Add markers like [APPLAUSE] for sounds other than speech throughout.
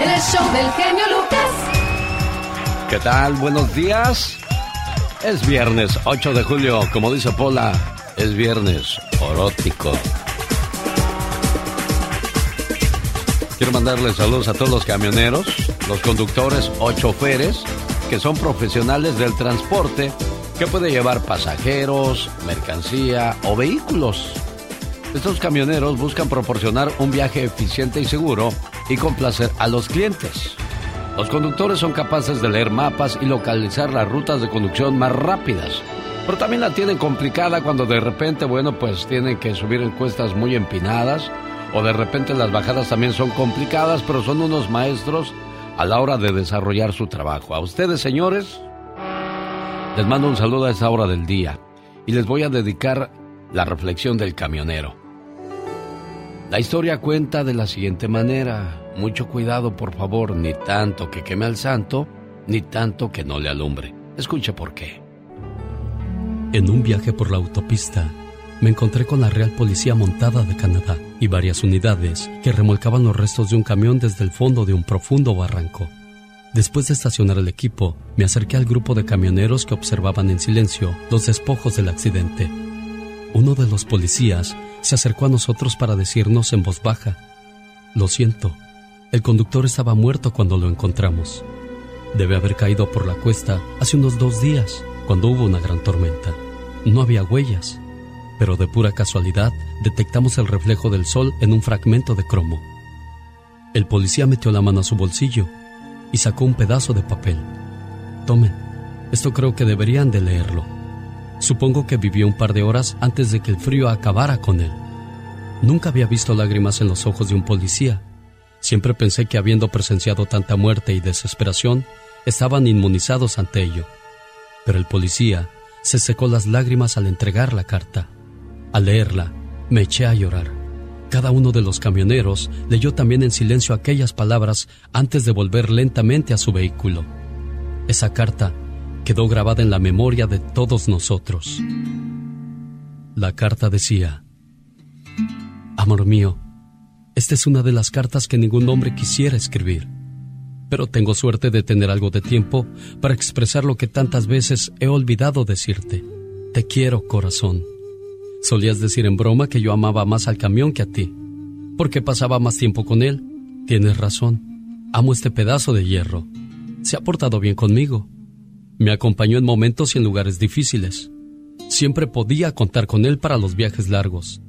en el show del genio Lucas. ¿Qué tal? Buenos días. Es viernes 8 de julio, como dice Pola, es viernes orótico. Quiero mandarles saludos a todos los camioneros, los conductores o choferes que son profesionales del transporte que puede llevar pasajeros, mercancía o vehículos. Estos camioneros buscan proporcionar un viaje eficiente y seguro y complacer a los clientes. Los conductores son capaces de leer mapas y localizar las rutas de conducción más rápidas, pero también la tienen complicada cuando de repente, bueno, pues tienen que subir en cuestas muy empinadas o de repente las bajadas también son complicadas, pero son unos maestros a la hora de desarrollar su trabajo. A ustedes, señores, les mando un saludo a esa hora del día y les voy a dedicar la reflexión del camionero. La historia cuenta de la siguiente manera. Mucho cuidado, por favor, ni tanto que queme al santo, ni tanto que no le alumbre. Escuche por qué. En un viaje por la autopista, me encontré con la Real Policía Montada de Canadá y varias unidades que remolcaban los restos de un camión desde el fondo de un profundo barranco. Después de estacionar el equipo, me acerqué al grupo de camioneros que observaban en silencio los despojos del accidente. Uno de los policías se acercó a nosotros para decirnos en voz baja, Lo siento, el conductor estaba muerto cuando lo encontramos. Debe haber caído por la cuesta hace unos dos días, cuando hubo una gran tormenta. No había huellas, pero de pura casualidad detectamos el reflejo del sol en un fragmento de cromo. El policía metió la mano a su bolsillo y sacó un pedazo de papel. Tomen, esto creo que deberían de leerlo. Supongo que vivió un par de horas antes de que el frío acabara con él. Nunca había visto lágrimas en los ojos de un policía. Siempre pensé que habiendo presenciado tanta muerte y desesperación, estaban inmunizados ante ello. Pero el policía se secó las lágrimas al entregar la carta. Al leerla, me eché a llorar. Cada uno de los camioneros leyó también en silencio aquellas palabras antes de volver lentamente a su vehículo. Esa carta quedó grabada en la memoria de todos nosotros. La carta decía, Amor mío, esta es una de las cartas que ningún hombre quisiera escribir, pero tengo suerte de tener algo de tiempo para expresar lo que tantas veces he olvidado decirte. Te quiero, corazón. Solías decir en broma que yo amaba más al camión que a ti, porque pasaba más tiempo con él. Tienes razón, amo este pedazo de hierro. Se ha portado bien conmigo me acompañó en momentos y en lugares difíciles. Siempre podía contar con él para los viajes largos.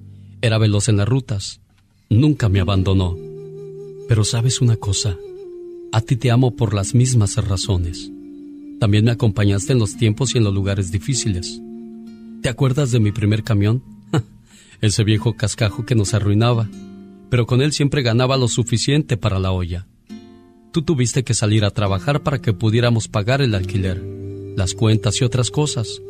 Era veloz en las rutas. Nunca me abandonó. Pero sabes una cosa, a ti te amo por las mismas razones. También me acompañaste en los tiempos y en los lugares difíciles. ¿Te acuerdas de mi primer camión? [LAUGHS] Ese viejo cascajo que nos arruinaba, pero con él siempre ganaba lo suficiente para la olla. Tú tuviste que salir a trabajar para que pudiéramos pagar el alquiler, las cuentas y otras cosas.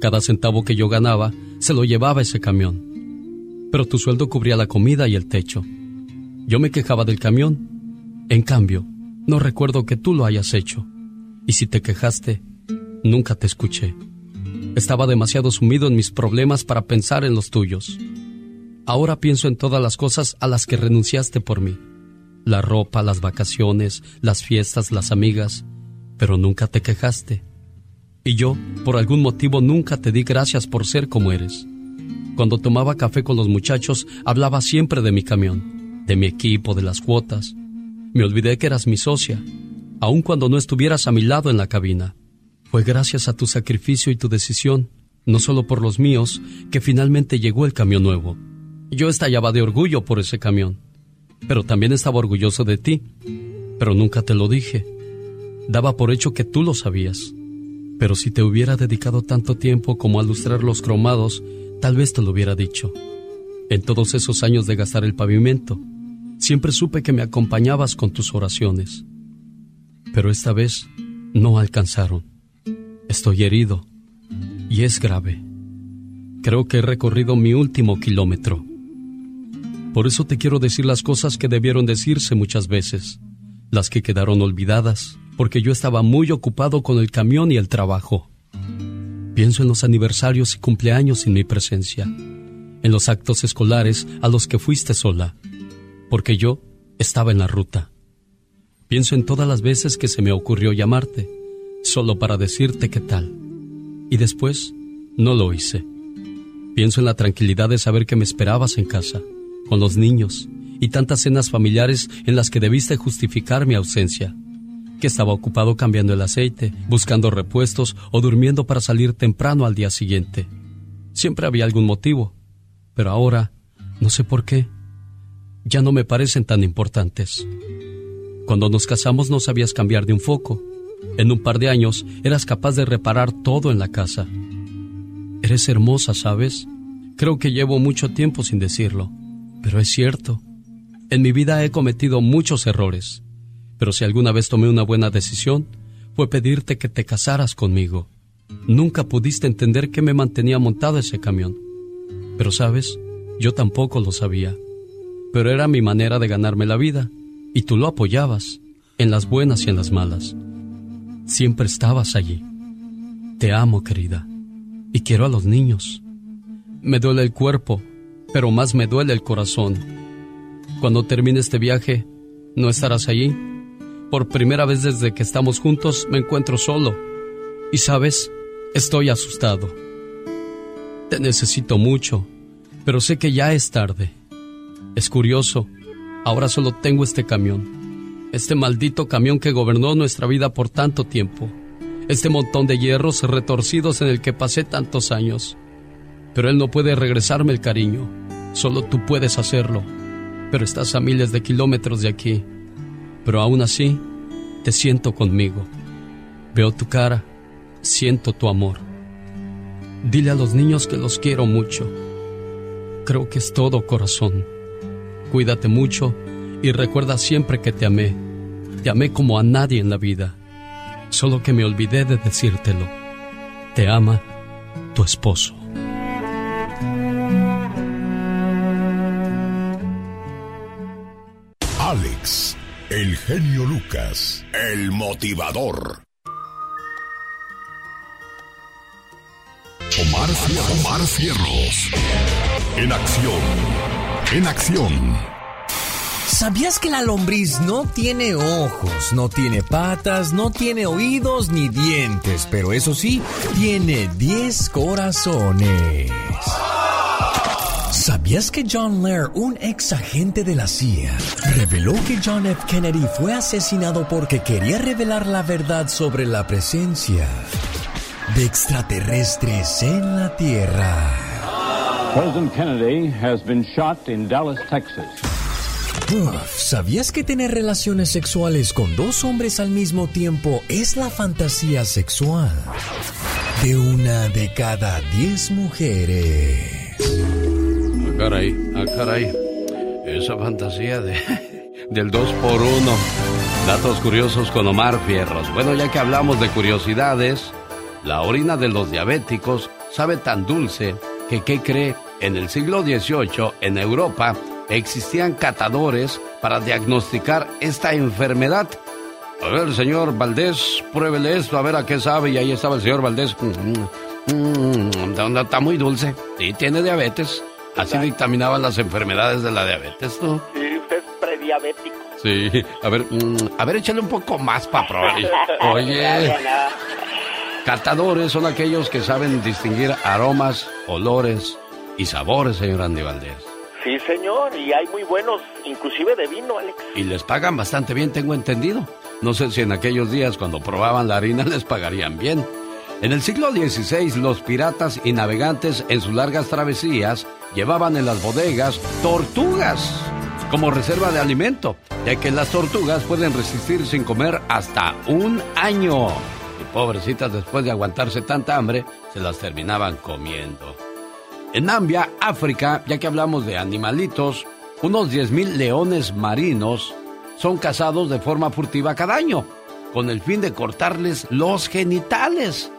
Cada centavo que yo ganaba se lo llevaba ese camión. Pero tu sueldo cubría la comida y el techo. Yo me quejaba del camión. En cambio, no recuerdo que tú lo hayas hecho. Y si te quejaste, nunca te escuché. Estaba demasiado sumido en mis problemas para pensar en los tuyos. Ahora pienso en todas las cosas a las que renunciaste por mí la ropa, las vacaciones, las fiestas, las amigas, pero nunca te quejaste. Y yo, por algún motivo, nunca te di gracias por ser como eres. Cuando tomaba café con los muchachos, hablaba siempre de mi camión, de mi equipo, de las cuotas. Me olvidé que eras mi socia, aun cuando no estuvieras a mi lado en la cabina. Fue gracias a tu sacrificio y tu decisión, no solo por los míos, que finalmente llegó el camión nuevo. Yo estallaba de orgullo por ese camión pero también estaba orgulloso de ti, pero nunca te lo dije. Daba por hecho que tú lo sabías. Pero si te hubiera dedicado tanto tiempo como a lustrar los cromados, tal vez te lo hubiera dicho. En todos esos años de gastar el pavimento, siempre supe que me acompañabas con tus oraciones. Pero esta vez no alcanzaron. Estoy herido y es grave. Creo que he recorrido mi último kilómetro. Por eso te quiero decir las cosas que debieron decirse muchas veces, las que quedaron olvidadas, porque yo estaba muy ocupado con el camión y el trabajo. Pienso en los aniversarios y cumpleaños sin mi presencia, en los actos escolares a los que fuiste sola, porque yo estaba en la ruta. Pienso en todas las veces que se me ocurrió llamarte, solo para decirte qué tal. Y después, no lo hice. Pienso en la tranquilidad de saber que me esperabas en casa, con los niños, y tantas cenas familiares en las que debiste justificar mi ausencia. Que estaba ocupado cambiando el aceite, buscando repuestos o durmiendo para salir temprano al día siguiente. Siempre había algún motivo, pero ahora, no sé por qué, ya no me parecen tan importantes. Cuando nos casamos no sabías cambiar de un foco. En un par de años eras capaz de reparar todo en la casa. Eres hermosa, ¿sabes? Creo que llevo mucho tiempo sin decirlo, pero es cierto. En mi vida he cometido muchos errores, pero si alguna vez tomé una buena decisión, fue pedirte que te casaras conmigo. Nunca pudiste entender que me mantenía montado ese camión. Pero sabes, yo tampoco lo sabía. Pero era mi manera de ganarme la vida, y tú lo apoyabas, en las buenas y en las malas. Siempre estabas allí. Te amo, querida, y quiero a los niños. Me duele el cuerpo, pero más me duele el corazón cuando termine este viaje, no estarás allí. Por primera vez desde que estamos juntos me encuentro solo. Y sabes, estoy asustado. Te necesito mucho, pero sé que ya es tarde. Es curioso, ahora solo tengo este camión. Este maldito camión que gobernó nuestra vida por tanto tiempo. Este montón de hierros retorcidos en el que pasé tantos años. Pero él no puede regresarme el cariño. Solo tú puedes hacerlo pero estás a miles de kilómetros de aquí. Pero aún así, te siento conmigo. Veo tu cara, siento tu amor. Dile a los niños que los quiero mucho. Creo que es todo corazón. Cuídate mucho y recuerda siempre que te amé. Te amé como a nadie en la vida. Solo que me olvidé de decírtelo. Te ama tu esposo. Alex, el genio Lucas, el motivador. Omar, Omar Fierros. En acción. En acción. ¿Sabías que la lombriz no tiene ojos, no tiene patas, no tiene oídos ni dientes, pero eso sí, tiene 10 corazones? ¿Sabías que John Lair, un ex agente de la CIA, reveló que John F. Kennedy fue asesinado porque quería revelar la verdad sobre la presencia de extraterrestres en la Tierra? President Kennedy has been shot in Dallas, Texas. ¿Sabías que tener relaciones sexuales con dos hombres al mismo tiempo es la fantasía sexual de una de cada diez mujeres? Caray, ah, caray. Esa fantasía de, del 2 por 1 Datos curiosos con Omar Fierros. Bueno, ya que hablamos de curiosidades, la orina de los diabéticos sabe tan dulce que, ¿qué cree? En el siglo XVIII, en Europa, existían catadores para diagnosticar esta enfermedad. A ver, señor Valdés, pruébele esto, a ver a qué sabe. Y ahí estaba el señor Valdés. Mm, mm, mm, está muy dulce. Sí, tiene diabetes. Así dictaminaban las enfermedades de la diabetes, ¿no? Sí, usted es prediabético. Sí, a ver, mm, a ver, échale un poco más para probar. [LAUGHS] Oye, catadores son aquellos que saben distinguir aromas, olores y sabores, señor Andy Valdés. Sí, señor, y hay muy buenos, inclusive de vino, Alex. Y les pagan bastante bien, tengo entendido. No sé si en aquellos días cuando probaban la harina [LAUGHS] les pagarían bien. En el siglo XVI, los piratas y navegantes en sus largas travesías llevaban en las bodegas tortugas como reserva de alimento, ya que las tortugas pueden resistir sin comer hasta un año. Y pobrecitas, después de aguantarse tanta hambre, se las terminaban comiendo. En Nambia, África, ya que hablamos de animalitos, unos 10.000 leones marinos son cazados de forma furtiva cada año, con el fin de cortarles los genitales.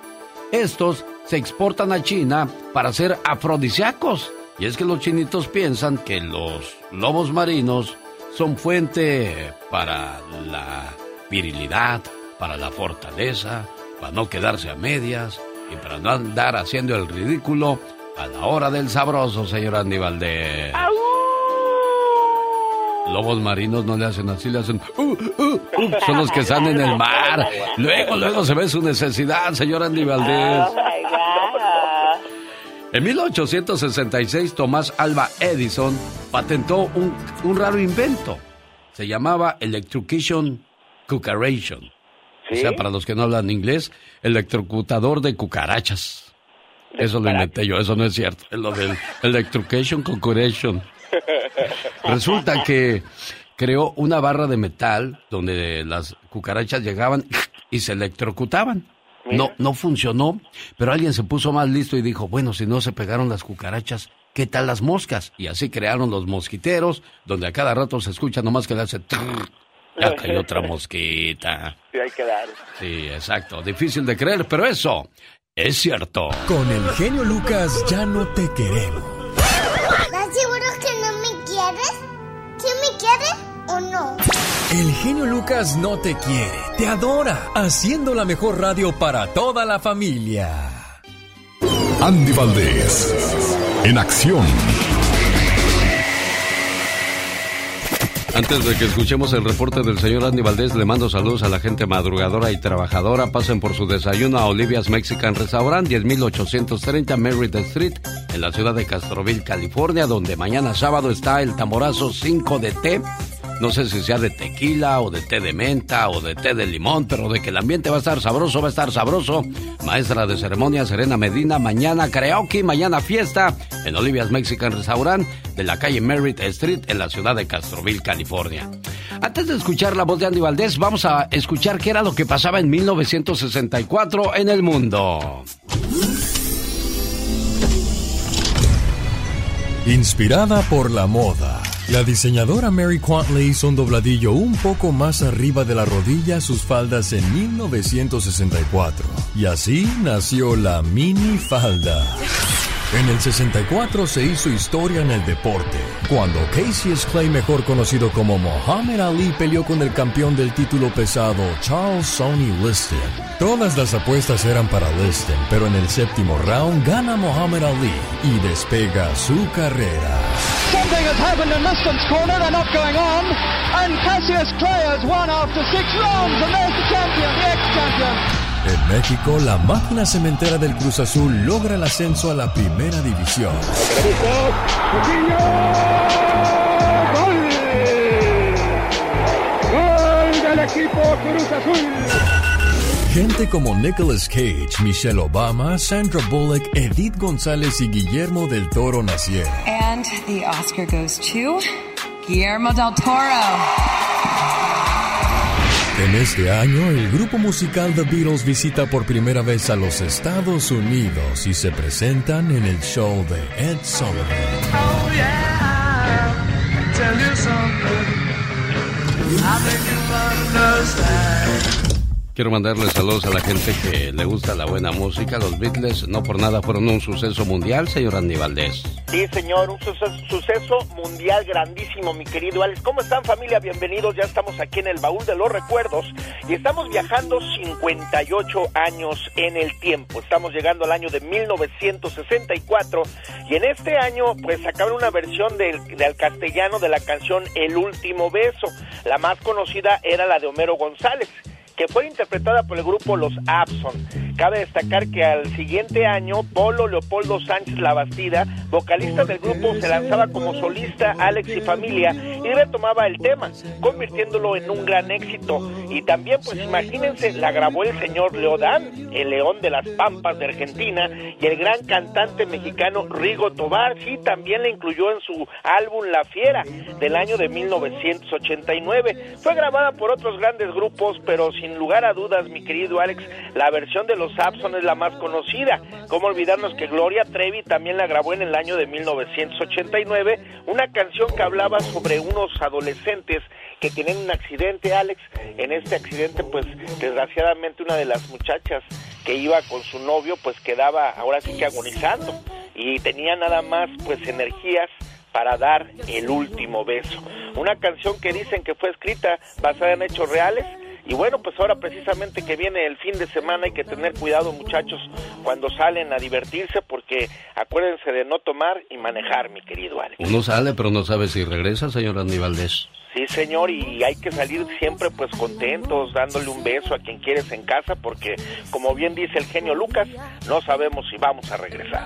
Estos se exportan a China para ser afrodisíacos. Y es que los chinitos piensan que los lobos marinos son fuente para la virilidad, para la fortaleza, para no quedarse a medias y para no andar haciendo el ridículo a la hora del sabroso, señor Aníbal de... lobos marinos no le hacen así, le hacen... Uh, uh, uh, son los que están en el mar. Luego, luego se ve su necesidad, señor Andy Valdés. En 1866, Tomás Alba Edison patentó un, un raro invento. Se llamaba Electrocution Cucaration. O sea, para los que no hablan inglés, electrocutador de cucarachas. Eso lo inventé yo, eso no es cierto. Es lo del Electrocution Cucaration. [LAUGHS] Resulta que creó una barra de metal donde las cucarachas llegaban y se electrocutaban. No, no funcionó, pero alguien se puso más listo y dijo, bueno, si no se pegaron las cucarachas, ¿qué tal las moscas? Y así crearon los mosquiteros, donde a cada rato se escucha nomás que le hace... Ya cayó [LAUGHS] otra mosquita. Sí, hay que dar. Sí, exacto. Difícil de creer, pero eso es cierto. Con el genio Lucas ya no te queremos. El genio Lucas no te quiere, te adora, haciendo la mejor radio para toda la familia. Andy Valdés, en acción. Antes de que escuchemos el reporte del señor Andy Valdés, le mando saludos a la gente madrugadora y trabajadora. Pasen por su desayuno a Olivia's Mexican Restaurant, 10830 Merritt Street, en la ciudad de Castroville, California, donde mañana sábado está el tamborazo 5 de té no sé si sea de tequila o de té de menta o de té de limón, pero de que el ambiente va a estar sabroso, va a estar sabroso. Maestra de ceremonia Serena Medina, mañana karaoke, mañana fiesta en Olivia's Mexican Restaurant de la calle Merritt Street en la ciudad de Castroville, California. Antes de escuchar la voz de Andy Valdés, vamos a escuchar qué era lo que pasaba en 1964 en el mundo. Inspirada por la moda la diseñadora Mary Quant le hizo un dobladillo un poco más arriba de la rodilla a sus faldas en 1964. Y así nació la mini falda. En el 64 se hizo historia en el deporte, cuando Cassius Clay, mejor conocido como Muhammad Ali, peleó con el campeón del título pesado, Charles Sonny Liston. Todas las apuestas eran para Liston, pero en el séptimo round gana Muhammad Ali y despega su carrera. Something has happened in Liston's corner, they're not going on, and Cassius Clay has won after six rounds, and there's the champion, the ex-champion. En México, la máquina cementera del Cruz Azul logra el ascenso a la primera división. ¡Gol! ¡Gol del equipo Cruz Azul! Gente como Nicolas Cage, Michelle Obama, Sandra Bullock, Edith González y Guillermo del Toro nacieron. And the Oscar goes to Guillermo del Toro. En este año, el grupo musical The Beatles visita por primera vez a los Estados Unidos y se presentan en el show de Ed Sullivan. Oh yeah, Quiero mandarle saludos a la gente que le gusta la buena música. Los Beatles no por nada fueron un suceso mundial, señor Andy Valdés. Sí, señor, un suceso, mundial grandísimo, mi querido Alex. ¿Cómo están familia? Bienvenidos, ya estamos aquí en el baúl de los recuerdos y estamos viajando 58 años en el tiempo. Estamos llegando al año de 1964 y en este año pues sacaron una versión del, del castellano de la canción El último beso. La más conocida era la de Homero González que fue interpretada por el grupo Los Abson. Cabe destacar que al siguiente año, Polo Leopoldo Sánchez Labastida, vocalista del grupo, se lanzaba como solista Alex y Familia y retomaba el tema, convirtiéndolo en un gran éxito. Y también, pues imagínense, la grabó el señor Leodán, el león de las Pampas de Argentina, y el gran cantante mexicano Rigo Tobar, sí, también la incluyó en su álbum La Fiera del año de 1989. Fue grabada por otros grandes grupos, pero sin lugar a dudas, mi querido Alex, la versión de los Abson es la más conocida. ¿Cómo olvidarnos que Gloria Trevi también la grabó en el año de 1989? Una canción que hablaba sobre unos adolescentes que tienen un accidente, Alex. En este accidente, pues desgraciadamente una de las muchachas que iba con su novio, pues quedaba ahora sí que agonizando y tenía nada más pues energías para dar el último beso. Una canción que dicen que fue escrita basada en hechos reales Y bueno, pues ahora precisamente que viene el fin de semana hay que tener cuidado muchachos cuando salen a divertirse porque acuérdense de no tomar y manejar, mi querido Alex. Uno sale pero no sabe si regresa, señor Andy Valdés. Sí, señor, y hay que salir siempre pues contentos, dándole un beso a quien quieres en casa, porque como bien dice el genio Lucas, no sabemos si vamos a regresar.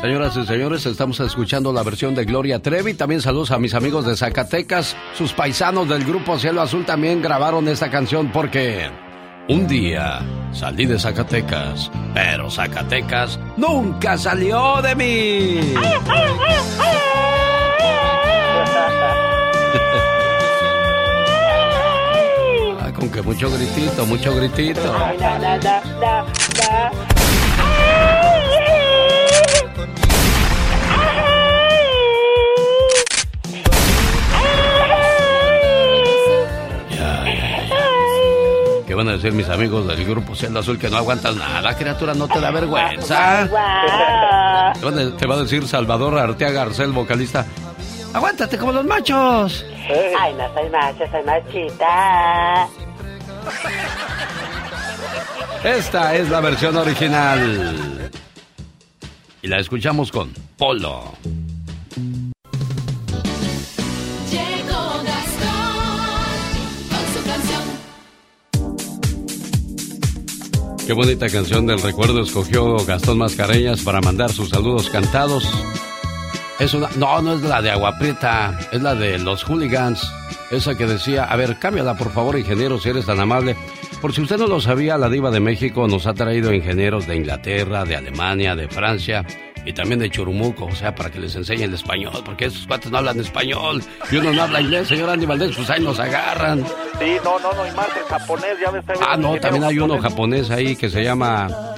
Señoras y señores, estamos escuchando la versión de Gloria Trevi. También saludos a mis amigos de Zacatecas. Sus paisanos del grupo Cielo Azul también grabaron esta canción porque un día salí de Zacatecas, pero Zacatecas nunca salió de mí. [LAUGHS] ah, con que mucho gritito, mucho gritito. Decir mis amigos del grupo Cielo Azul que no aguantas nada, criatura? ¿No te da vergüenza? [LAUGHS] Te va a decir Salvador Arteaga Garcel, vocalista. ¡Aguántate como los machos! Ay, no soy macho, soy machita. Esta es la versión original. Y la escuchamos con Polo. Qué bonita canción del recuerdo escogió Gastón Mascareñas para mandar sus saludos cantados. Es una. No, no es la de Agua Prieta, es la de los hooligans. Esa que decía, a ver, cámbiala por favor, ingeniero, si eres tan amable. Por si usted no lo sabía, la diva de México nos ha traído ingenieros de Inglaterra, de Alemania, de Francia y también de Churumuco, o sea, para que les enseñen el español, porque esos cuates no hablan español y uno no habla inglés, señor Andy Valdés, pues ahí nos agarran. Sí, no, no, no, y más el japonés, ya me está Ah, no, también hay uno japonés ahí que se llama... [LAUGHS]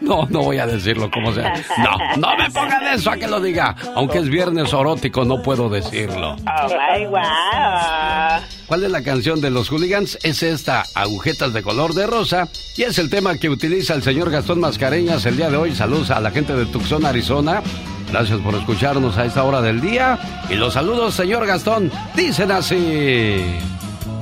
No, no voy a decirlo como sea. No, no me pongan eso a que lo diga. Aunque es viernes orótico, no puedo decirlo. Oh my wow. ¿Cuál es la canción de los hooligans? Es esta, Agujetas de color de rosa. Y es el tema que utiliza el señor Gastón Mascareñas el día de hoy. Saludos a la gente de Tucson, Arizona. Gracias por escucharnos a esta hora del día. Y los saludos, señor Gastón, dicen así.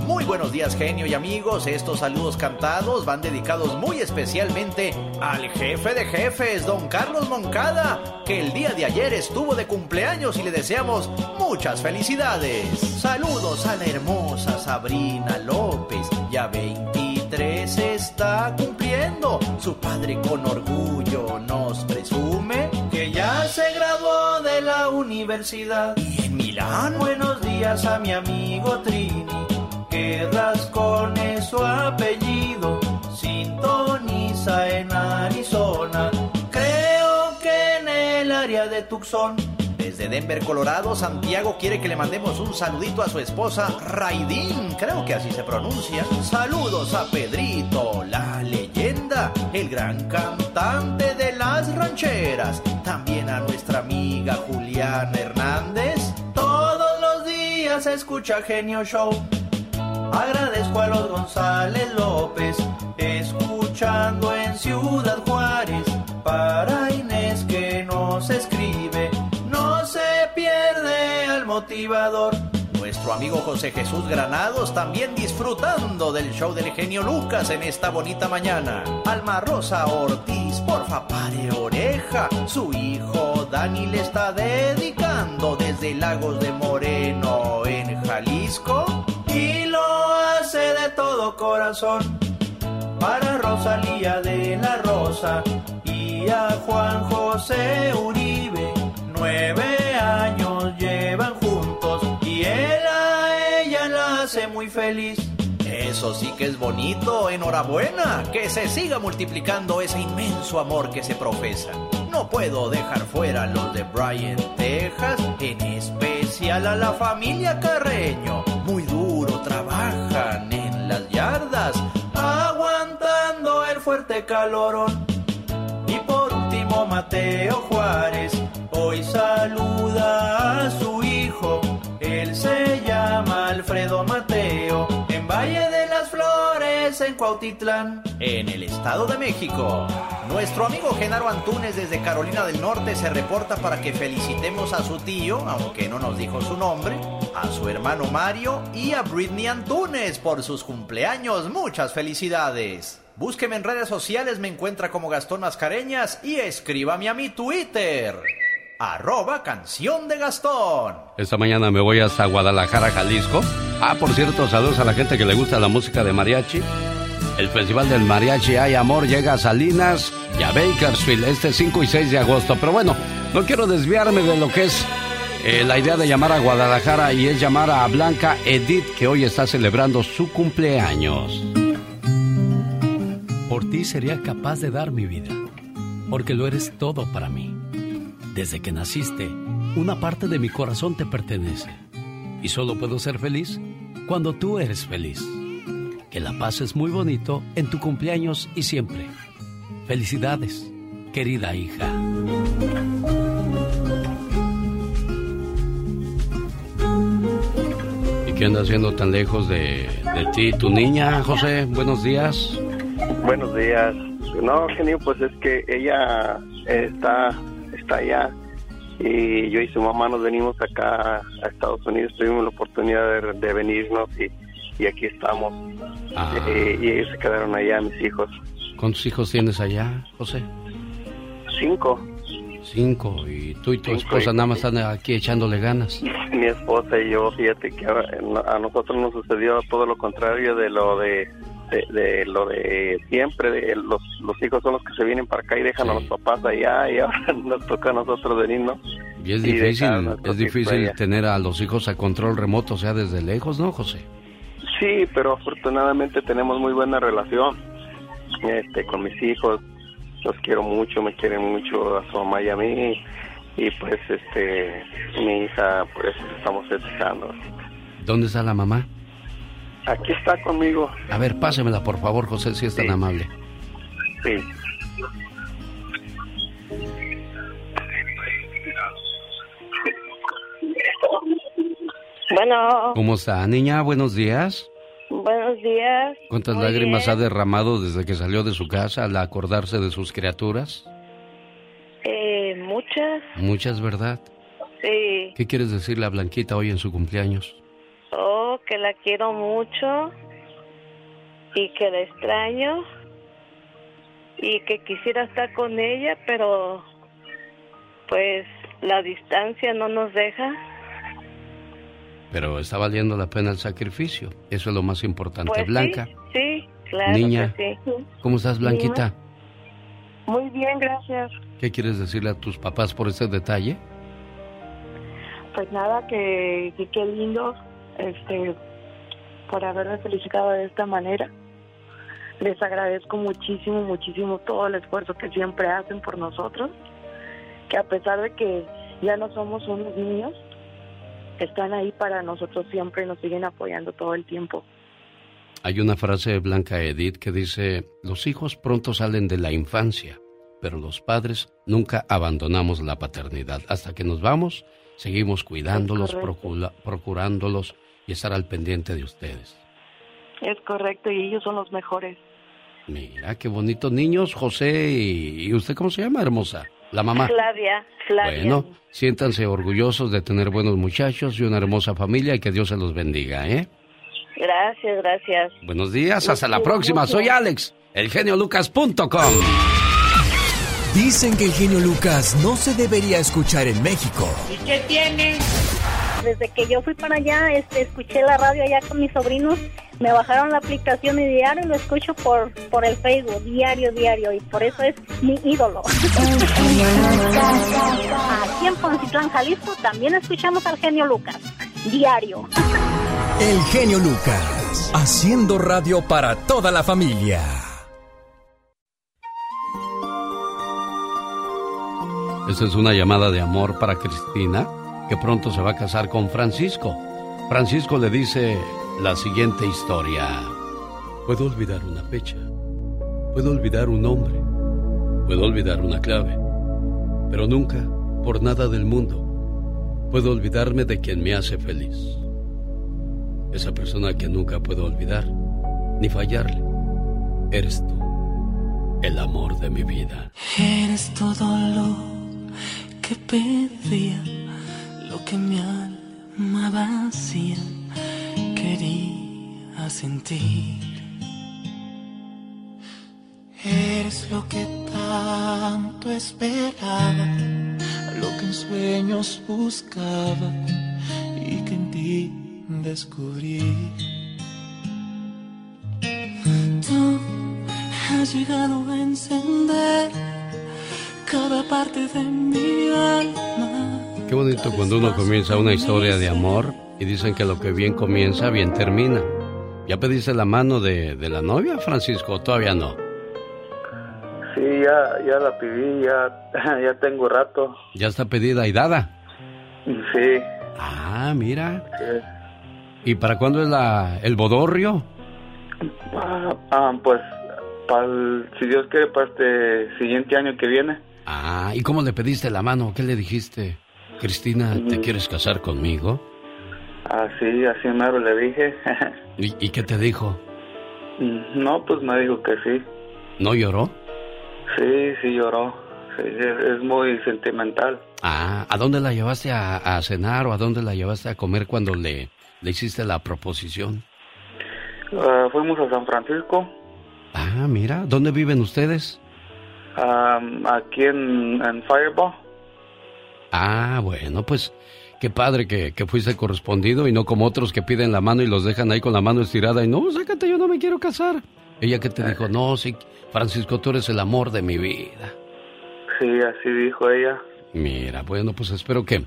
Muy buenos días, genio y amigos. Estos saludos cantados van dedicados muy especialmente al jefe de jefes, don Carlos Moncada, que el día de ayer estuvo de cumpleaños y le deseamos muchas felicidades. Saludos a la hermosa Sabrina López, ya 23 está cumpliendo. Su padre con orgullo nos presume que ya se graduó de la universidad. Y en Milán, buenos días a mi amigo Trini que Rascón es su apellido, sintoniza en Arizona, creo que en el área de Tucson. Desde Denver, Colorado, Santiago quiere que le mandemos un saludito a su esposa Raidín, creo que así se pronuncia. Saludos a Pedrito, la leyenda, el gran cantante de las rancheras. También a nuestra amiga Juliana Hernández. Todos los días escucha Genio Show. Agradezco a los González López, escuchando en Ciudad Juárez, para Inés que nos escribe, no se pierde al motivador. Nuestro amigo José Jesús Granados también disfrutando del show del genio Lucas en esta bonita mañana. Alma Rosa Ortiz, porfa pare oreja, su hijo Dani le está dedicando desde Lagos de Moreno en Jalisco de todo corazón para Rosalía de la Rosa y a Juan José Uribe. Nueve años llevan juntos y él a ella la hace muy feliz. Eso sí que es bonito, enhorabuena, que se siga multiplicando ese inmenso amor que se profesa. No puedo dejar fuera los de Bryan, Texas, en especial a la familia Carreño. Muy duro trabajan en las yardas, aguantando el fuerte calorón. Y por último Mateo Juárez, hoy saluda a su hijo. Él se llama Alfredo Mateo, en Valle de las Flores, en Cuautitlán, en el Estado de México. Nuestro amigo Genaro Antunes desde Carolina del Norte se reporta para que felicitemos a su tío, aunque no nos dijo su nombre, a su hermano Mario y a Britney Antunes por sus cumpleaños. Muchas felicidades. Búsqueme en redes sociales, me encuentra como Gastón Mascareñas y escríbame a mi Twitter. Arroba canción de Gastón. Esta mañana me voy hasta Guadalajara, Jalisco. Ah, por cierto, saludos a la gente que le gusta la música de mariachi. El Festival del Mariachi Hay Amor llega a Salinas y a Bakersfield este 5 y 6 de agosto. Pero bueno, no quiero desviarme de lo que es eh, la idea de llamar a Guadalajara y es llamar a Blanca Edith que hoy está celebrando su cumpleaños. Por ti sería capaz de dar mi vida, porque lo eres todo para mí. Desde que naciste, una parte de mi corazón te pertenece. Y solo puedo ser feliz cuando tú eres feliz. Que la pases muy bonito en tu cumpleaños y siempre. Felicidades, querida hija. Qué anda haciendo tan lejos de, de ti, tu niña, José? Buenos días. Buenos días. No, genio, pues es que ella está, está allá y yo y su mamá nos venimos acá a Estados Unidos. Tuvimos la oportunidad de, de venirnos y, y aquí estamos. Ah. Eh, y ellos se quedaron allá, mis hijos. ¿Cuántos hijos tienes allá, José? Cinco. Cinco. ¿Y tú y tu Cinco, esposa y- nada más están aquí echándole ganas? Mi esposa y yo, fíjate que a, a nosotros nos sucedió todo lo contrario de lo de, de, de lo de siempre. De los, los hijos son los que se vienen para acá y dejan a los papás allá y ahora [LAUGHS] nos toca a nosotros venirnos. Y es Y difícil, es difícil tener a los hijos a control remoto, o sea, desde lejos, ¿no, José? Sí, pero afortunadamente tenemos muy buena relación este, con mis hijos. Los quiero mucho, me quieren mucho a su mamá y a mí. Y pues, este, mi hija, por eso estamos festejando. ¿Dónde está la mamá? Aquí está conmigo. A ver, pásemela, por favor, José, si es tan amable. Sí. Bueno, ¿Cómo está, niña? Buenos días. Buenos días. ¿Cuántas Muy lágrimas bien. ha derramado desde que salió de su casa al acordarse de sus criaturas? Eh, muchas, Muchas, ¿verdad? sí. ¿Qué quieres decirle a Blanquita hoy en su cumpleaños? Oh, que la quiero mucho y que la extraño y que quisiera estar con ella, pero pues la distancia no nos deja. Pero está valiendo la pena el sacrificio. Eso es lo más importante. Pues Blanca, sí, sí, claro Niña. que sí. ¿cómo estás, Blanquita? Muy bien, gracias. ¿Qué quieres decirle a tus papás por ese detalle? Pues nada, que, que qué lindo este, por haberme felicitado de esta manera. Les agradezco muchísimo, muchísimo todo el esfuerzo que siempre hacen por nosotros, que a pesar de que ya no somos unos niños, están ahí para nosotros siempre y nos siguen apoyando todo el tiempo. Hay una frase de Blanca Edith que dice, los hijos pronto salen de la infancia, pero los padres nunca abandonamos la paternidad. Hasta que nos vamos, seguimos cuidándolos, procurándolos y estar al pendiente de ustedes. Es correcto y ellos son los mejores. Mira, qué bonitos niños, José. ¿Y, y usted cómo se llama, hermosa? La mamá. Flavia, Flavia. Bueno, siéntanse orgullosos de tener buenos muchachos y una hermosa familia y que Dios se los bendiga, ¿eh? Gracias, gracias. Buenos días, hasta la próxima. Soy Alex, elgeniolucas.com. Dicen que el genio Lucas no se debería escuchar en México. ¿Y qué tiene? Desde que yo fui para allá, este, escuché la radio allá con mis sobrinos, me bajaron la aplicación y diario lo escucho por, por el Facebook, diario, diario, y por eso es mi ídolo. Aquí en Poncitlán, Jalisco, también escuchamos al genio Lucas, diario. El genio Lucas, haciendo radio para toda la familia. Esta es una llamada de amor para Cristina, que pronto se va a casar con Francisco. Francisco le dice la siguiente historia. Puedo olvidar una fecha, puedo olvidar un nombre, puedo olvidar una clave, pero nunca, por nada del mundo, puedo olvidarme de quien me hace feliz. Esa persona que nunca puedo olvidar, ni fallarle, eres tú, el amor de mi vida. Eres todo lo que pedía, lo que mi alma vacía quería sentir. Eres lo que tanto esperaba, lo que en sueños buscaba y que en ti descubrí. Tú has llegado a encender cada parte de mi alma. Qué bonito cuando uno comienza una historia de amor y dicen que lo que bien comienza, bien termina. ¿Ya pediste la mano de, de la novia, Francisco? Todavía no. Sí, ya, ya la pedí, ya, [LAUGHS] ya tengo rato. ¿Ya está pedida y dada? Sí. Ah, mira. ¿Y para cuándo es la, el bodorrio? Ah, ah, pues, pa'l- si Dios quiere, para este siguiente año que viene. Ah, ¿y cómo le pediste la mano? ¿Qué le dijiste? Cristina, ¿te quieres casar conmigo? Así, así mero le dije. [LAUGHS] ¿Y, y qué te dijo? no, pues me dijo que sí. ¿No lloró? Sí, sí lloró. Sí, es, es muy sentimental. Ah, ¿a dónde la llevaste a, a cenar o a dónde la llevaste a comer cuando le, le hiciste la proposición? Ah, fuimos a San Francisco, Ah, mira, ¿dónde viven ustedes? am, aquí en, en Fireball. Ah, bueno, pues qué padre que, que fuiste correspondido y no como otros que piden la mano y los dejan ahí con la mano estirada y no, sácate, yo no me quiero casar. Ella que te dijo, no, sí, Francisco, tú eres el amor de mi vida. Sí, así dijo ella. Mira, bueno, pues espero que,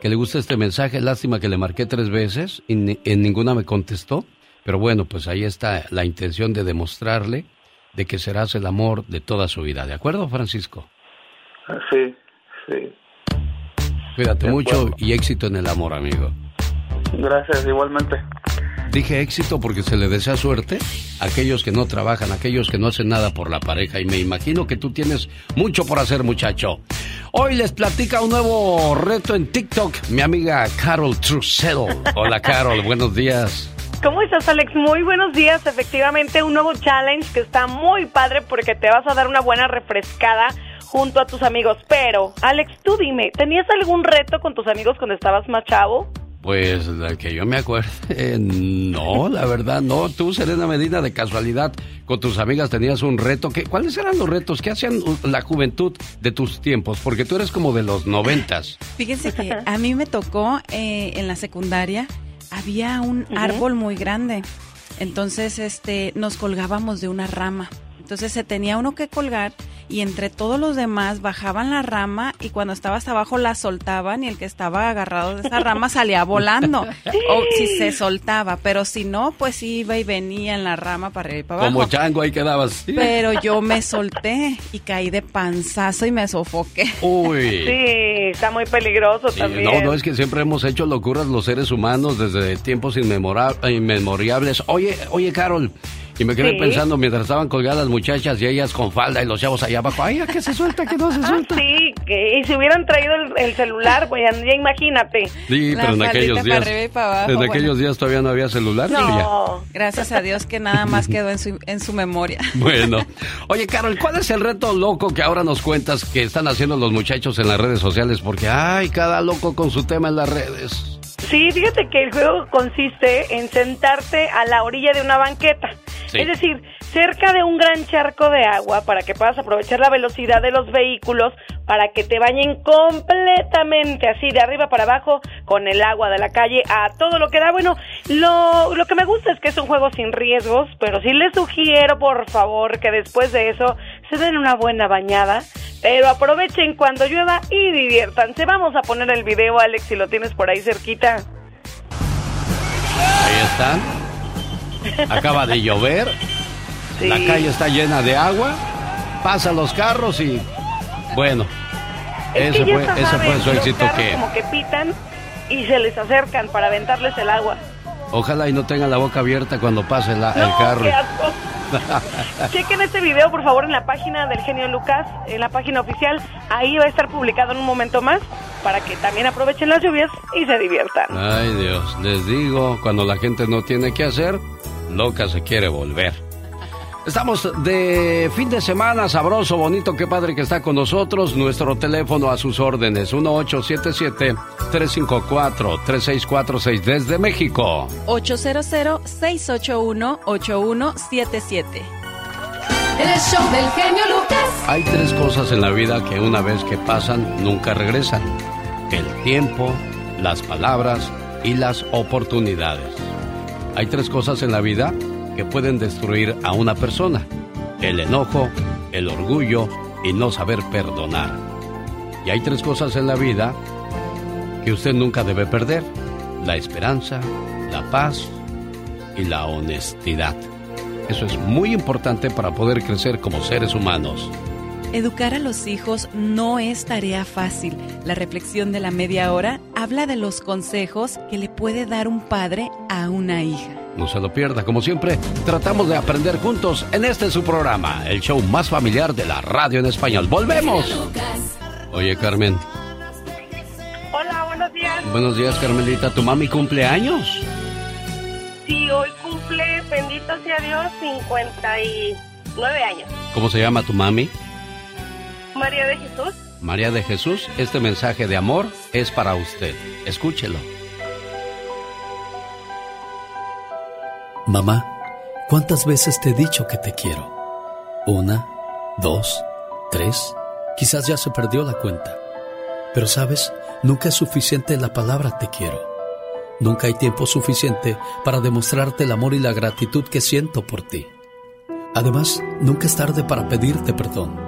que le guste este mensaje. Lástima que le marqué tres veces y ni- en ninguna me contestó. Pero bueno, pues ahí está la intención de demostrarle de que serás el amor de toda su vida. ¿De acuerdo, Francisco? Sí, sí. Cuídate De mucho acuerdo. y éxito en el amor, amigo. Gracias, igualmente. Dije éxito porque se le desea suerte a aquellos que no trabajan, a aquellos que no hacen nada por la pareja. Y me imagino que tú tienes mucho por hacer, muchacho. Hoy les platica un nuevo reto en TikTok, mi amiga Carol Trussell. Hola, Carol, buenos días. ¿Cómo estás, Alex? Muy buenos días. Efectivamente, un nuevo challenge que está muy padre porque te vas a dar una buena refrescada junto a tus amigos. Pero, Alex, tú dime, ¿tenías algún reto con tus amigos cuando estabas más chavo? Pues la que yo me acuerde, [LAUGHS] no, la verdad, no. Tú, Serena Medina, de casualidad, con tus amigas tenías un reto. ¿Qué, ¿Cuáles eran los retos? ¿Qué hacían la juventud de tus tiempos? Porque tú eres como de los noventas. [LAUGHS] Fíjense que a mí me tocó eh, en la secundaria, había un árbol muy grande. Entonces, este, nos colgábamos de una rama. Entonces se tenía uno que colgar y entre todos los demás bajaban la rama y cuando estaba hasta abajo la soltaban y el que estaba agarrado de esa rama salía volando. O si se soltaba, pero si no, pues iba y venía en la rama para arriba y para abajo. Como chango, ahí quedabas. Pero yo me solté y caí de panzazo y me sofoqué. Uy. Sí, está muy peligroso Sí, también. no, no, es que siempre hemos hecho locuras los seres humanos desde tiempos inmemoriables. Oye, oye, Carol, y me quedé Sí. pensando mientras estaban colgadas las muchachas y ellas con falda y los chavos allá abajo. Ay, ¿a qué se suelta? que no se Ah, suelta? sí, que y si hubieran traído el, el celular, pues ya, ya imagínate. Sí, pero en aquellos días. arriba y para abajo, en bueno. aquellos días todavía no había celular. No, gracias a Dios que nada más quedó en su, en su memoria. [LAUGHS] Bueno, oye Carol, ¿cuál es el reto loco que ahora nos cuentas que están haciendo los muchachos en las redes sociales? Porque, ay, cada loco con su tema en las redes. Sí, fíjate que el juego consiste en sentarte a la orilla de una banqueta. Sí. Es decir, cerca de un gran charco de agua para que puedas aprovechar la velocidad de los vehículos para que te bañen completamente así de arriba para abajo con el agua de la calle a todo lo que da. Bueno, lo, lo que me gusta es que es un juego sin riesgos, pero sí les sugiero por favor que después de eso se den una buena bañada, pero aprovechen cuando llueva y diviértanse. Vamos a poner el video, Alex, si lo tienes por ahí cerquita. Ahí están. Acaba de llover. La calle está llena de agua. Pasan los carros y. Bueno. Es Ese que fue, ese saben, fue su éxito que. como que pitan y se les acercan para aventarles el agua. Ojalá y no tenga la boca abierta cuando pase la- el carro. qué asco. [LAUGHS] Chequen este video, por favor, en la página del genio Lucas, en la página oficial. Ahí va a estar publicado en un momento más para que también aprovechen las lluvias y se diviertan. Ay Dios, les digo, cuando la gente no tiene que hacer, loca se quiere volver. Estamos de fin de semana, sabroso, bonito, qué padre que está con nosotros. Nuestro teléfono a sus órdenes, 1877-354-3646 desde México. 800-681-8177. El show del genio Lucas. Hay tres cosas en la vida que una vez que pasan nunca regresan. El tiempo, las palabras y las oportunidades. Hay tres cosas en la vida que pueden destruir a una persona. El enojo, el orgullo y no saber perdonar. Y hay tres cosas en la vida que usted nunca debe perder. La esperanza, la paz y la honestidad. Eso es muy importante para poder crecer como seres humanos. Educar a los hijos no es tarea fácil. La reflexión de la media hora habla de los consejos que le puede dar un padre a una hija. No se lo pierda, como siempre, tratamos de aprender juntos en este su programa, el show más familiar de la radio en español. ¡Volvemos! Oye, Carmen. Hola, buenos días. Buenos días, Carmelita. ¿Tu mami cumple años? Sí, hoy cumple, bendito sea Dios, 59 años. ¿Cómo se llama tu mami? María de Jesús. María de Jesús, este mensaje de amor es para usted. Escúchelo. Mamá, ¿cuántas veces te he dicho que te quiero? Una, dos, tres, quizás ya se perdió la cuenta. Pero sabes, nunca es suficiente la palabra te quiero. Nunca hay tiempo suficiente para demostrarte el amor y la gratitud que siento por ti. Además, nunca es tarde para pedirte perdón.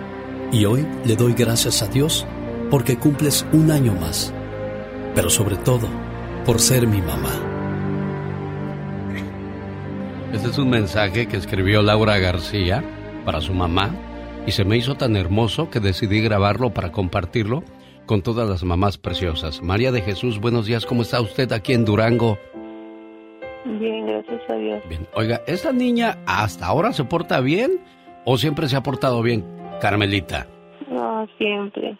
Y hoy le doy gracias a Dios porque cumples un año más. Pero sobre todo, por ser mi mamá. Este es un mensaje que escribió Laura García para su mamá y se me hizo tan hermoso que decidí grabarlo para compartirlo con todas las mamás preciosas. María de Jesús, buenos días, ¿cómo está usted aquí en Durango? Bien, gracias a Dios. Bien, oiga, ¿esta niña hasta ahora se porta bien o siempre se ha portado bien, Carmelita? No, siempre.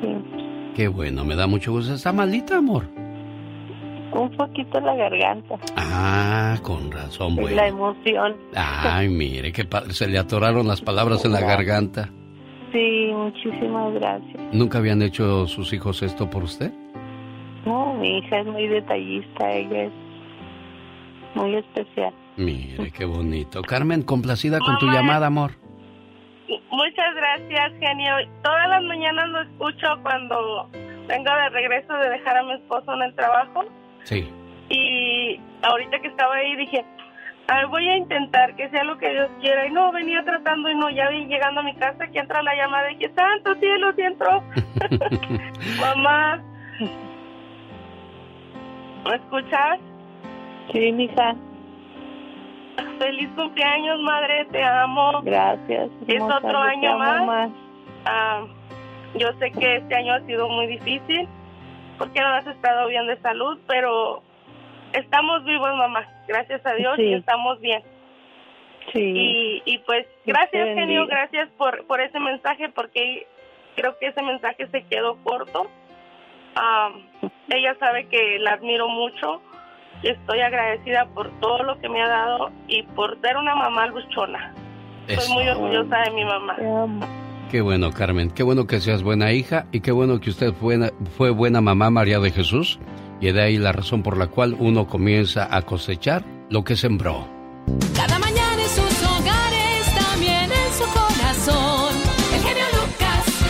Siempre. Qué bueno, me da mucho gusto. ¿Está malita, amor? Un poquito la garganta. Ah, con razón, bueno. La emoción. Ay, mire, padre. Se le atoraron las palabras en la garganta. Sí, muchísimas gracias. ¿Nunca habían hecho sus hijos esto por usted? No, mi hija es muy detallista, ella es muy especial. Mire, qué bonito. Carmen, complacida con tu llamada, amor. Muchas gracias, genio. Todas las mañanas lo escucho cuando vengo de regreso de dejar a mi esposo en el trabajo. Sí. Y ahorita que estaba ahí dije, "Ay, voy a intentar que sea lo que Dios quiera. Y no, venía tratando y no, ya vi llegando a mi casa que entra la llamada y que santo cielo, sí entró. [LAUGHS] Mamá, ¿me escuchas? Sí, mija. Feliz cumpleaños, madre, te amo. Gracias. Es otro año más. más. Ah, yo sé que este año ha sido muy difícil porque no has estado bien de salud, pero estamos vivos, mamá. Gracias a Dios Sí. y estamos bien. Sí. Y, y pues gracias, genio, gracias por, por ese mensaje porque creo que ese mensaje se quedó corto. Ah, ella sabe que la admiro mucho estoy agradecida por todo lo que me ha dado y por ser una mamá luchona. Estoy muy orgullosa de mi mamá. Qué bueno, Carmen. Qué bueno que seas buena hija y qué bueno que usted fue, fue buena mamá, María de Jesús. Y de ahí la razón por la cual uno comienza a cosechar lo que sembró. Cada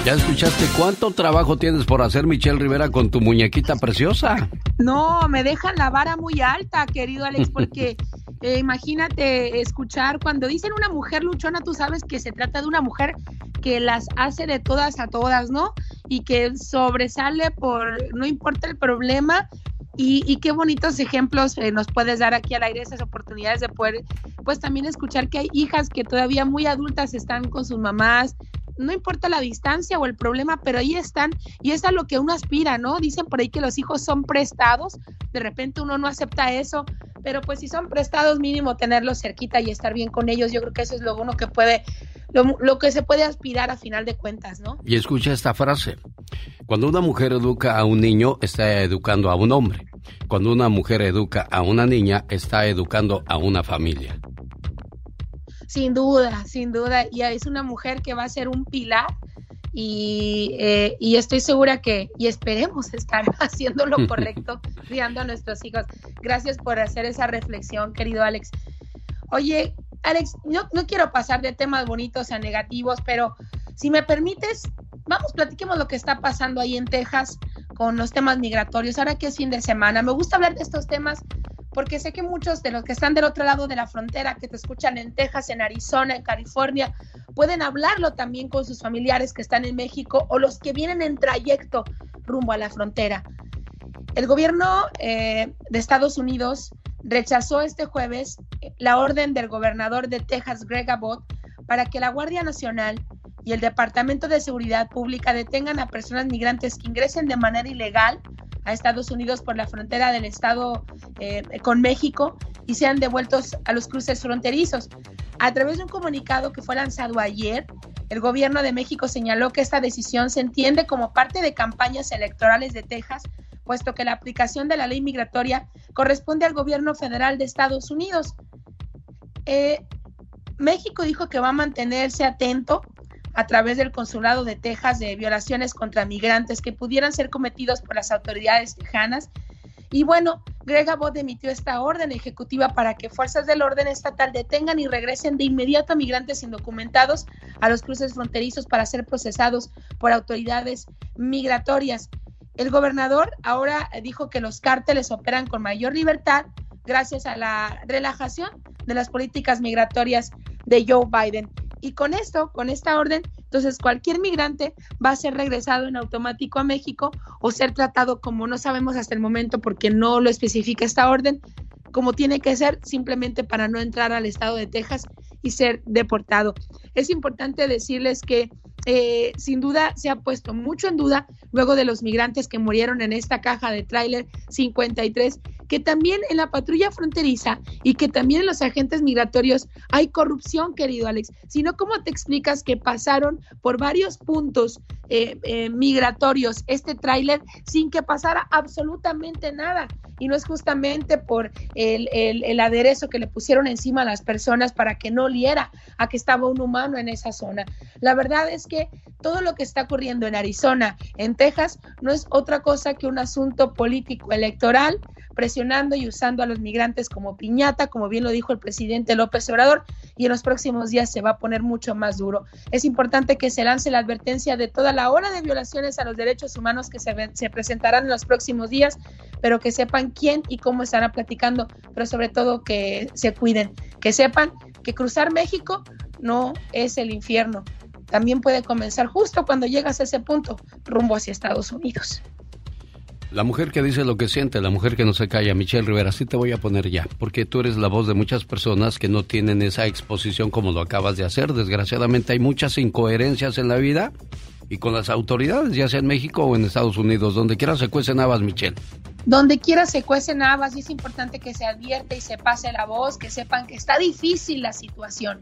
Ya escuchaste cuánto trabajo tienes por hacer, Michelle Rivera, con tu muñequita preciosa. No, me dejan la vara muy alta, querido Alex, [LAUGHS] porque eh, imagínate escuchar cuando dicen una mujer luchona, tú sabes que se trata de una mujer que las hace de todas a todas, ¿no? Y que sobresale por, no importa el problema, y, qué bonitos ejemplos eh, nos puedes dar aquí al aire, esas oportunidades de poder, pues también escuchar que hay hijas que todavía muy adultas están con sus mamás, no importa la distancia o el problema, pero ahí están y es a lo que uno aspira, ¿no? Dicen por ahí que los hijos son prestados, de repente uno no acepta eso, pero pues si son prestados, mínimo tenerlos cerquita y estar bien con ellos, yo creo que eso es lo uno que puede, lo, lo que se puede aspirar a final de cuentas, ¿no? Y escucha esta frase, cuando una mujer educa a un niño, está educando a un hombre. Cuando una mujer educa a una niña, está educando a una familia. Sin duda, sin duda. Y es una mujer que va a ser un pilar y, eh, y, estoy segura que, y esperemos estar [LAUGHS] haciendo lo correcto, [LAUGHS] criando a nuestros hijos. Gracias por hacer esa reflexión, querido Alex. Oye, Alex, no, no quiero pasar de temas bonitos a negativos, pero si me permites, vamos, platiquemos lo que está pasando ahí en Texas con los temas migratorios, ahora que es fin de semana. Me gusta hablar de estos temas porque sé que muchos de los que están del otro lado de la frontera, que te escuchan en Texas, en Arizona, en California, pueden hablarlo también con sus familiares que están en México o los que vienen en trayecto rumbo a la frontera. El gobierno eh, de Estados Unidos rechazó este jueves la orden del gobernador de Texas, Greg Abbott, para que la Guardia Nacional y el Departamento de Seguridad Pública detengan a personas migrantes que ingresen de manera ilegal a Estados Unidos por la frontera del estado eh, con México y sean devueltos a los cruces fronterizos. A través de un comunicado que fue lanzado ayer, el gobierno de México señaló que esta decisión se entiende como parte de campañas electorales de Texas, puesto que la aplicación de la ley migratoria corresponde al gobierno federal de Estados Unidos. Eh, México dijo que va a mantenerse atento a través del Consulado de Texas de violaciones contra migrantes que pudieran ser cometidos por las autoridades tejanas. Y bueno, Greg Abbott emitió esta orden ejecutiva para que fuerzas del orden estatal detengan y regresen de inmediato a migrantes indocumentados a los cruces fronterizos para ser procesados por autoridades migratorias. El gobernador ahora dijo que los cárteles operan con mayor libertad gracias a la relajación de las políticas migratorias de Joe Biden. Y con esto, con esta orden, entonces cualquier migrante va a ser regresado en automático a México o ser tratado como no sabemos hasta el momento porque no lo especifica esta orden, como tiene que ser simplemente para no entrar al estado de Texas y ser deportado. Es importante decirles que eh, sin duda se ha puesto mucho en duda luego de los migrantes que murieron en esta caja de tráiler 53 que también en la patrulla fronteriza y que también en los agentes migratorios hay corrupción, querido Alex. Sino, ¿cómo te explicas que pasaron por varios puntos eh, eh, migratorios este tráiler sin que pasara absolutamente nada? Y no es justamente por el, el, aderezo que le pusieron encima a las personas para que no liera a que estaba un humano en esa zona. La verdad es que todo lo que está ocurriendo en Arizona, en Texas, no es otra cosa que un asunto político electoral presionando y usando a los migrantes como piñata, como bien lo dijo el presidente López Obrador, y en los próximos días se va a poner mucho más duro. Es importante que se lance la advertencia de toda la hora de violaciones a los derechos humanos que se, se presentarán en los próximos días, pero que sepan quién y cómo estará platicando, pero sobre todo que se cuiden, que sepan que cruzar México no es el infierno. También puede comenzar justo cuando llegas a ese punto, rumbo hacia Estados Unidos. La mujer que dice lo que siente, la mujer que no se calla, Michelle Rivera, sí te voy a poner ya, porque tú eres la voz de muchas personas que no tienen esa exposición como lo acabas de hacer. Desgraciadamente hay muchas incoherencias en la vida y con las autoridades, ya sea en México o en Estados Unidos, donde quiera se cuecen habas, Michelle. Donde quiera se cuecen habas y es importante que se advierte y se pase la voz, que sepan que está difícil la situación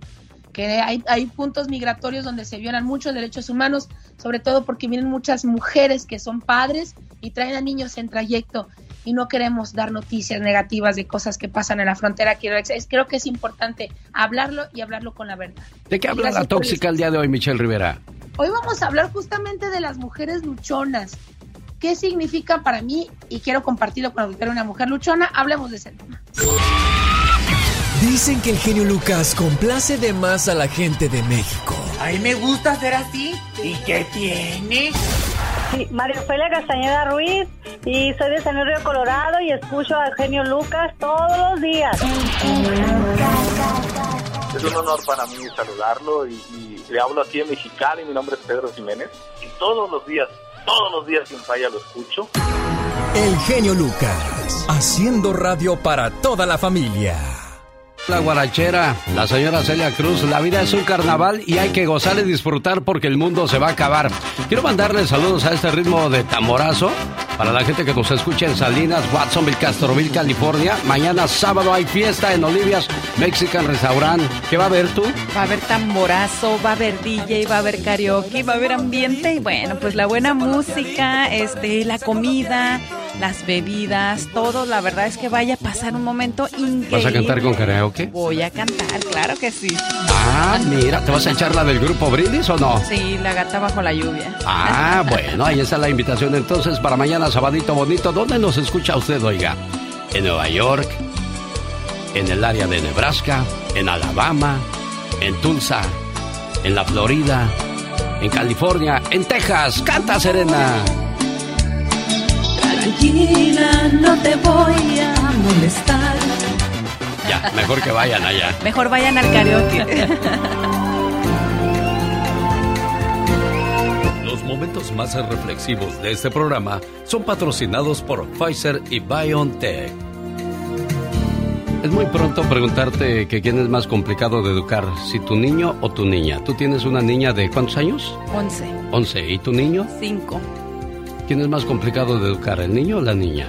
que hay, hay, puntos migratorios donde se violan muchos derechos humanos, sobre todo porque vienen muchas mujeres que son padres y traen a niños en trayecto y no queremos dar noticias negativas de cosas que pasan en la frontera. Quiero, creo que es importante hablarlo y hablarlo con la verdad. ¿De qué habla la tóxica el día de hoy, Michelle Rivera? Hoy vamos a hablar justamente de las mujeres luchonas. ¿Qué significa para mí? Y quiero compartirlo con una mujer luchona. Hablemos de ese tema. Dicen que el genio Lucas complace de más a la gente de México. A mí me gusta ser así. ¿Y qué tiene? Sí, María Ofelia Castañeda Ruiz y soy de San Luis Río Colorado y escucho a Eugenio Lucas todos los días. Es un honor para mí saludarlo y, y le hablo aquí en Mexicali. Mi nombre es Pedro Jiménez y todos los días, todos los días sin falla lo escucho. El genio Lucas, haciendo radio para toda la familia. La guarachera, la señora Celia Cruz, la vida es un carnaval y hay que gozar y disfrutar porque el mundo se va a acabar. Quiero mandarle saludos a este ritmo de tamborazo para la gente que nos escucha en Salinas, Watsonville, Castroville, California. Mañana sábado hay fiesta en Olivia's Mexican Restaurant. ¿Qué va a haber tú? Va a haber tamborazo, va a haber DJ, va a haber karaoke, va a haber ambiente y bueno, pues la buena música, este, la comida, las bebidas, todo. La verdad es que vaya a pasar un momento increíble. ¿Vas a cantar con karaoke? Voy a cantar, claro que sí. Ah, mira, ¿te vas a echar la del grupo Brindis o no? Sí, la gata bajo la lluvia. Ah, bueno, ahí está la invitación entonces para mañana, sabadito bonito. ¿Dónde nos escucha usted, oiga? En Nueva York, en el área de Nebraska, en Alabama, en Tulsa, en la Florida, en California, en Texas. ¡Canta, Serena! Tranquila, no te voy a molestar. Ya, mejor que vayan allá. Mejor vayan al karaoke. Los momentos más reflexivos de este programa son patrocinados por Pfizer y BioNTech. Es muy pronto preguntarte que quién es más complicado de educar, si tu niño o tu niña. ¿Tú tienes una niña de cuántos años? Once. Once. ¿Y tu niño? Cinco. ¿Quién es más complicado de educar, el niño o la niña?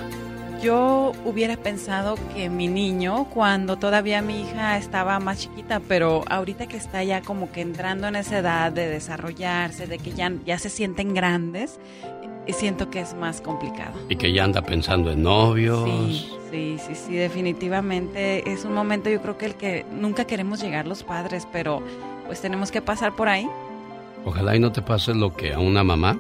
Yo hubiera pensado que mi niño, cuando todavía mi hija estaba más chiquita, pero ahorita que está ya como que entrando en esa edad de desarrollarse, de que ya, ya se sienten grandes, eh, siento que es más complicado. Y que ya anda pensando en novios. Sí, sí, sí, sí, definitivamente es un momento yo creo que el que nunca queremos llegar los padres, pero pues tenemos que pasar por ahí. Ojalá y no te pase lo que a una mamá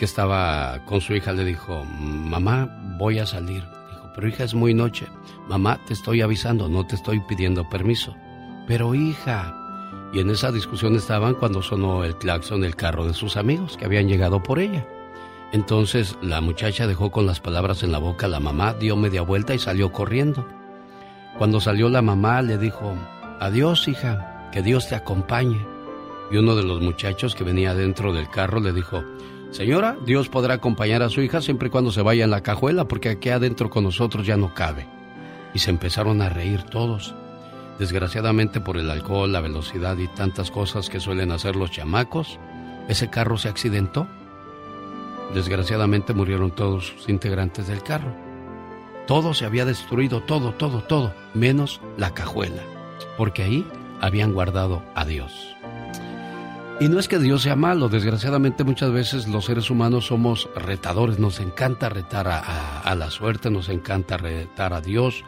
que estaba con su hija le dijo, mamá, voy a salir. Dijo, pero hija, es muy noche. Mamá, te estoy avisando, no te estoy pidiendo permiso. Pero hija. Y en esa discusión estaban cuando sonó el claxon del carro de sus amigos que habían llegado por ella. Entonces la muchacha dejó con las palabras en la boca a la mamá, dio media vuelta y salió corriendo. Cuando salió la mamá le dijo, adiós hija, que Dios te acompañe. Y uno de los muchachos que venía dentro del carro le dijo, Señora, Dios podrá acompañar a su hija siempre y cuando se vaya en la cajuela, porque aquí adentro con nosotros ya no cabe. Y se empezaron a reír todos. Desgraciadamente por el alcohol, la velocidad y tantas cosas que suelen hacer los chamacos, ese carro se accidentó. Desgraciadamente murieron todos sus integrantes del carro. Todo se había destruido, todo, todo, todo, menos la cajuela, porque ahí habían guardado a Dios. Y no es que Dios sea malo, desgraciadamente muchas veces los seres humanos somos retadores, nos encanta retar a, la suerte, nos encanta retar a Dios,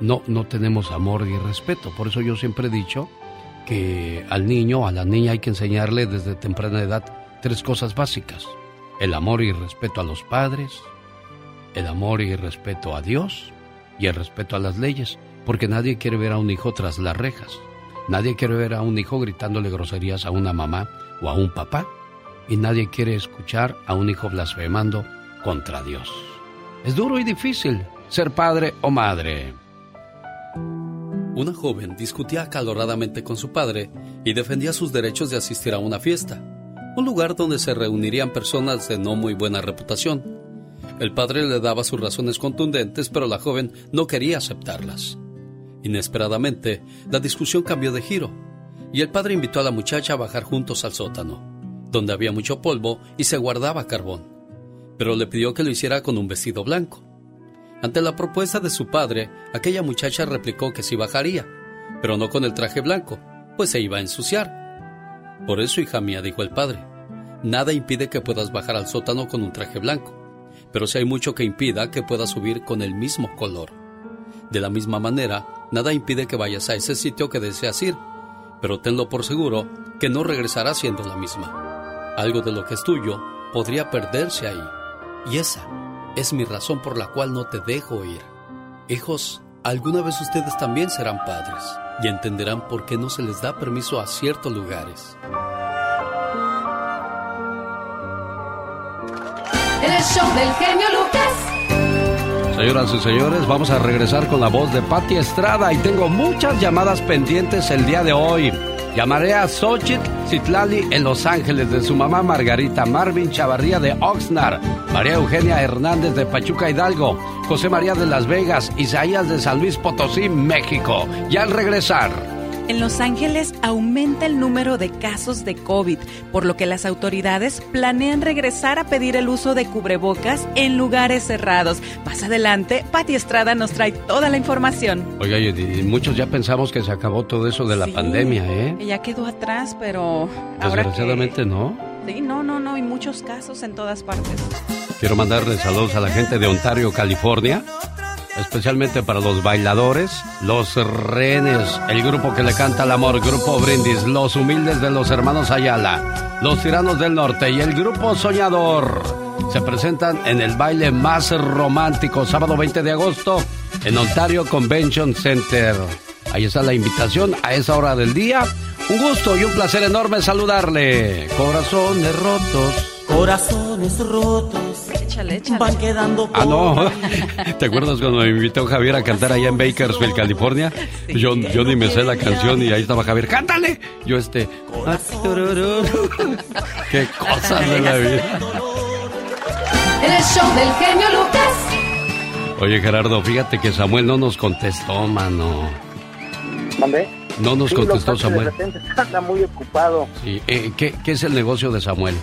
no, no tenemos amor y respeto. Por eso yo siempre he dicho que al niño a la niña hay que enseñarle desde temprana edad tres cosas básicas. El amor y respeto a los padres, el amor y respeto a Dios y el respeto a las leyes, porque nadie quiere ver a un hijo tras las rejas. Nadie quiere ver a un hijo gritándole groserías a una mamá o a un papá. Y nadie quiere escuchar a un hijo blasfemando contra Dios. Es duro y difícil ser padre o madre. Una joven discutía acaloradamente con su padre y defendía sus derechos de asistir a una fiesta, un lugar donde se reunirían personas de no muy buena reputación. El padre le daba sus razones contundentes, pero la joven no quería aceptarlas. Inesperadamente, la discusión cambió de giro y el padre invitó a la muchacha a bajar juntos al sótano, donde había mucho polvo y se guardaba carbón, pero le pidió que lo hiciera con un vestido blanco. Ante la propuesta de su padre, aquella muchacha replicó que sí bajaría, pero no con el traje blanco, pues se iba a ensuciar. Por eso, hija mía, dijo el padre, nada impide que puedas bajar al sótano con un traje blanco, pero si hay mucho que impida que puedas subir con el mismo color. De la misma manera, nada impide que vayas a ese sitio que deseas ir, pero tenlo por seguro que no regresarás siendo la misma. Algo de lo que es tuyo podría perderse ahí. Y esa es mi razón por la cual no te dejo ir. Hijos, alguna vez ustedes también serán padres y entenderán por qué no se les da permiso a ciertos lugares. El show del genio Lucas. Señoras y señores, vamos a regresar con la voz de Patti Estrada y tengo muchas llamadas pendientes el día de hoy. Llamaré a Xochitl Citlali en Los Ángeles de su mamá Margarita, Marvin Chavarría de Oxnard, María Eugenia Hernández de Pachuca Hidalgo, José María de Las Vegas, Isaías de San Luis Potosí, México. Y al regresar, En Los Ángeles aumenta el número de casos de COVID, por lo que las autoridades planean regresar a pedir el uso de cubrebocas en lugares cerrados. Más adelante, Patti Estrada nos trae toda la información. oiga, y- muchos ya pensamos que se acabó todo eso de la Sí. pandemia, ¿eh? Ya quedó atrás, pero ahora que... Desgraciadamente no. Sí, no, no, no, hay muchos casos en todas partes. Quiero mandarle saludos a la gente de Ontario, California, especialmente para los bailadores, los rehenes, el grupo que le canta el amor, Grupo Brindis, los humildes de los hermanos Ayala, los tiranos del norte y el grupo Soñador. Se presentan en el baile más romántico, sábado 20 de agosto, en Ontario Convention Center. Ahí está la invitación a esa hora del día. Un gusto y un placer enorme saludarle. Corazones rotos. Corazones rotos Échale, échale. van quedando Ah, no. [LAUGHS] ¿Te acuerdas cuando me invitó Javier a cantar allá en Bakersfield, California? Yo, yo ni me sé la canción y ahí estaba Javier. ¡Cántale! Yo este... [LAUGHS] ¡Qué cosas de la vida! El show del genio Lucas. Oye, Gerardo, fíjate que Samuel no nos contestó, mano. ¿Mandé? No nos Sí, contestó Samuel. De repente anda muy ocupado. Sí, eh, ¿qué, ¿Qué es el negocio de Samuel?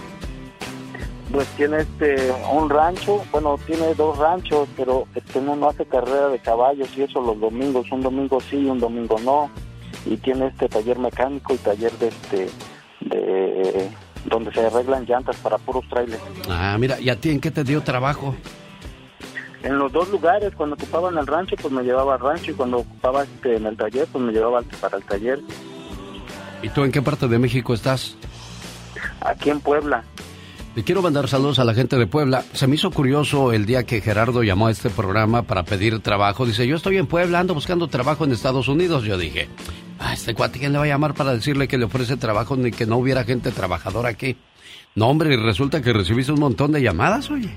Pues tiene este un rancho, bueno, tiene dos ranchos, pero este uno hace carrera de caballos y eso los domingos, un domingo sí y un domingo no. Y tiene este taller mecánico y taller de este de donde se arreglan llantas para puros trailers. Ah, mira, ¿y a ti en qué te dio trabajo? En los dos lugares, cuando ocupaba en el rancho, pues me llevaba al rancho y cuando ocupaba este, en el taller, pues me llevaba para el taller ¿Y tú en qué parte de México estás? aquí en Puebla. Le quiero mandar saludos a la gente de Puebla. Se me hizo curioso el día que Gerardo llamó a este programa para pedir trabajo. Dice, yo estoy en Puebla, ando buscando trabajo en Estados Unidos. Yo dije, a este cuate, ¿quién le va a llamar para decirle que le ofrece trabajo ni que no hubiera gente trabajadora aquí? No, hombre, y resulta que recibiste un montón de llamadas, oye.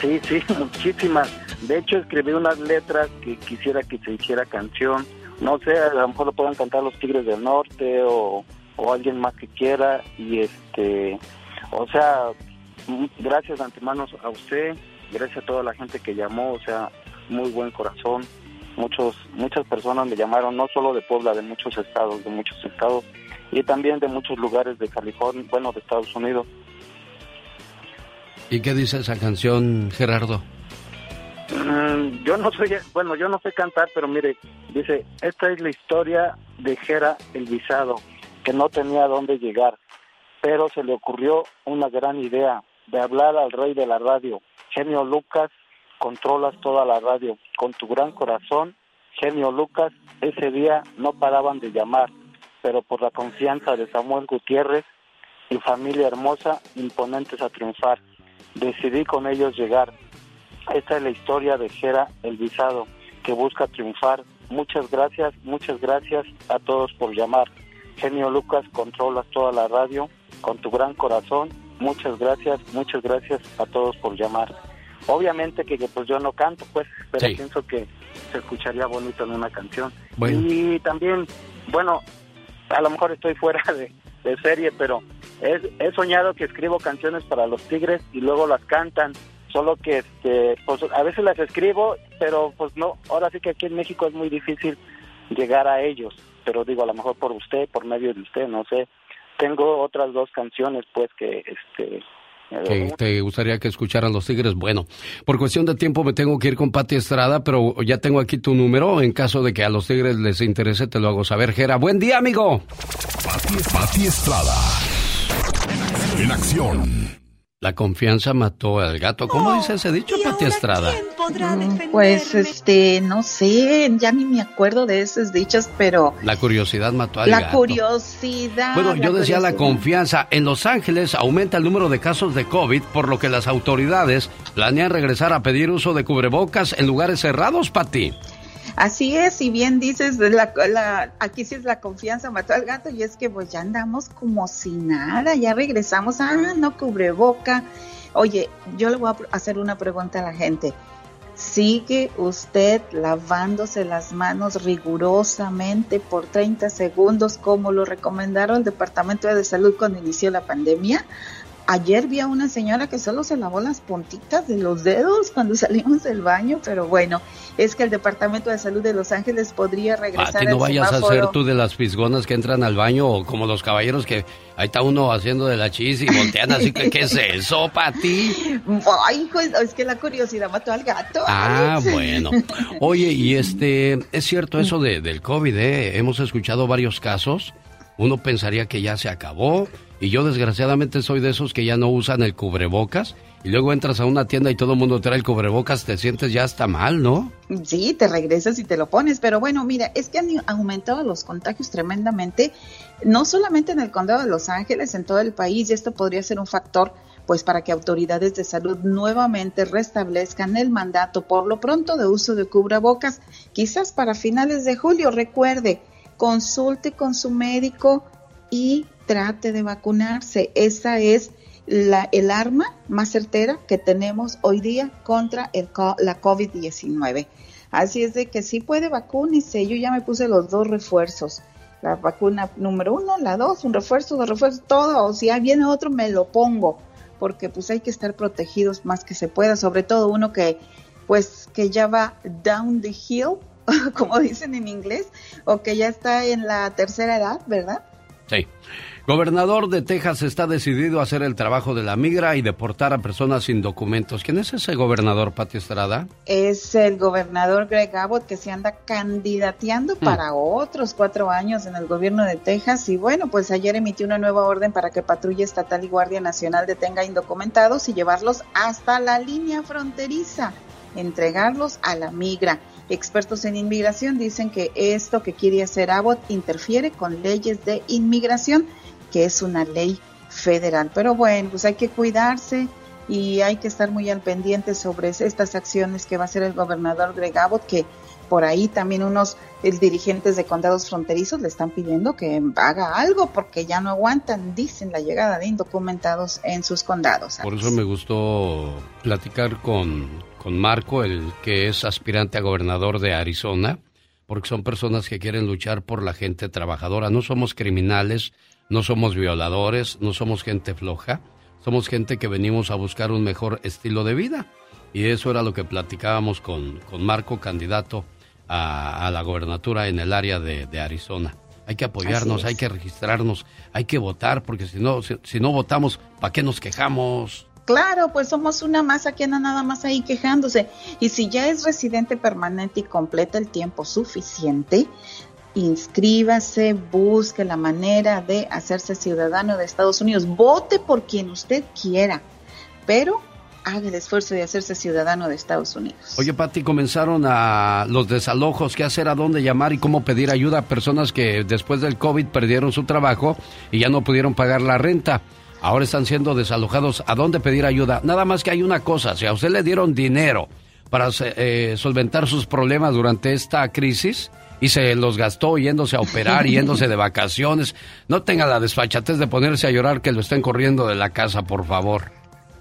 Sí, sí, muchísimas. De hecho, escribí unas letras que quisiera que se hiciera canción. No sé, a lo mejor lo puedan cantar los Tigres del Norte o, o alguien más que quiera. Y este, o sea, gracias de antemano a usted, gracias a toda la gente que llamó, o sea, muy buen corazón. Muchos, muchas personas me llamaron, no solo de Puebla, de muchos estados, de muchos estados y también de muchos lugares de California, bueno, de Estados Unidos. ¿Y qué dice esa canción, Gerardo? Mm, yo no soy, bueno, yo no sé cantar, pero mire, dice, esta es la historia de Jera el Visado, que no tenía dónde llegar, pero se le ocurrió una gran idea de hablar al rey de la radio. Genio Lucas, controlas toda la radio. Con tu gran corazón, Genio Lucas, ese día no paraban de llamar, pero por la confianza de Samuel Gutiérrez y familia hermosa, imponentes a triunfar. Decidí con ellos llegar. Esta es la historia de Jera el Visado, que busca triunfar. Muchas gracias, muchas gracias a todos por llamar. Genio Lucas, controlas toda la radio con tu gran corazón. Muchas gracias, muchas gracias a todos por llamar. Obviamente que, que, pues yo no canto, pues, pero Sí. pienso que se escucharía bonito en una canción. Bueno. Y también, bueno, a lo mejor estoy [LAUGHS] fuera de, de serie, pero he, he soñado que escribo canciones para los Tigres y luego las cantan. Solo que este, pues, a veces las escribo, pero pues no, ahora sí que aquí en México es muy difícil llegar a ellos. Pero digo, a lo mejor por usted, por medio de usted, no sé. Tengo otras dos canciones, pues, que este, que te gustaría que escucharan los Tigres. Bueno, por cuestión de tiempo me tengo que ir con Pati Estrada, pero ya tengo aquí tu número. En caso de que a los Tigres les interese, te lo hago saber, Gera. Buen día, amigo. Pati, Pati Estrada. En acción. La confianza mató al gato. ¿Cómo dice ese dicho, Pati Estrada? Pues, este, no sé, ya ni me acuerdo de esos dichos, pero La curiosidad mató al la gato. curiosidad. Bueno, yo decía la confianza. En Los Ángeles aumenta el número de casos de COVID, por lo que las autoridades planean regresar a pedir uso de cubrebocas en lugares cerrados, Pati. Así es, si bien dices, la, aquí sí es la confianza mató al gato y es que pues ya andamos como si nada, ya regresamos, ah, no cubreboca, Oye, yo le voy a hacer una pregunta a la gente. ¿Sigue usted lavándose las manos rigurosamente por 30 segundos como lo recomendaron el Departamento de Salud cuando inició la pandemia? Ayer vi a una señora que solo se lavó las puntitas de los dedos cuando [LAUGHS] salimos del baño, pero bueno, es que el Departamento de Salud de Los Ángeles podría regresar Pati, no vayas a ser tú de las fisgonas que entran al baño o como los caballeros que ahí está uno haciendo de la chis y voltean así que ¿qué es eso, Pati? [LAUGHS] Ay, hijo, es que la curiosidad mató al gato. Ah, [LAUGHS] bueno. Oye, y este, es cierto eso de, del COVID, ¿eh? Hemos escuchado varios casos. Uno pensaría que ya se acabó y yo desgraciadamente soy de esos que ya no usan el cubrebocas. Y luego entras a una tienda y todo el mundo trae el cubrebocas, te sientes ya hasta mal, ¿no? Sí, te regresas y te lo pones, pero bueno, mira, es que han aumentado los contagios tremendamente, no solamente en el condado de Los Ángeles, en todo el país, y esto podría ser un factor pues para que autoridades de salud nuevamente restablezcan el mandato por lo pronto de uso de cubrebocas, quizás para finales de julio, recuerde, consulte con su médico y trate de vacunarse. Esa es la, el arma más certera que tenemos hoy día contra el, la COVID-19. Así es de que sí puede vacunarse. Yo ya me puse los dos refuerzos. La vacuna número uno, la dos, un refuerzo, dos refuerzos, todo. O si viene otro, me lo pongo. Porque pues hay que estar protegidos más que se pueda. Sobre todo uno que pues que ya va down the hill, [LAUGHS] como dicen en inglés, o que ya está en la tercera edad, ¿verdad? Sí. Gobernador de Texas está decidido a hacer el trabajo de la migra y deportar a personas sin documentos. ¿Quién es ese gobernador, Pati Estrada? Es el gobernador Greg Abbott que se anda candidateando hmm. para otros cuatro años en el gobierno de Texas. Y bueno, pues ayer emitió una nueva orden para que Patrulla Estatal y Guardia Nacional detenga indocumentados y llevarlos hasta la línea fronteriza, entregarlos a la migra. Expertos en inmigración dicen que esto que quiere hacer Abbott interfiere con leyes de inmigración que es una ley federal. Pero bueno, pues hay que cuidarse y hay que estar muy al pendiente sobre estas acciones que va a hacer el gobernador Greg Abbott, que por ahí también unos dirigentes de condados fronterizos le están pidiendo que haga algo porque ya no aguantan, dicen, la llegada de indocumentados en sus condados. Por eso me gustó platicar con, con Marco, el que es aspirante a gobernador de Arizona, porque son personas que quieren luchar por la gente trabajadora. No somos criminales, no somos violadores, no somos gente floja, somos gente que venimos a buscar un mejor estilo de vida. Y eso era lo que platicábamos con, con Marco, candidato a, la gobernatura en el área de, Arizona. Hay que apoyarnos, hay que registrarnos, hay que votar, porque si no, si, no votamos, ¿para qué nos quejamos? Claro, pues somos una masa que anda nada más ahí quejándose. Y si ya es residente permanente y completa el tiempo suficiente, inscríbase, busque la manera de hacerse ciudadano de Estados Unidos, vote por quien usted quiera, pero haga el esfuerzo de hacerse ciudadano de Estados Unidos. Oye, Pati, comenzaron a los desalojos, qué hacer, a dónde llamar y cómo pedir ayuda a personas que después del COVID perdieron su trabajo y ya no pudieron pagar la renta. Ahora están siendo desalojados. ¿A dónde pedir ayuda? Nada más que hay una cosa, si a usted le dieron dinero para eh, solventar sus problemas durante esta crisis, y se los gastó yéndose a operar, [LAUGHS] yéndose de vacaciones. No tenga la desfachatez de ponerse a llorar que lo estén corriendo de la casa, por favor.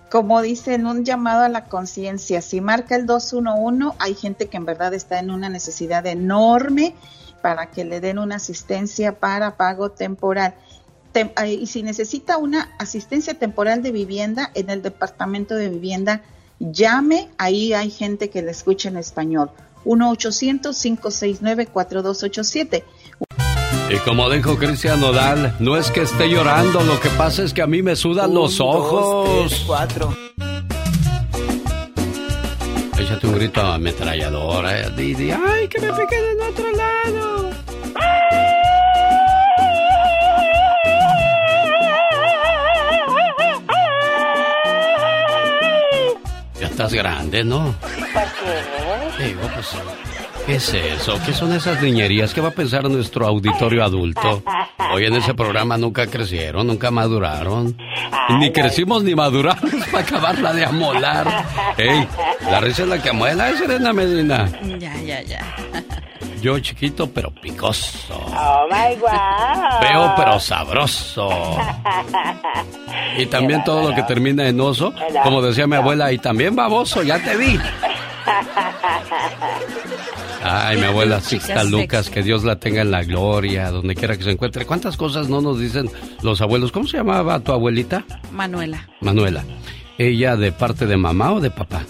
Como dicen, un llamado a la conciencia. Si marca el 211, hay gente que en verdad está en una necesidad enorme para que le den una asistencia para pago temporal. y si necesita una asistencia temporal de vivienda en el departamento de vivienda, llame, ahí hay gente que le escucha en español. 1-800-569-4287. Y como dijo Cristian Nodal, no es que esté llorando, lo que pasa es que a mí me sudan los ojos. cuatro. Échate un grito ametrallador, eh, Didi. ¡Ay, que me piquen en otro lado! Estás grande, ¿no? Digo, pues, ¿qué es eso? ¿Qué son esas niñerías? ¿Qué va a pensar nuestro auditorio adulto? Hoy en ese programa nunca crecieron, nunca maduraron. Ni crecimos ni maduramos [LAUGHS] para acabarla de amolar. ¡Ey! La risa es la que amuela, es Serena Medina. Ya, ya, ya. Yo chiquito pero picoso. Oh my [LAUGHS] wow. Feo pero sabroso. [LAUGHS] Y también todo lo que termina en oso, como decía mi abuela, y también baboso, ya te vi. Ay, mi abuela Sixta Lucas, que Dios la tenga en la gloria, donde quiera que se encuentre. ¿Cuántas cosas no nos dicen los abuelos? ¿Cómo se llamaba tu abuelita? Manuela. Manuela. ¿Ella de parte de mamá o de papá?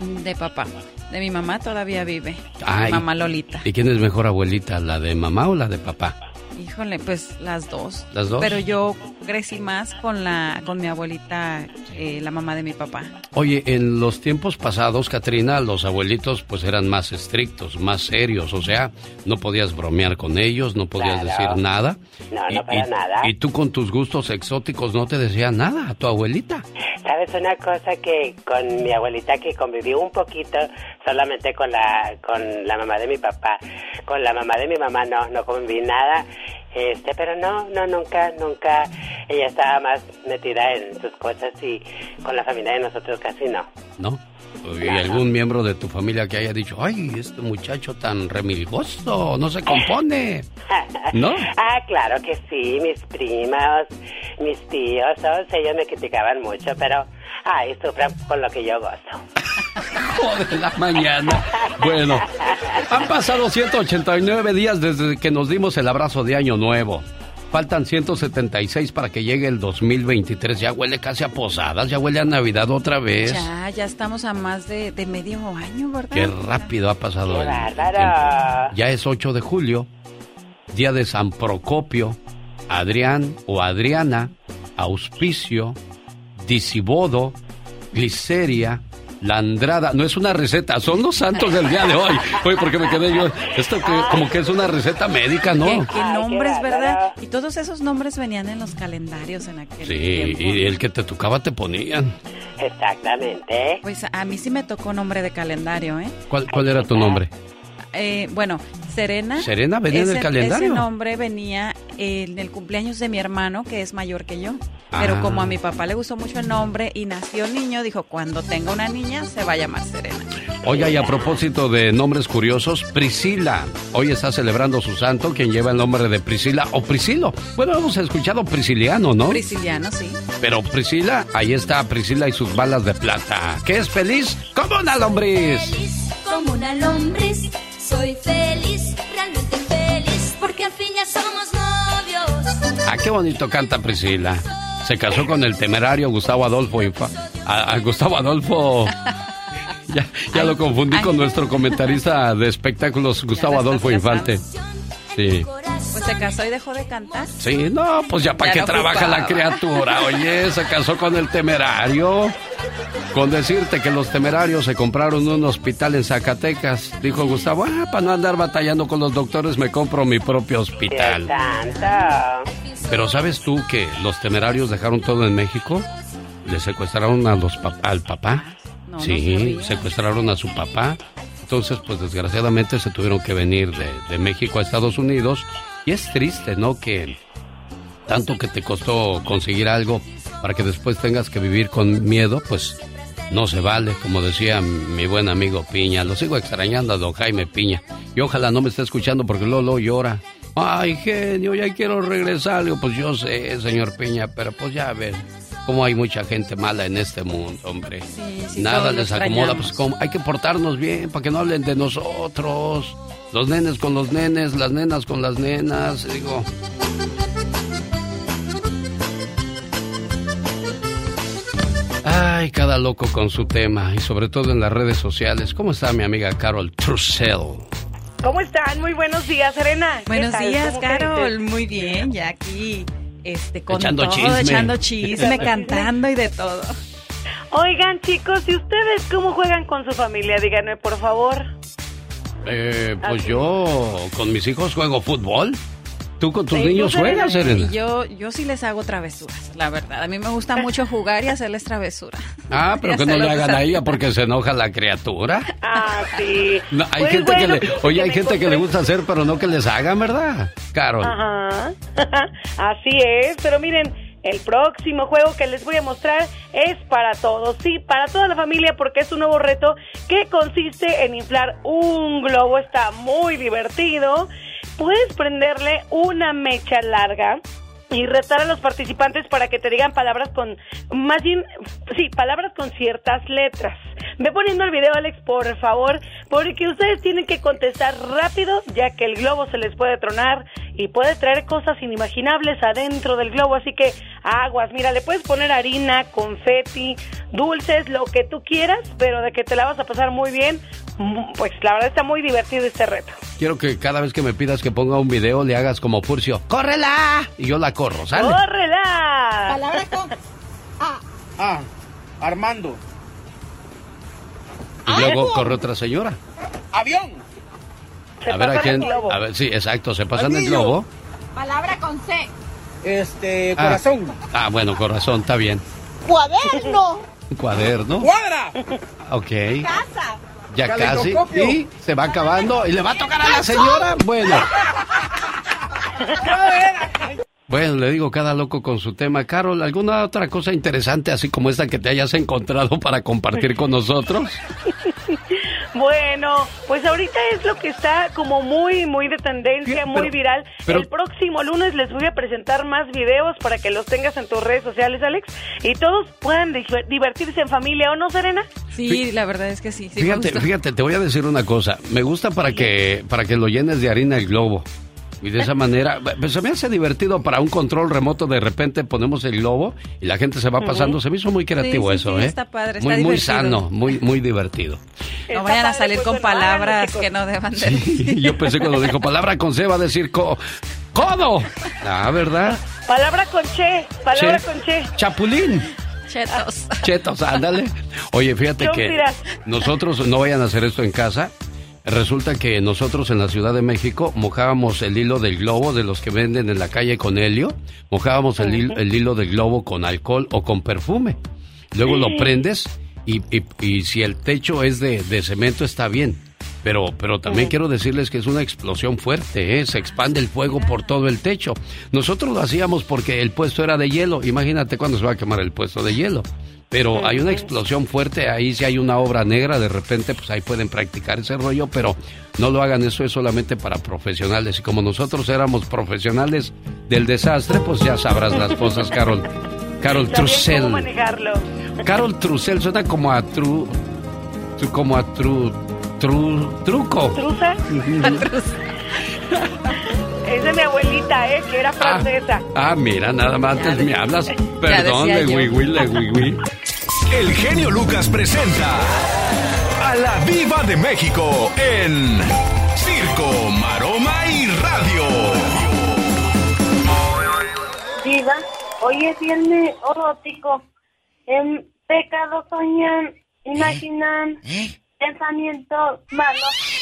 De papá. De mi mamá todavía vive. Ay. Mamá Lolita. ¿Y quién es mejor abuelita, la de mamá o la de papá? Híjole, pues las dos. ¿Las dos? Pero yo crecí más con la con mi abuelita, eh, la mamá de mi papá. Oye, en los tiempos pasados, Katrina, los abuelitos pues eran más estrictos, más serios, o sea, no podías bromear con ellos, no podías Claro. decir nada. No, y, no para y- nada. y tú con tus gustos exóticos no te decía nada a tu abuelita. ¿Sabes una cosa que con mi abuelita que conviví un poquito solamente con la con la mamá de mi papá, con la mamá de mi mamá no no conviví nada, este, pero no no nunca nunca ella estaba más metida en sus cosas y con la familia de nosotros casi no. ¿No? ¿Y algún miembro de tu familia que haya dicho, ay, este muchacho tan remilgoso, no se compone? [LAUGHS] ¿No? Ah, claro que sí, mis primos, mis tíos, todos ellos me criticaban mucho, pero ay, sufran con lo que yo gozo. [LAUGHS] de la mañana. Bueno, han pasado 189 días desde que nos dimos el abrazo de Año Nuevo. Faltan 176 para que llegue el 2023. Ya huele casi a posadas, ya huele a Navidad otra vez. Ya, ya estamos a más de, de medio año, ¿verdad? Qué rápido ha pasado el tiempo. Ya es 8 de julio, día de San Procopio, Adrián o Adriana, Auspicio, Disibodo, Gliceria, La Andrada. No es una receta, son los santos del día de hoy. Oye, porque me quedé yo. Esto que, como que es una receta médica, ¿no? ¿Qué, qué nombres, verdad? Y todos esos nombres venían en los calendarios en aquel Sí, tiempo. y el que te tocaba te ponían. Exactamente. Pues a mí sí me tocó nombre de calendario, ¿eh? ¿Cuál, cuál era tu nombre? Eh, bueno, Serena. Serena venía en el calendario. Ese nombre venía en el cumpleaños de mi hermano, que es mayor que yo. Pero Ah. como a mi papá le gustó mucho el nombre y nació niño, dijo, cuando tenga una niña se va a llamar Serena. Oiga, y a propósito de nombres curiosos, Priscila. Hoy está celebrando su santo, quien lleva el nombre de Priscila o Priscilo. Bueno, hemos escuchado Prisciliano, ¿no? Prisciliano, sí. Pero Priscila, ahí está Priscila y sus balas de plata. ¿Qué es feliz? Como una lombriz. Como una lombriz, soy feliz, realmente feliz, porque al fin ya somos novios. Ah, qué bonito canta Priscila. Se casó con el temerario Gustavo Adolfo Infa. A, a Gustavo Adolfo. [LAUGHS] Ya, ya lo confundí con nuestro comentarista de espectáculos, Gustavo Adolfo Infante. Sí. Pues se casó y dejó de cantar. Sí, no, pues ya para qué no trabaja la criatura. Oye, se casó con el temerario. Con decirte que los temerarios se compraron un hospital en Zacatecas. Dijo Gustavo, ah, para no andar batallando con los doctores, me compro mi propio hospital. Pero ¿sabes tú que los temerarios dejaron todo en México? Le secuestraron a los pap- al papá. No, sí, no secuestraron a su papá. Entonces, pues desgraciadamente se tuvieron que venir de, de México a Estados Unidos. Y es triste, ¿no? Que tanto que te costó conseguir algo para que después tengas que vivir con miedo, pues no se vale, como decía mi buen amigo Piña. Lo sigo extrañando a don Jaime Piña. Y ojalá no me esté escuchando porque Lolo llora. Ay, genio, ya quiero regresar. Digo, pues yo sé, señor Piña, pero pues ya ves cómo hay mucha gente mala en este mundo, hombre. sí, Nada todos lo les acomoda, pues como hay que portarnos bien para que no hablen de nosotros. Los nenes con los nenes, las nenas con las nenas, digo. Ay, cada loco con su tema y sobre todo en las redes sociales. ¿Cómo está mi amiga Carol Trussell? ¿Cómo están? Muy buenos días, Serena. ¿Qué Buenos días, ¿Cómo Carol. Muy bien, ya aquí. Este, con Echando todo, chisme. echando chisme, [LAUGHS] cantando y de todo. Oigan, chicos, ¿y ustedes cómo juegan con su familia? Díganme, por favor. Eh, pues yo con mis hijos juego fútbol. ¿Tú con tus Sí, niños juegas, Serena? y Yo, yo sí les hago travesuras, la verdad. A mí me gusta mucho jugar y hacerles travesuras. Ah, [LAUGHS] pero que no le hagan a ella desafíos. porque se enoja la criatura. Ah, sí. No, hay Pues gente bueno, que le, oye, hay gente que le gusta hacer, pero no que les hagan, ¿verdad? Carol. Ajá. [LAUGHS] Así es, pero miren, El próximo juego que les voy a mostrar es para todos, sí, para toda la familia porque es un nuevo reto que consiste en inflar un globo, está muy divertido. Puedes prenderle una mecha larga y retar a los participantes para que te digan palabras con, más bien, sí, palabras con ciertas letras. Ve poniendo el video, Alex, por favor, porque ustedes tienen que contestar rápido, ya que el globo se les puede tronar y puede traer cosas inimaginables adentro del globo, así que aguas, mira, le puedes poner harina, confeti, dulces, lo que tú quieras, pero de que te la vas a pasar muy bien, mm, pues la verdad está muy divertido este reto. Quiero que cada vez que me pidas que ponga un video le hagas como Furcio, ¡córrela! Y yo la corro, ¿sale? ¡Córrela! Palabra con A. Ah, Armando. Y luego corre otra señora. Avión. A ver a quién. A ver, sí, exacto, se pasan el globo. Palabra con C. Este, Ah. corazón. Ah, bueno, corazón, está bien. Cuaderno. [LAUGHS] Cuaderno. Cuadra. Ok. Casa. Ya casi. Y se va acabando. Y le va a tocar a la señora. Bueno. Bueno, le digo cada loco con su tema. Carol, ¿alguna otra cosa interesante así como esta que te hayas encontrado para compartir con nosotros? Bueno, pues ahorita es lo que está como muy, muy de tendencia, muy viral. pero- El próximo lunes les voy a presentar más videos para que los tengas en tus redes sociales, Alex, y todos puedan di- divertirse en familia, ¿o no, Serena? Sí, la verdad es que sí. sí Fíjate, fíjate, te voy a decir una cosa. Me gusta para que, para que lo llenes de harina el globo. Y de esa manera, pues se me hace divertido para un control remoto. De repente ponemos el globo y la gente se va pasando. Se me hizo muy creativo Sí, sí, eso, sí, ¿eh? está padre, está muy, muy sano, muy, muy divertido. No vayan a salir pues, con palabras que no deban de Y yo pensé cuando dijo palabra con C va a decir co- codo. Ah, ¿verdad? Palabra con che, palabra Che. con che. Chapulín. Chetos. Chetos, ándale. Oye, fíjate que nosotros no vayan a hacer esto en casa. Resulta que nosotros en la Ciudad de México mojábamos el hilo del globo de los que venden en la calle con helio, mojábamos el, hil- el hilo del globo con alcohol o con perfume. Luego lo prendes y, y- y si el techo es de, de cemento está bien. Pero, pero también quiero decirles que es una explosión fuerte, ¿eh? se expande el fuego por todo el techo. Nosotros lo hacíamos porque el puesto era de hielo. Imagínate cuándo se va a quemar el puesto de hielo. Pero hay una explosión fuerte, ahí si hay una obra negra, de repente pues ahí pueden practicar ese rollo, pero no lo hagan, eso es solamente para profesionales. Y como nosotros éramos profesionales del desastre, pues ya sabrás las cosas, Carol. Carol Sabía cómo Trussell. manejarlo. Carol Trussell suena como a tru, tru- como a tru, tru, truco. ¿Truza? [LAUGHS] es de mi abuelita, ¿eh? Que era francesa. Ah, mira, nada más antes me hablas. [LAUGHS] Perdón, de wiwi, de wiwi. [LAUGHS] El genio Lucas presenta a la Viva de México en Circo, Maroma y Radio. Diva, hoy es viernes erótico. En pecado soñan, imaginan, pensamientos malos.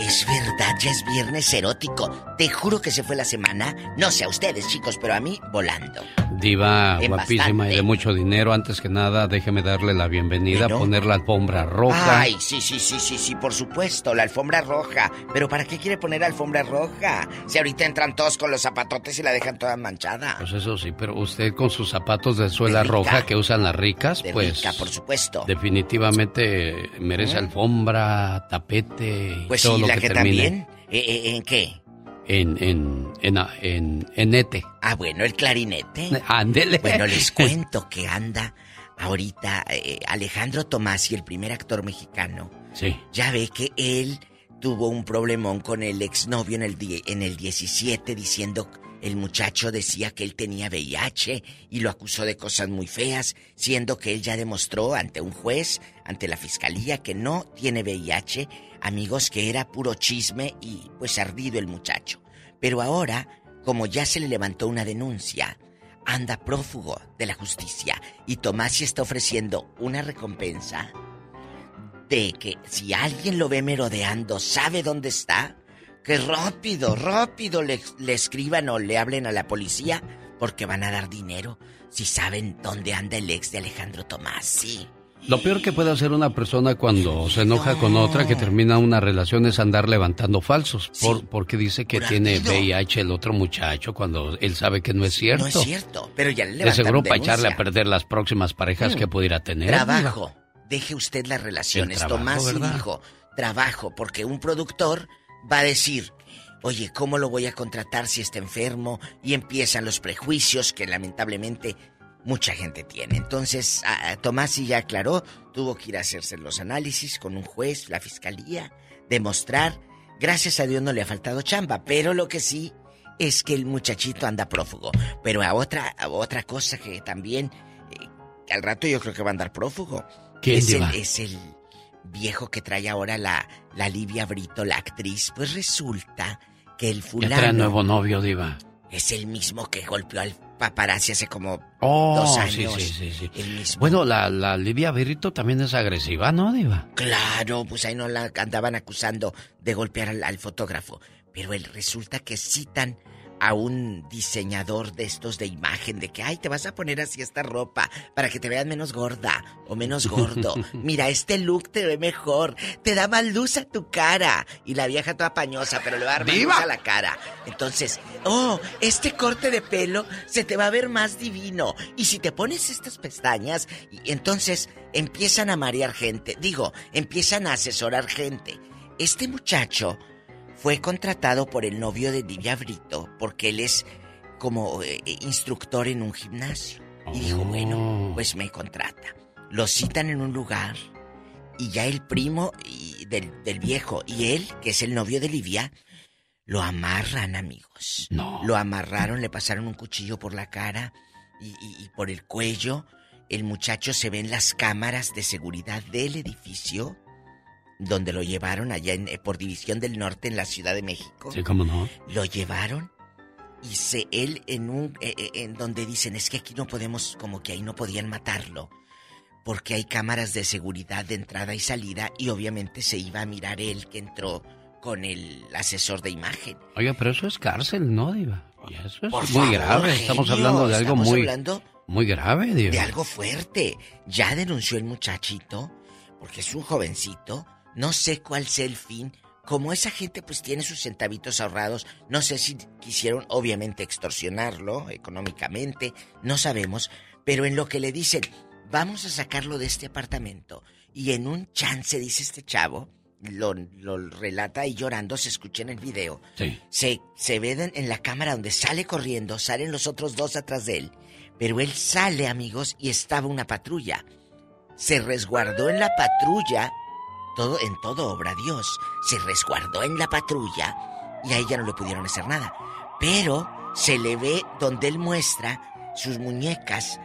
Es verdad, ya es viernes erótico. Te juro que se fue la semana. No sé a ustedes, chicos, pero a mí volando. Diva En guapísima y de mucho dinero. Antes que nada, déjeme darle la bienvenida, Bueno. poner la alfombra roja. Ay, sí, sí, sí, sí, sí, por supuesto, la alfombra roja. Pero ¿para qué quiere poner alfombra roja? Si ahorita entran todos con los zapatotes y la dejan toda manchada. Pues eso sí, pero usted con sus zapatos de suela roja que usan las ricas, De pues. rica, por supuesto. Definitivamente merece ¿Eh? alfombra, tapete y Pues todo sí, lo la que, que termine también. Eh, eh, ¿En qué? En, en, en, en, en ete. Ah, bueno, el clarinete. Ándele. Bueno, les [LAUGHS] cuento que anda ahorita eh, Alejandro Tomás y el primer actor mexicano. Sí. Ya ve que él tuvo un problemón con el exnovio en el, die- en el 17 diciendo el muchacho decía que él tenía VIH y lo acusó de cosas muy feas, siendo que él ya demostró ante un juez, ante la fiscalía, que no tiene VIH, amigos, que era puro chisme y pues ardido el muchacho. Pero ahora, como ya se le levantó una denuncia, anda prófugo de la justicia y Tomás está ofreciendo una recompensa de que si alguien lo ve merodeando, sabe dónde está, que rápido, rápido le, le escriban o le hablen a la policía porque van a dar dinero si saben dónde anda el ex de Alejandro Tomás. Sí. Lo peor que puede hacer una persona cuando se enoja con otra que termina una relación es andar levantando falsos. Por, porque dice que tiene VIH el otro muchacho cuando él sabe que no es cierto. No es cierto, pero ya le De seguro para echarle a perder las próximas parejas Mm. que pudiera tener. Trabajo. Deje usted las relaciones. Trabajo, Tomás ¿verdad? dijo, trabajo, porque un productor va a decir, oye, ¿cómo lo voy a contratar si está enfermo? Y empiezan los prejuicios que lamentablemente mucha gente tiene. Entonces, a- a Tomás sí ya aclaró, tuvo que ir a hacerse los análisis con un juez, la fiscalía, demostrar. Gracias a Dios no le ha faltado chamba, pero lo que sí es que el muchachito anda prófugo. Pero a otra, a otra cosa que también eh, al rato yo creo que va a andar prófugo. ¿Quién, es, el, diva? es el viejo que trae ahora la, la Livia Brito, la actriz. Pues resulta que el Ya fulano trae nuevo novio, Diva. es el mismo que golpeó al paparazzi hace como Oh, dos años. sí, sí, sí. El mismo. Bueno, la, la Lidia Berrito también es agresiva, ¿no, Diva? Claro, pues ahí no la andaban acusando de golpear al, al fotógrafo. Pero él resulta que citan a un diseñador de estos de imagen, de que, ay, te vas a poner así esta ropa para que te veas menos gorda o menos gordo. [LAUGHS] Mira, este look te ve mejor, te da más luz a tu cara. Y la vieja toda pañosa, pero le va a dar más luz a la cara. Entonces, oh, este corte de pelo se te va a ver más divino. Y si te pones estas pestañas, y entonces empiezan a marear gente. Digo, empiezan a asesorar gente. Este muchacho fue contratado por el novio de Livia Brito porque él es como eh, instructor en un gimnasio. Y dijo, bueno, pues me contrata. Lo citan en un lugar y ya el primo y- del, del viejo y él, que es el novio de Livia, lo amarran, amigos. No. Lo amarraron, le pasaron un cuchillo por la cara y, y- y por el cuello. El muchacho se ve en las cámaras de seguridad del edificio donde lo llevaron allá en, eh, por División del Norte en la Ciudad de México. Sí, cómo no. Lo llevaron y se él en un eh, eh, en donde dicen es que aquí no podemos como que ahí no podían matarlo porque hay cámaras de seguridad de entrada y salida y obviamente se iba a mirar él que entró con el asesor de imagen. Oiga, pero eso es cárcel, ¿no, Diva? Y eso es Por muy favor, grave. Estamos hablando de algo muy, hablando muy grave, Diva. de algo fuerte. Ya denunció el muchachito, porque es un jovencito. No sé cuál sea el fin. Como esa gente pues tiene sus centavitos ahorrados, no sé si quisieron obviamente extorsionarlo económicamente, no sabemos, pero en lo que le dicen, vamos a sacarlo de este apartamento y en un chance, dice este chavo, lo, lo relata ahí llorando, se escucha en el video, Sí. se, se ve en la cámara donde sale corriendo, salen los otros dos atrás de él. Pero él sale, amigos, y estaba una patrulla. Se resguardó en la patrulla. Todo, en todo obra Dios. Se resguardó en la patrulla. Y a ella no le pudieron hacer nada. Pero se le ve donde él muestra sus muñecas.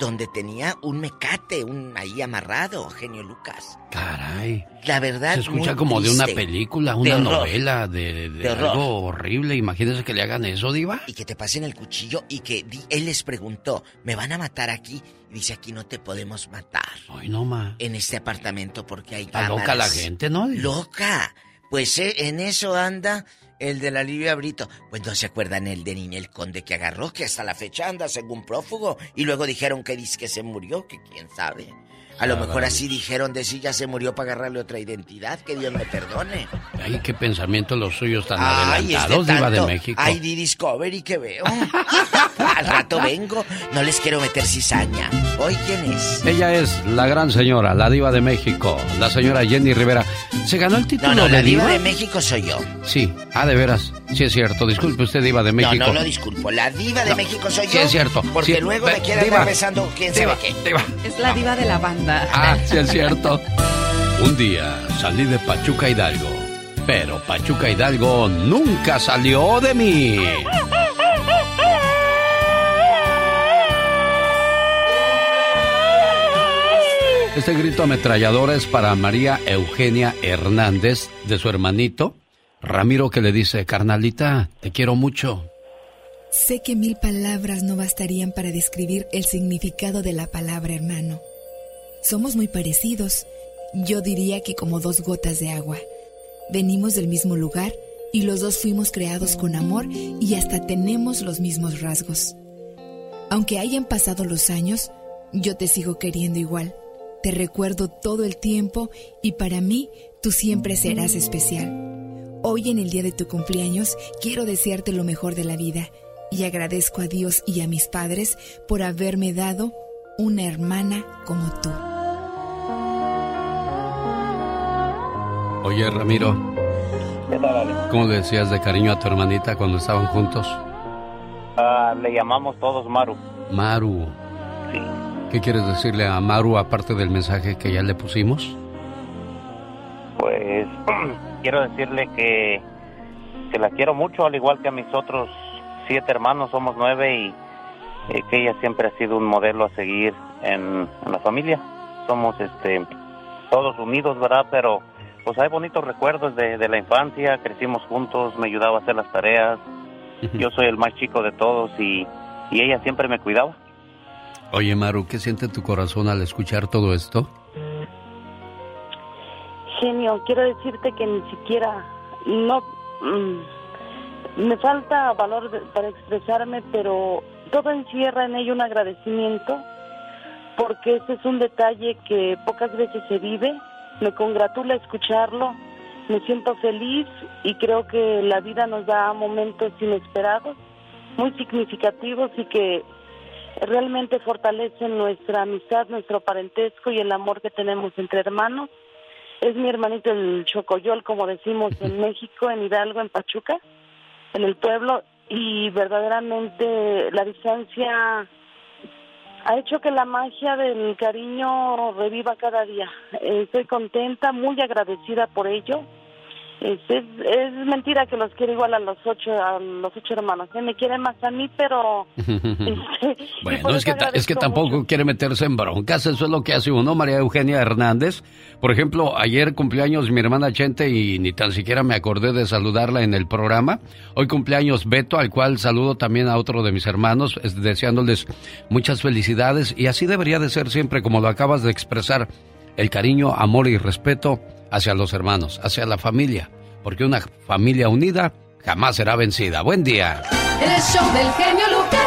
Donde tenía un mecate, un ahí amarrado, genio Lucas. Caray. La verdad. Se escucha muy como de una película, De una horror. novela, de, de- de De horror. algo horrible. Imagínese que le hagan eso, Diva. y que te pasen el cuchillo y que él les preguntó, ¿me van a matar aquí? Y dice, aquí no te podemos matar. Ay, no más. En este apartamento porque hay Está cámaras. loca la gente, ¿no? Loca. Pues eh, en eso anda el de la Livia Brito. Pues no se acuerdan el de Ninel Conde que agarró, que hasta la fecha anda según prófugo. Y luego dijeron que dice que se murió, que quién sabe. A lo Ah, mejor así dijeron de sí ya se murió para agarrarle otra identidad, que Dios me perdone. Ay, qué pensamientos los suyos tan Ay, es de adelantados, Diva de México. ID Discovery que veo. [LAUGHS] Al rato vengo, no les quiero meter cizaña. ¿Hoy quién es? Ella es la gran señora, la diva de México, la señora Jenny Rivera. ¿Se ganó el título No, no, de la diva diva? de México soy yo. Sí, ah, de veras. Sí es cierto. Disculpe usted, diva de México. No, no lo disculpo. La diva de No, México soy yo. sí es cierto. Porque Sí, luego me quiere diva. andar besando quién Diva, sabe qué. diva. Es la diva de la banda. Ah, sí es cierto. Un día salí de Pachuca Hidalgo, pero Pachuca Hidalgo nunca salió de mí. Este grito ametrallador es para María Eugenia Hernández, de su hermanito, Ramiro, que le dice, carnalita, te quiero mucho. Sé que mil palabras no bastarían para describir el significado de la palabra hermano. Somos muy parecidos. Yo diría que como dos gotas de agua. Venimos del mismo lugar y los dos fuimos creados con amor y hasta tenemos los mismos rasgos. Aunque hayan pasado los años, yo te sigo queriendo igual. te recuerdo todo el tiempo y para mí tú siempre serás especial. Hoy en el día de tu cumpleaños quiero desearte lo mejor de la vida y agradezco a Dios y a mis padres por haberme dado una hermana como tú. Oye, Ramiro, ¿cómo le decías de cariño a tu hermanita cuando estaban juntos? Ah, le llamamos todos Maru. Maru. Sí. ¿Qué quieres decirle a Maru aparte del mensaje que ya le pusimos? Pues [CLEARS THROAT] quiero decirle que, que la quiero mucho, al igual que a mis otros siete hermanos, somos nueve y eh, que ella siempre ha sido un modelo a seguir en, en la familia. Somos este todos unidos, ¿verdad? Pero pues hay bonitos recuerdos de, de la infancia, crecimos juntos, me ayudaba a hacer las tareas. Yo soy el más chico de todos y, y ella siempre me cuidaba. Oye, Maru, ¿qué siente tu corazón al escuchar todo esto? Genio, quiero decirte que ni siquiera, no, mm, me falta valor para expresarme, pero todo encierra en ello un agradecimiento, porque ese es un detalle que pocas veces se vive. Me congratula escucharlo, me siento feliz y creo que la vida nos da momentos inesperados, muy significativos y que realmente fortalecen nuestra amistad, nuestro parentesco y el amor que tenemos entre hermanos. Es mi hermanito el Chocoyol, como decimos en [LAUGHS] México, en Hidalgo, en Pachuca, en el pueblo, y verdaderamente la distancia ha hecho que la magia del cariño reviva cada día. Estoy contenta, muy agradecida por ello. Es, es, es mentira que los quiero igual a los ocho a los ocho hermanos. ¿eh? Me quieren más a mí, pero [LAUGHS] [LAUGHS] Bueno, es que, es que tampoco quiere meterse en broncas, eso es lo que hace uno, María Eugenia Hernández. Por ejemplo, ayer cumpleaños mi hermana Chente y ni tan siquiera me acordé de saludarla en el programa. Hoy cumpleaños Beto, al cual saludo también a otro de mis hermanos, es- deseándoles muchas felicidades y así debería de ser siempre, como lo acabas de expresar, el cariño, amor y respeto hacia los hermanos, hacia la familia, porque una familia unida jamás será vencida. Buen día. El show del genio Lucas.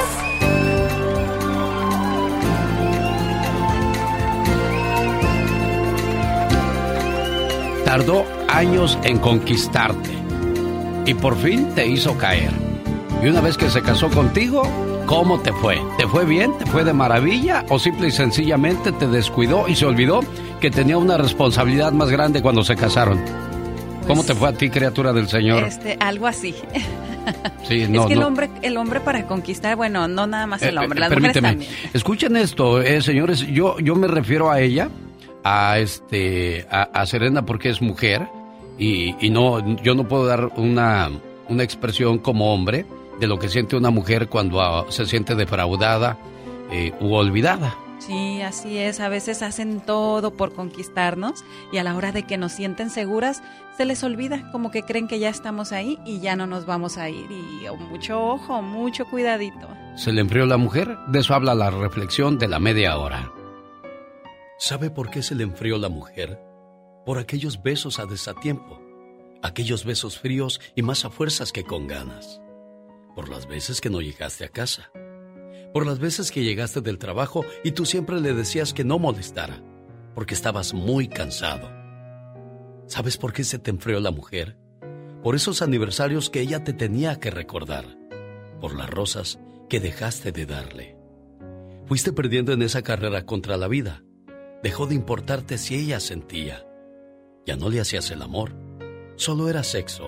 Tardó años en conquistarte y por fin te hizo caer. Y una vez que se casó contigo, ¿cómo te fue? ¿Te fue bien? ¿Te fue de maravilla? ¿O simple y sencillamente te descuidó y se olvidó que tenía una responsabilidad más grande cuando se casaron? ¿Cómo te fue a ti, criatura del Señor? Este, algo así. Sí, [LAUGHS] no, es que el hombre, el hombre para conquistar, bueno, no nada más el Eh, hombre, eh, las mujeres permíteme. también. Escuchen esto, eh, señores. Yo, yo me refiero a ella, a este, a, a Serena porque es mujer y, y no, yo no puedo dar una, una expresión como hombre de lo que siente una mujer cuando ah, se siente defraudada eh, u olvidada. Sí, así es. A veces hacen todo por conquistarnos y a la hora de que nos sienten seguras, se les olvida, como que creen que ya estamos ahí y ya no nos vamos a ir. Y oh, mucho ojo, mucho cuidadito. ¿Se le enfrió la mujer? De eso habla la reflexión de la media hora. ¿Sabe por qué se le enfrió la mujer? Por aquellos besos a desatiempo, aquellos besos fríos y más a fuerzas que con ganas. Por las veces que no llegaste a casa. Por las veces que llegaste del trabajo y tú siempre le decías que no molestara, porque estabas muy cansado. ¿Sabes por qué se te enfrió la mujer? Por esos aniversarios que ella te tenía que recordar. Por las rosas que dejaste de darle. Fuiste perdiendo en esa carrera contra la vida. Dejó de importarte si ella sentía. Ya no le hacías el amor. Solo era sexo,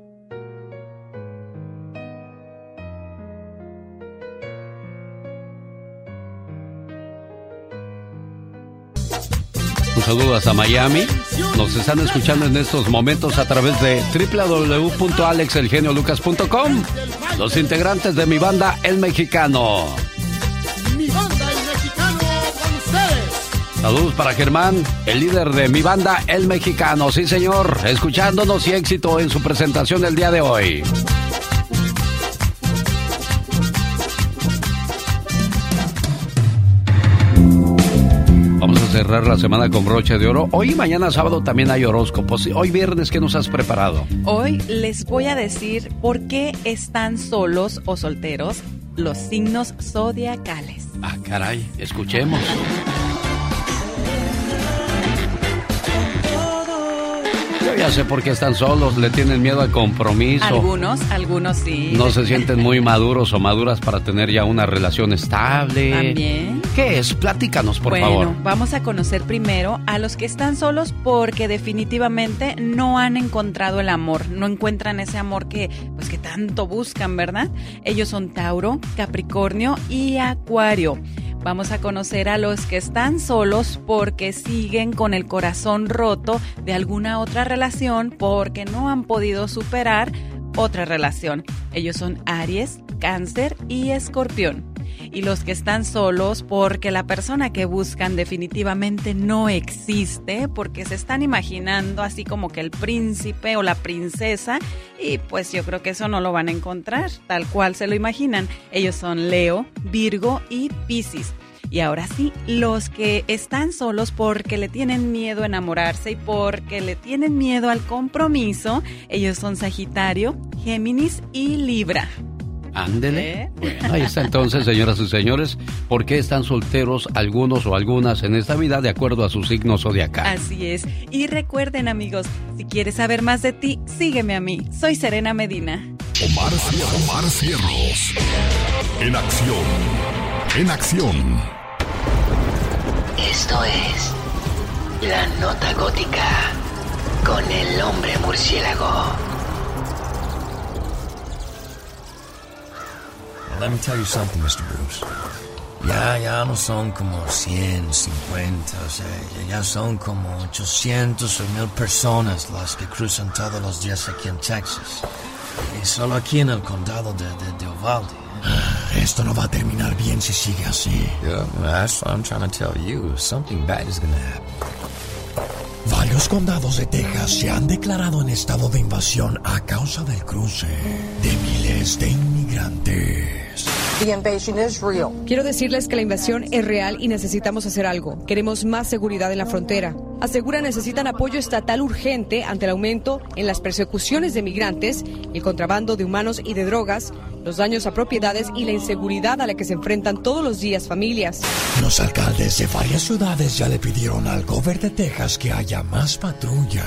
Un saludo hasta Miami. Nos están escuchando en estos momentos a través de www.alexelgeniolucas.com. Los integrantes de mi banda El Mexicano. Mi banda, el mexicano, con ustedes. Saludos para Germán, el líder de mi banda El Mexicano. Sí, señor, escuchándonos y éxito en su presentación del día de hoy. Cerrar la semana con broche de oro. Hoy y mañana sábado también hay horóscopos. Hoy viernes, ¿qué nos has preparado? Hoy les voy a decir por qué están solos o solteros los signos zodiacales. Ah, caray, escuchemos. Ya sé por qué están solos, le tienen miedo al compromiso. Algunos, algunos sí. No se sienten muy maduros o maduras para tener ya una relación estable. También. ¿Qué es? Platícanos, por bueno, favor. vamos a conocer primero a los que están solos porque definitivamente no han encontrado el amor, no encuentran ese amor que pues que tanto buscan, ¿verdad? Ellos son Tauro, Capricornio y Acuario. Vamos a conocer a los que están solos porque siguen con el corazón roto de alguna otra relación porque no han podido superar otra relación. Ellos son Aries, Cáncer y Escorpión. Y los que están solos porque la persona que buscan definitivamente no existe, porque se están imaginando así como que el príncipe o la princesa, y pues yo creo que eso no lo van a encontrar tal cual se lo imaginan. Ellos son Leo, Virgo y Piscis. Y ahora sí, los que están solos porque le tienen miedo a enamorarse y porque le tienen miedo al compromiso, ellos son Sagitario, Géminis y Libra. Ándele. Bueno, ahí está entonces, señoras y señores, ¿por qué están solteros algunos o algunas en esta vida de acuerdo a su signo zodiacal? Así es. Y recuerden, amigos, si quieres saber más de ti, sígueme a mí. Soy Serena Medina. Omar, Omar Cierros. En acción. En acción. Esto es La Nota Gótica con el hombre murciélago. Let me tell you something, Mr. Bruce. Ya, ya no son como 150, o sea, ya, son como 800 o 1000 personas las que cruzan todos los días aquí en Texas. Y solo aquí en el condado de, de, de Uvalde. Esto no va a terminar bien si sigue así. Yeah, that's what I'm trying to tell you. Something bad is gonna happen. Varios condados de Texas se han declarado en estado de invasión a causa del cruce de miles de inmigrantes. Quiero decirles que la invasión es real y necesitamos hacer algo. Queremos más seguridad en la frontera. Asegura necesitan apoyo estatal urgente ante el aumento en las persecuciones de migrantes, el contrabando de humanos y de drogas, los daños a propiedades y la inseguridad a la que se enfrentan todos los días familias. Los alcaldes de varias ciudades ya le pidieron al gobierno de Texas que haya más patrullas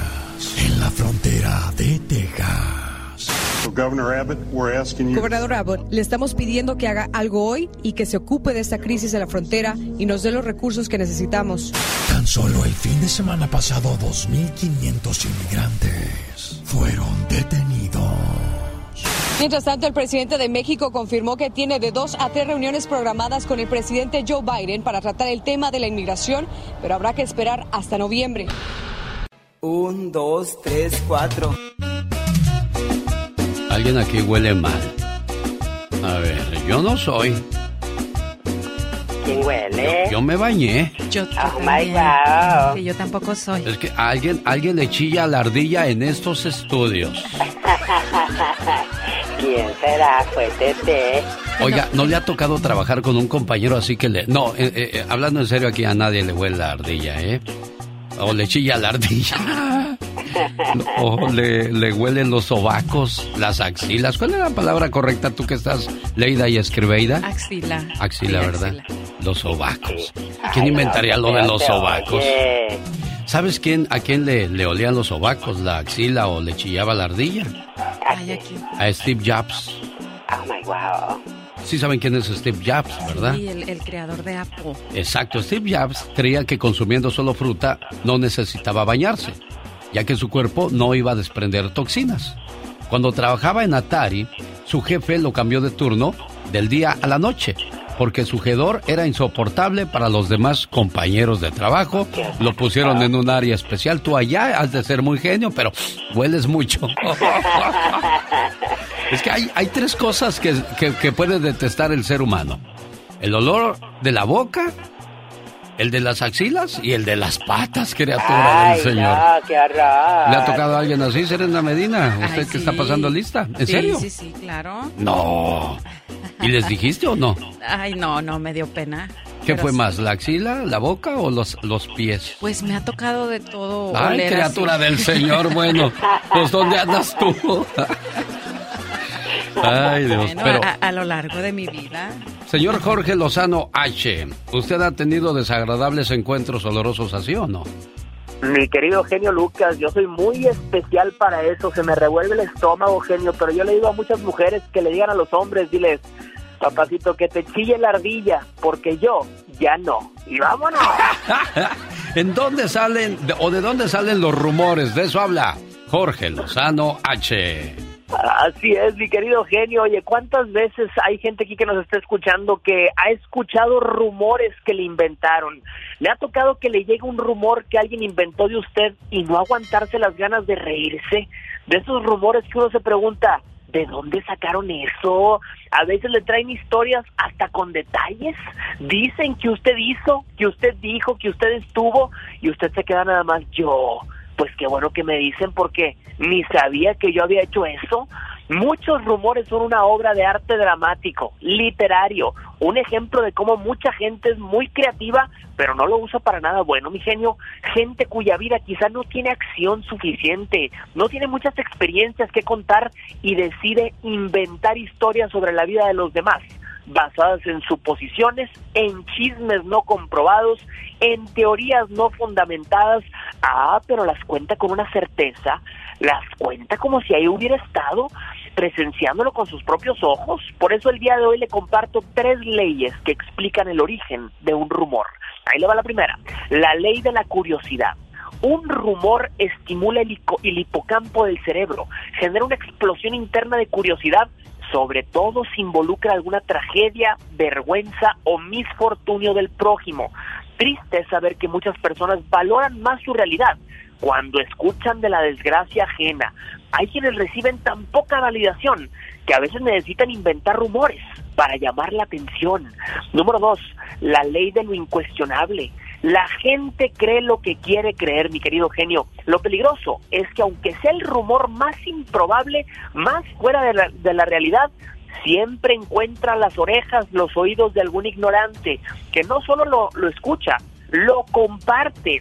en la frontera de Texas. Gobernador Abbott, le estamos pidiendo que haga algo hoy y que se ocupe de esta crisis en la frontera y nos dé los recursos que necesitamos. Tan solo el fin de semana pasado, 2.500 inmigrantes fueron detenidos. Mientras tanto, el presidente de México confirmó que tiene de dos a tres reuniones programadas con el presidente Joe Biden para tratar el tema de la inmigración, pero habrá que esperar hasta noviembre. Un, dos, tres, cuatro. Alguien aquí huele mal. A ver, yo no soy. ¿Quién huele? Yo, yo me bañé. Yo Oh my también, God. que yo tampoco soy. Es que alguien, alguien le chilla a la ardilla en estos estudios. [LAUGHS] ¿Quién será? Fue Tete. Oiga, ¿no le ha tocado trabajar con un compañero así que le... No, eh, eh, hablando en serio aquí a nadie le huele la ardilla, ¿eh? O le chilla la ardilla. [LAUGHS] O le, le huelen los sobacos, las axilas. ¿Cuál es la palabra correcta tú que estás leída y escribeida? Axila. Axila, Sí, ¿verdad? axila. Los sobacos. ¿Quién Ay, inventaría no, lo de los sobacos? oye. ¿Sabes quién, a quién le, le olían los sobacos, la axila o le chillaba la ardilla? Ay, aquí. A Steve Jobs. Oh my wow. Sí saben quién es Steve Jobs, ¿verdad? Sí, el, el creador de Apple. Exacto, Steve Jobs creía que consumiendo solo fruta no necesitaba bañarse, ya que su cuerpo no iba a desprender toxinas. Cuando trabajaba en Atari, su jefe lo cambió de turno del día a la noche, porque su hedor era insoportable para los demás compañeros de trabajo. Lo pusieron en un área especial. Tú allá has de ser muy genio, pero hueles mucho. [LAUGHS] Es que hay, tres cosas que, que puede detestar el ser humano. El olor de la boca, el de las axilas y el de las patas, criatura del Señor. No, qué. ¿Le ha tocado a alguien así, Serena Medina? ¿Usted Ay, que está pasando lista? ¿En Sí, serio? Sí, sí, claro. No. ¿Y les dijiste o no? Ay, no, no, me dio pena. ¿Qué fue sí. más, la axila, la boca o los, los pies? Pues me ha tocado de todo. Ay, criatura así. del Señor, bueno, pues ¿dónde andas tú? [LAUGHS] Ay, Dios, Bueno, pero... a, a lo largo de mi vida. Señor Jorge Lozano H, ¿usted ha tenido desagradables encuentros olorosos así o no? Mi querido genio Lucas, yo soy muy especial para eso, se me revuelve el estómago, genio, pero yo le digo a muchas mujeres que le digan a los hombres, diles, papacito, que te chille la ardilla, porque yo ya no. Y vámonos. [LAUGHS] ¿En dónde salen o de dónde salen los rumores? De eso habla Jorge Lozano H. Así es, mi querido genio. Oye, ¿cuántas veces hay gente aquí que nos está escuchando que ha escuchado rumores que le inventaron? ¿Le ha tocado que le llegue un rumor que alguien inventó de usted y no aguantarse las ganas de reírse? De esos rumores que uno se pregunta, ¿de dónde sacaron eso? A veces le traen historias hasta con detalles. Dicen que usted hizo, que usted dijo, que usted estuvo y usted se queda nada más yo. Pues qué bueno que me dicen porque ni sabía que yo había hecho eso. Muchos rumores son una obra de arte dramático, literario, un ejemplo de cómo mucha gente es muy creativa, pero no lo usa para nada bueno, mi genio. Gente cuya vida quizá no tiene acción suficiente, no tiene muchas experiencias que contar y decide inventar historias sobre la vida de los demás basadas en suposiciones, en chismes no comprobados, en teorías no fundamentadas. Ah, pero las cuenta con una certeza, las cuenta como si ahí hubiera estado presenciándolo con sus propios ojos. Por eso el día de hoy le comparto tres leyes que explican el origen de un rumor. Ahí le va la primera, la ley de la curiosidad. Un rumor estimula el, el hipocampo del cerebro, genera una explosión interna de curiosidad sobre todo si involucra alguna tragedia, vergüenza o misfortunio del prójimo. Triste es saber que muchas personas valoran más su realidad cuando escuchan de la desgracia ajena. Hay quienes reciben tan poca validación que a veces necesitan inventar rumores para llamar la atención. Número dos, la ley de lo incuestionable. La gente cree lo que quiere creer, mi querido genio. Lo peligroso es que aunque sea el rumor más improbable, más fuera de la, de la realidad, siempre encuentra las orejas, los oídos de algún ignorante que no solo lo, lo escucha, lo comparte.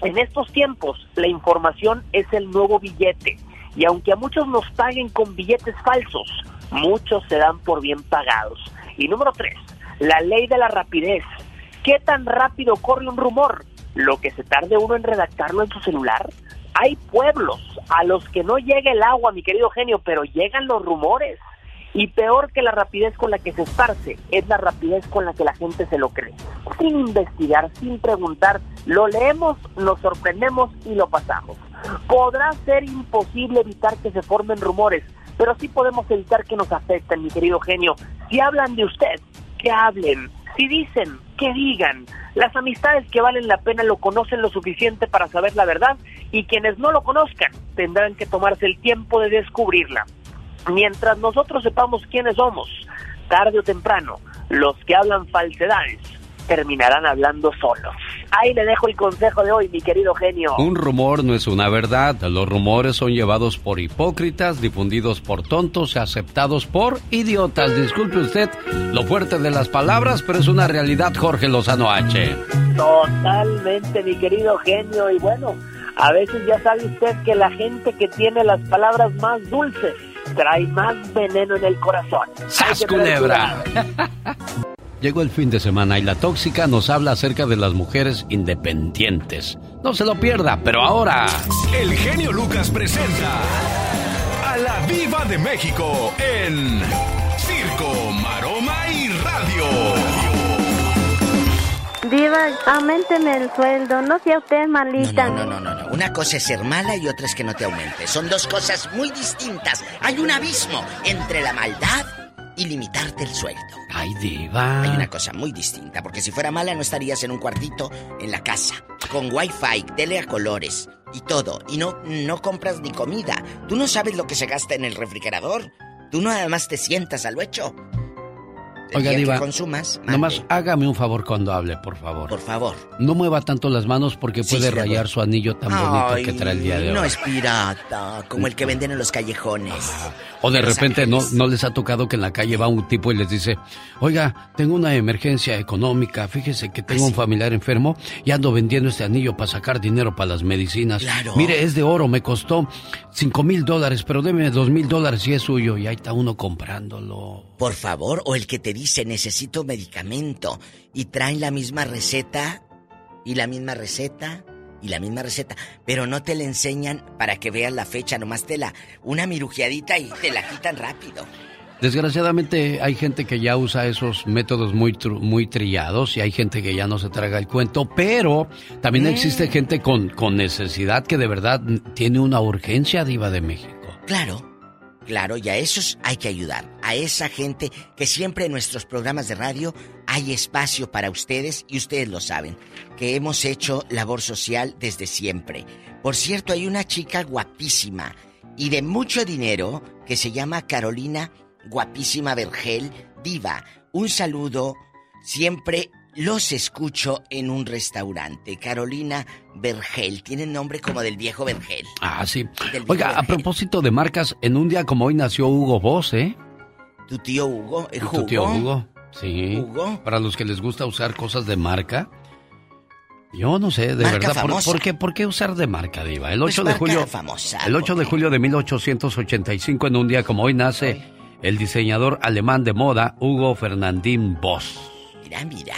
En estos tiempos, la información es el nuevo billete. Y aunque a muchos nos paguen con billetes falsos, muchos se dan por bien pagados. Y número tres, la ley de la rapidez. ¿Qué tan rápido corre un rumor? ¿Lo que se tarde uno en redactarlo en su celular? Hay pueblos a los que no llega el agua, mi querido genio, pero llegan los rumores. Y peor que la rapidez con la que se esparce, es la rapidez con la que la gente se lo cree. Sin investigar, sin preguntar, lo leemos, nos sorprendemos y lo pasamos. Podrá ser imposible evitar que se formen rumores, pero sí podemos evitar que nos afecten, mi querido genio. Si hablan de usted, que hablen. Si dicen, que digan. Las amistades que valen la pena lo conocen lo suficiente para saber la verdad y quienes no lo conozcan tendrán que tomarse el tiempo de descubrirla. Mientras nosotros sepamos quiénes somos, tarde o temprano, los que hablan falsedades terminarán hablando solos. Ahí le dejo el consejo de hoy, mi querido genio. Un rumor no es una verdad. Los rumores son llevados por hipócritas, difundidos por tontos y aceptados por idiotas. Disculpe usted lo fuerte de las palabras, pero es una realidad, Jorge Lozano H. Totalmente, mi querido genio. Y bueno, a veces ya sabe usted que la gente que tiene las palabras más dulces trae más veneno en el corazón. ¡Sas, culebra! [LAUGHS] Llegó el fin de semana y la tóxica nos habla acerca de las mujeres independientes. No se lo pierda, pero ahora... El genio Lucas presenta a la Viva de México en Circo, Maroma y Radio. Diva, aumenteme el sueldo, no sea usted malita. No, no, no, no. Una cosa es ser mala y otra es que no te aumente. Son dos cosas muy distintas. Hay un abismo entre la maldad y limitarte el sueldo. Ay, diva. Hay una cosa muy distinta, porque si fuera mala no estarías en un cuartito en la casa, con wifi, tele a colores y todo, y no, no compras ni comida. Tú no sabes lo que se gasta en el refrigerador. Tú no además te sientas al hecho. Oiga, Diva, que consumas. mande. Nomás hágame un favor cuando hable, por favor. Por favor. No mueva tanto las manos porque Sí, puede sí, rayar su anillo tan bonito que trae el día de hoy. No es pirata, como el que venden en los callejones. O de repente no, no les ha tocado que en la calle va un tipo y les dice, oiga, tengo una emergencia económica, fíjese que Ah, tengo un familiar enfermo y ando vendiendo este anillo para sacar dinero para las medicinas. Claro. Mire, es de oro, me costó cinco mil dólares, pero deme dos mil dólares y es suyo. Y ahí está uno comprándolo. Por favor, o el que te dice necesito medicamento y traen la misma receta y la misma receta y la misma receta, pero no te la enseñan para que veas la fecha, nomás te la una mirujeadita y te la quitan rápido. Desgraciadamente hay gente que ya usa esos métodos muy, muy trillados y hay gente que ya no se traga el cuento, pero también existe gente con, con necesidad que de verdad tiene una urgencia diva de México. Claro, claro, y a esos hay que ayudar. A esa gente que siempre en nuestros programas de radio hay espacio para ustedes y ustedes lo saben, que hemos hecho labor social desde siempre. Por cierto, hay una chica guapísima y de mucho dinero que se llama Carolina Guapísima Vergel Diva. Un saludo, siempre los escucho en un restaurante. Carolina Vergel, tiene nombre como del viejo Vergel. Ah, sí. Oiga, a propósito de marcas, en un día como hoy nació Hugo Boss, ¿eh? Tu tío Hugo, ¿eh, Tu tío Hugo? Hugo. Sí. Hugo. Para los que les gusta usar cosas de marca. Yo no sé, de Marca verdad. ¿por, qué, ¿Por qué usar de marca, Diva? El Pues 8 de marca julio. famosa, el 8 de julio de 1885, en un día como hoy, nace el diseñador alemán de moda Hugo Fernandín Boss. Mira, mira.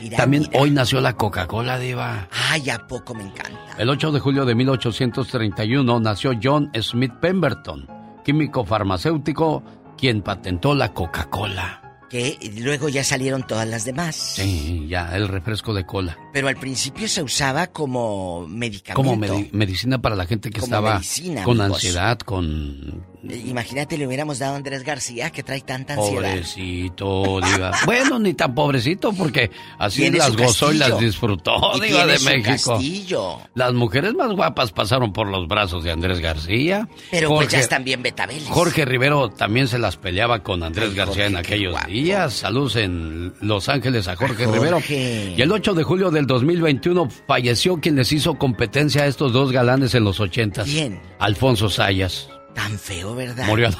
Mira También mira. hoy nació la Coca-Cola, Diva. Ay, ¿a poco me encanta? El 8 de julio de 1831 nació John Smith Pemberton, químico farmacéutico, quien patentó la Coca-Cola. Que luego ya salieron todas las demás. Sí, ya, el refresco de cola. Pero al principio se usaba como medicamento. Como medi- medicina para la gente que Como estaba medicina, con amigos. ansiedad, con... Imagínate, le hubiéramos dado a Andrés García que trae tanta ansiedad. Pobrecito, [LAUGHS] diva. bueno, ni tan pobrecito, porque así las gozó y las disfrutó, Y diva de México. castillo. Las mujeres más guapas pasaron por los brazos de Andrés García. Pero pues ya están bien betabeles. Jorge Rivero también se las peleaba con Andrés Ay, García en Jorge, aquellos guapo. días. Saludos en Los Ángeles a Jorge, Jorge. Rivero. Y el 8 de julio del 2021 falleció quien les hizo competencia a estos dos galanes en los 80. ¿Quién? Alfonso Sayas. Tan feo, ¿verdad? Murió.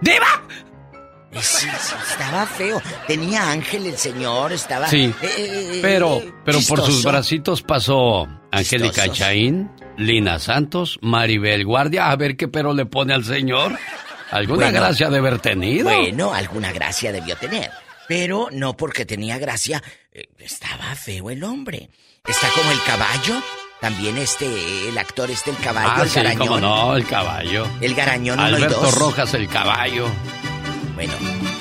¡Diva! Sí, sí, estaba feo. Tenía ángel el señor, estaba... Sí, eh, eh, eh, pero, pero por sus bracitos pasó Angélica. Chaín, Lina Santos, Maribel Guardia. A ver qué pero le pone al señor. Alguna Bueno. gracia de haber tenido. Bueno, alguna gracia debió tener. Pero no porque tenía gracia, estaba feo el hombre. Está como el caballo. También este, el actor este, el caballo, Ah, el sí, garañón. cómo no, el caballo. El garañón uno y Alberto dos. Rojas, el caballo. Bueno,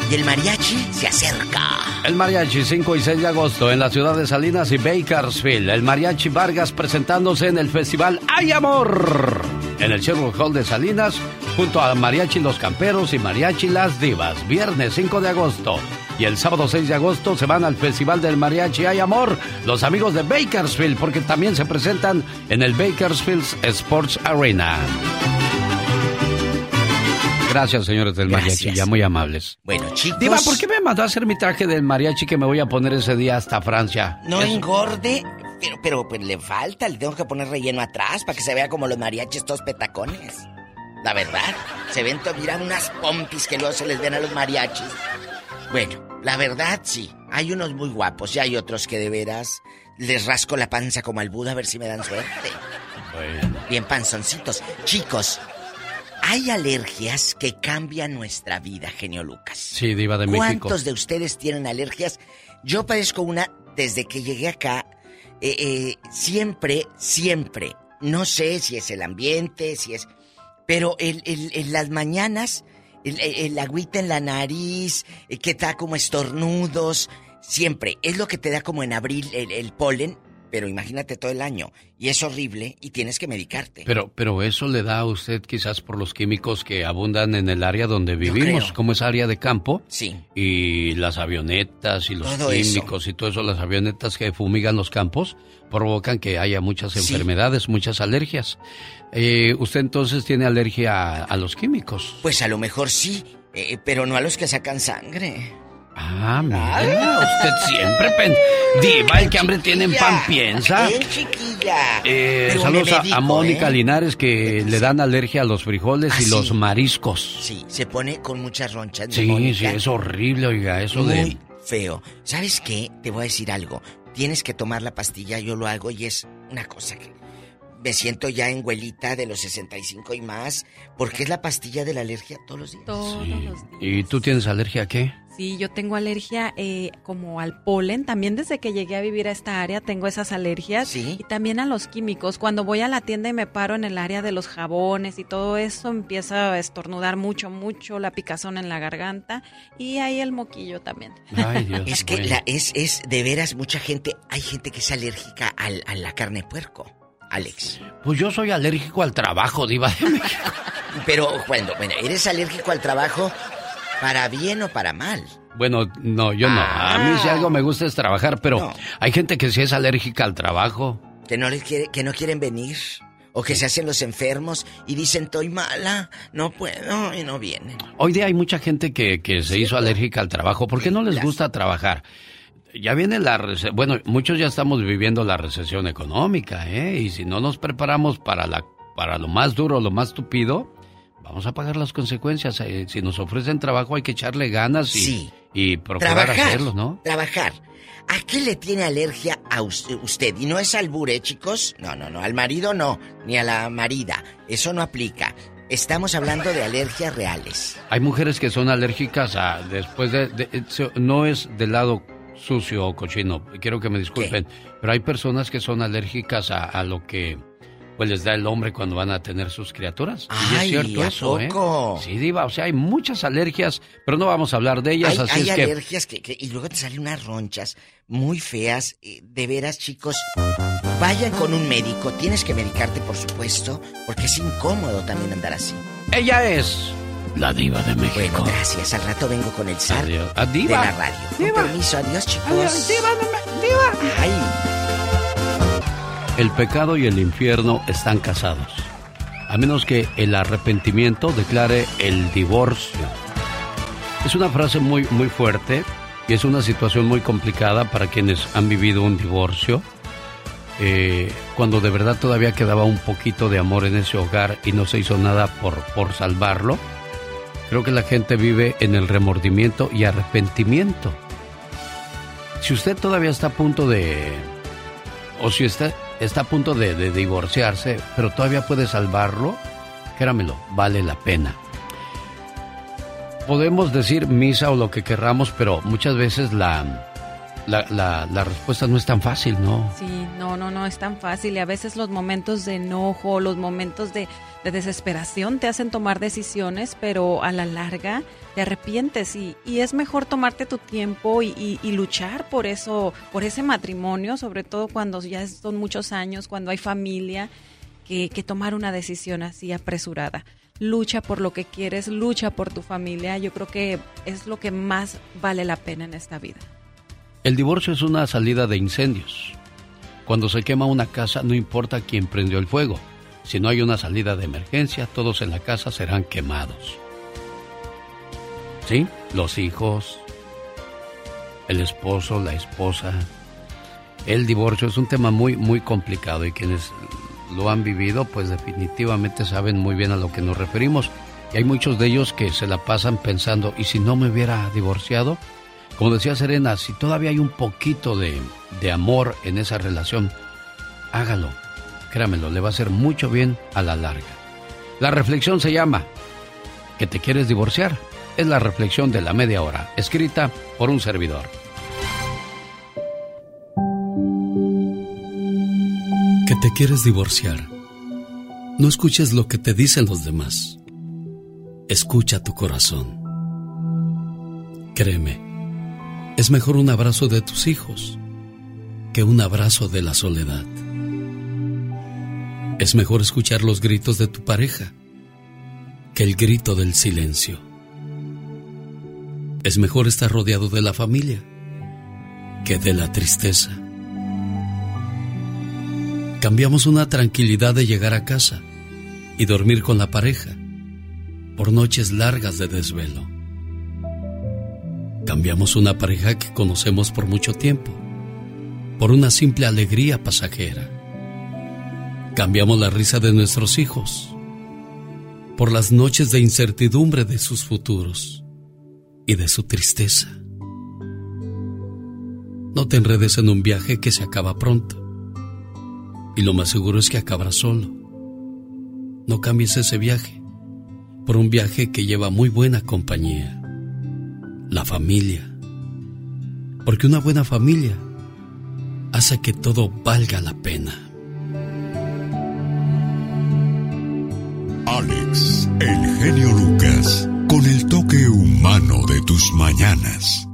y el mariachi se acerca. El mariachi 5 y 6 de agosto en la ciudad de Salinas y Bakersfield. El mariachi Vargas presentándose en el festival Hay Amor. En el Sherwood Hall de Salinas, junto a Mariachi Los Camperos y Mariachi Las Divas. Viernes 5 de agosto. Y el sábado 6 de agosto se van al Festival del Mariachi Hay Amor. Los amigos de Bakersfield, porque también se presentan en el Bakersfield Sports Arena. Gracias, señores del mariachi, ya muy amables. Bueno, chicos. Diva, ¿por qué me mandó a hacer mi traje del mariachi que me voy a poner ese día hasta Francia? No Eso- engorde, pero, pero pues le falta, le tengo que poner relleno atrás para que se vea como los mariachis todos petacones. La verdad, se ven, mira unas pompis que luego se les ven a los mariachis. Bueno, la verdad sí, hay unos muy guapos y hay otros que de veras les rasco la panza como al Buda a ver si me dan suerte. Bueno. Bien panzoncitos. Chicos, hay alergias que cambian nuestra vida, genio Lucas. Sí, Diva de México. ¿Cuántos de ustedes tienen alergias? Yo padezco una desde que llegué acá. eh, eh, siempre, siempre. No sé si es el ambiente, si es. Pero en las mañanas, el, el- agüita en la nariz, eh, que da como estornudos. Siempre. Es lo que te da como en abril el, el polen. Pero imagínate todo el año. Y es horrible y tienes que medicarte. Pero, pero eso le da a usted quizás por los químicos que abundan en el área donde vivimos, como es área de campo. Sí. Y las avionetas y los Todo eso. químicos y todo eso, las avionetas que fumigan los campos, provocan que haya muchas Sí. enfermedades, muchas alergias. Eh, ¿Usted entonces tiene alergia a, a los químicos? Pues a lo mejor sí, eh, pero no a los que sacan sangre. Ah, mira, usted siempre pensa. Diva, el que hambre tiene en pan piensa. ¡Qué chiquilla! Eh, saludos a- Mónica ¿eh? Linares que le dan alergia a los frijoles y Ah, los sí. mariscos. Sí, se pone con muchas ronchas. Sí, Mónica. sí, es horrible, oiga, eso Muy de... feo. ¿Sabes qué? Te voy a decir algo. Tienes que tomar la pastilla, yo lo hago y es una cosa que me siento ya en güelita de los 65 y más, porque es la pastilla de la alergia todos los días. Todos los días. ¿Y tú tienes alergia a qué? Sí, yo tengo alergia eh, como al polen. También desde que llegué a vivir a esta área tengo esas alergias. Y también a los químicos. Cuando voy a la tienda y me paro en el área de los jabones y todo eso, empieza a estornudar mucho, mucho, la picazón en la garganta y ahí el moquillo también. [LAUGHS] es que la, es, es de veras mucha gente, hay gente que es alérgica al- a la carne de puerco, Alex. Pues yo soy alérgico al trabajo, diva de México. [LAUGHS] Pero cuando, bueno, eres alérgico al trabajo, ¿para bien o para mal? Bueno, no, yo no. A mí si algo me gusta es trabajar, pero No. hay gente que sí es alérgica al trabajo. Que no les quiere, que no quieren venir. O que se hacen los enfermos y dicen, estoy mala, no puedo, y no vienen. Hoy día hay mucha gente que, que se hizo alérgica al trabajo porque no les gusta trabajar. Ya viene la rece- bueno, muchos ya estamos viviendo la recesión económica, ¿eh? Y si no nos preparamos para la para lo más duro, lo más tupido, vamos a pagar las consecuencias. Eh, si nos ofrecen trabajo hay que echarle ganas y, Sí. y procurar Trabajar, hacerlo, ¿no? trabajar. ¿A qué le tiene alergia a us- usted? Y no es albure, chicos. No, no, no. Al marido no, ni a la marida. Eso no aplica. Estamos hablando de alergias reales. Hay mujeres que son alérgicas a después de, de- eso no es del lado sucio o cochino, quiero que me disculpen, pero hay personas que son alérgicas a, a lo que pues les da el hombre cuando van a tener sus criaturas. y es Ay, cierto ¿a eso, poco? ¿eh? Sí, diva, o sea, hay muchas alergias, pero no vamos a hablar de ellas, hay así hay es alergias que, que- Y luego te salen unas ronchas muy feas. eh, De veras, chicos. Vayan con un médico. Tienes que medicarte, por supuesto. Porque es incómodo también andar así. ella es la diva de México. Bueno, gracias. Al rato vengo con el zar Adiós. Ah, de diva. la radio. Con permiso. Adiós, chicos. Adiós, diva Ay. El pecado y el infierno están casados, a menos que el arrepentimiento declare el divorcio. Es una frase muy, muy fuerte y es una situación muy complicada para quienes han vivido un divorcio. Eh, cuando de verdad todavía quedaba un poquito de amor en ese hogar y no se hizo nada por, por salvarlo, creo que la gente vive en el remordimiento y arrepentimiento. Si usted todavía está a punto de o si está, está a punto de, divorciarse, pero todavía puede salvarlo, créamelo, vale la pena. Podemos decir misa o lo que querramos, pero muchas veces la, la, la- respuesta no es tan fácil, ¿no? Sí, no, no, no es tan fácil y a veces los momentos de enojo, los momentos de, de desesperación te hacen tomar decisiones, pero a la larga te arrepientes y, y es mejor tomarte tu tiempo y, y- y luchar por eso, por ese matrimonio, sobre todo cuando ya son muchos años, cuando hay familia, que, que tomar una decisión así apresurada. Lucha por lo que quieres, lucha por tu familia, yo creo que es lo que más vale la pena en esta vida. El divorcio es una salida de incendios. Cuando se quema una casa, no importa quién prendió el fuego. Si no hay una salida de emergencia, todos en la casa serán quemados. ¿Sí? Los hijos, el esposo, la esposa. El divorcio es un tema muy, muy complicado y quienes lo han vivido, pues definitivamente saben muy bien a lo que nos referimos. Y hay muchos de ellos que se la pasan pensando, ¿y si no me hubiera divorciado? Como decía Serena, si todavía hay un poquito de, de amor en esa relación, hágalo. Créamelo, le va a hacer mucho bien a la larga. La reflexión se llama ¿Que te quieres divorciar? Es la reflexión de la media hora, escrita por un servidor. Que te quieres divorciar. No escuches lo que te dicen los demás. Escucha tu corazón. Créeme, es mejor un abrazo de tus hijos que un abrazo de la soledad. Es mejor escuchar los gritos de tu pareja que el grito del silencio. Es mejor estar rodeado de la familia que de la tristeza. Cambiamos una tranquilidad de llegar a casa y dormir con la pareja por noches largas de desvelo. Cambiamos una pareja que conocemos por mucho tiempo por una simple alegría pasajera. Cambiamos la risa de nuestros hijos por las noches de incertidumbre de sus futuros y de su tristeza. No te enredes en un viaje que se acaba pronto. Y lo más seguro es que acabará solo. No cambies ese viaje por un viaje que lleva muy buena compañía. La familia. Porque una buena familia hace que todo valga la pena. Alex, el genio Lucas, con el toque humano de tus mañanas.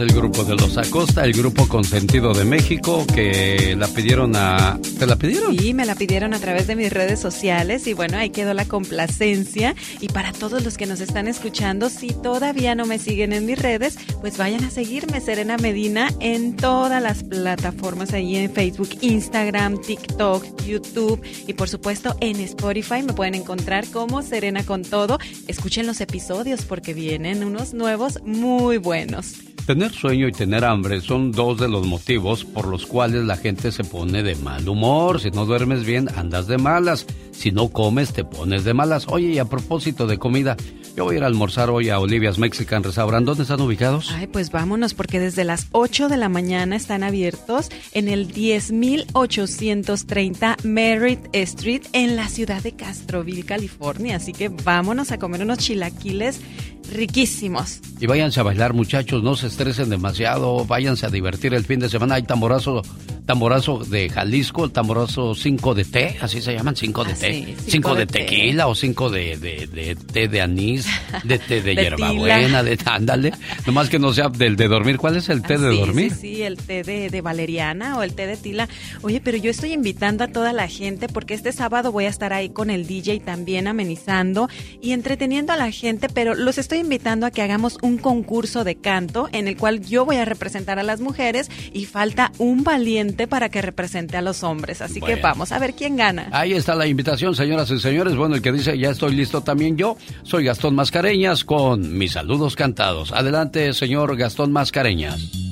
El grupo de los Acosta, el grupo consentido de México que la pidieron a... ¿Te la pidieron? Sí, me la pidieron a través de mis redes sociales y bueno, ahí quedó la complacencia. Y para todos los que nos están escuchando, si todavía no me siguen en mis redes, pues vayan a seguirme, Serena Medina, en todas las plataformas ahí en Facebook, Instagram, TikTok, YouTube y por supuesto en Spotify me pueden encontrar como Serena con todo. Escuchen los episodios porque vienen unos nuevos muy buenos. Tener sueño y tener hambre son dos de los motivos por los cuales la gente se pone de mal humor. Si no duermes bien, andas de malas. Si no comes, te pones de malas. Oye, y a propósito de comida, yo voy a ir a almorzar hoy a Olivia's Mexican Restaurant. ¿Dónde están ubicados? Ay, pues vámonos, porque desde las 8 de la mañana están abiertos en el 10830 Merritt Street en la ciudad de Castroville, California. Así que vámonos a comer unos chilaquiles riquísimos. Y váyanse a bailar, muchachos, no se estresen demasiado, váyanse a divertir el fin de semana. Hay tamborazo, tamborazo de Jalisco, el tamborazo 5 de té, así se llaman, 5 de ah, té. 5 de, tequila o 5 de, de, té de anís, de té de, [LAUGHS] hierbabuena, de ándale. Nomás que no sea del de dormir. ¿Cuál es el té ah, de dormir? Sí, sí, el té de, valeriana o el té de tila. Oye, pero yo estoy invitando a toda la gente porque este sábado voy a estar ahí con el DJ también amenizando y entreteniendo a la gente, pero los estoy invitando a que hagamos un concurso de canto en el cual yo voy a representar a las mujeres y falta un valiente para que represente a los hombres. Así que vamos a ver quién gana. Ahí está la invitación, señoras y señores. Bueno, el que dice ya estoy listo también yo. Soy Gastón Mascareñas con mis saludos cantados. Adelante, señor Gastón Mascareñas.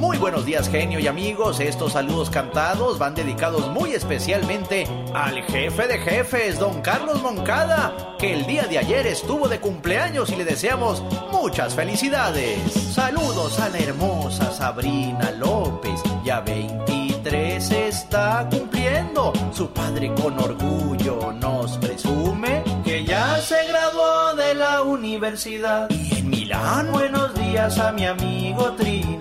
Muy buenos días, genio y amigos. Estos saludos cantados van dedicados muy especialmente al jefe de jefes, don Carlos Moncada, que el día de ayer estuvo de cumpleaños y le deseamos muchas felicidades. Saludos a la hermosa Sabrina López, ya 23 está cumpliendo. Su padre con orgullo nos presume que ya se graduó de la universidad. Y en Milán, buenos días a mi amigo Trini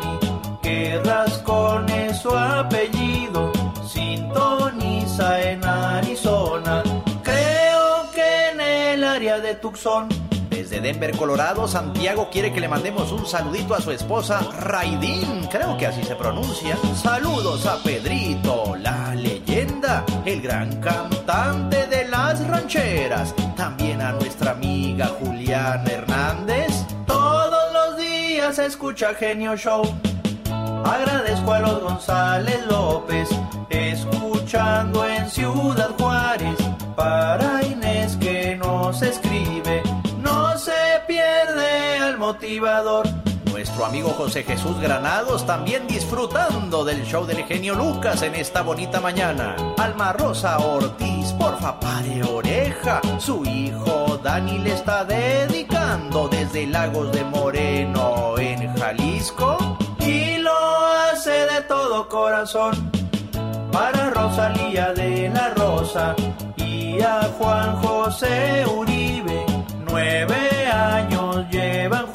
que Rascón su apellido, sintoniza en Arizona, creo que en el área de Tucson. Desde Denver, Colorado, Santiago quiere que le mandemos un saludito a su esposa Raidín, creo que así se pronuncia. Saludos a Pedrito, la leyenda, el gran cantante de las rancheras. También a nuestra amiga Juliana Hernández. Todos los días escucha Genio Show. Agradezco a los González López, escuchando en Ciudad Juárez, para Nuestro amigo José Jesús Granados también disfrutando del show del genio Lucas en esta bonita mañana. Alma Rosa Ortiz, porfa pare oreja. Su hijo Dani le está dedicando desde Lagos de Moreno en Jalisco y lo hace de todo corazón para Rosalía de la Rosa y a Juan José Uribe. Nueve años llevan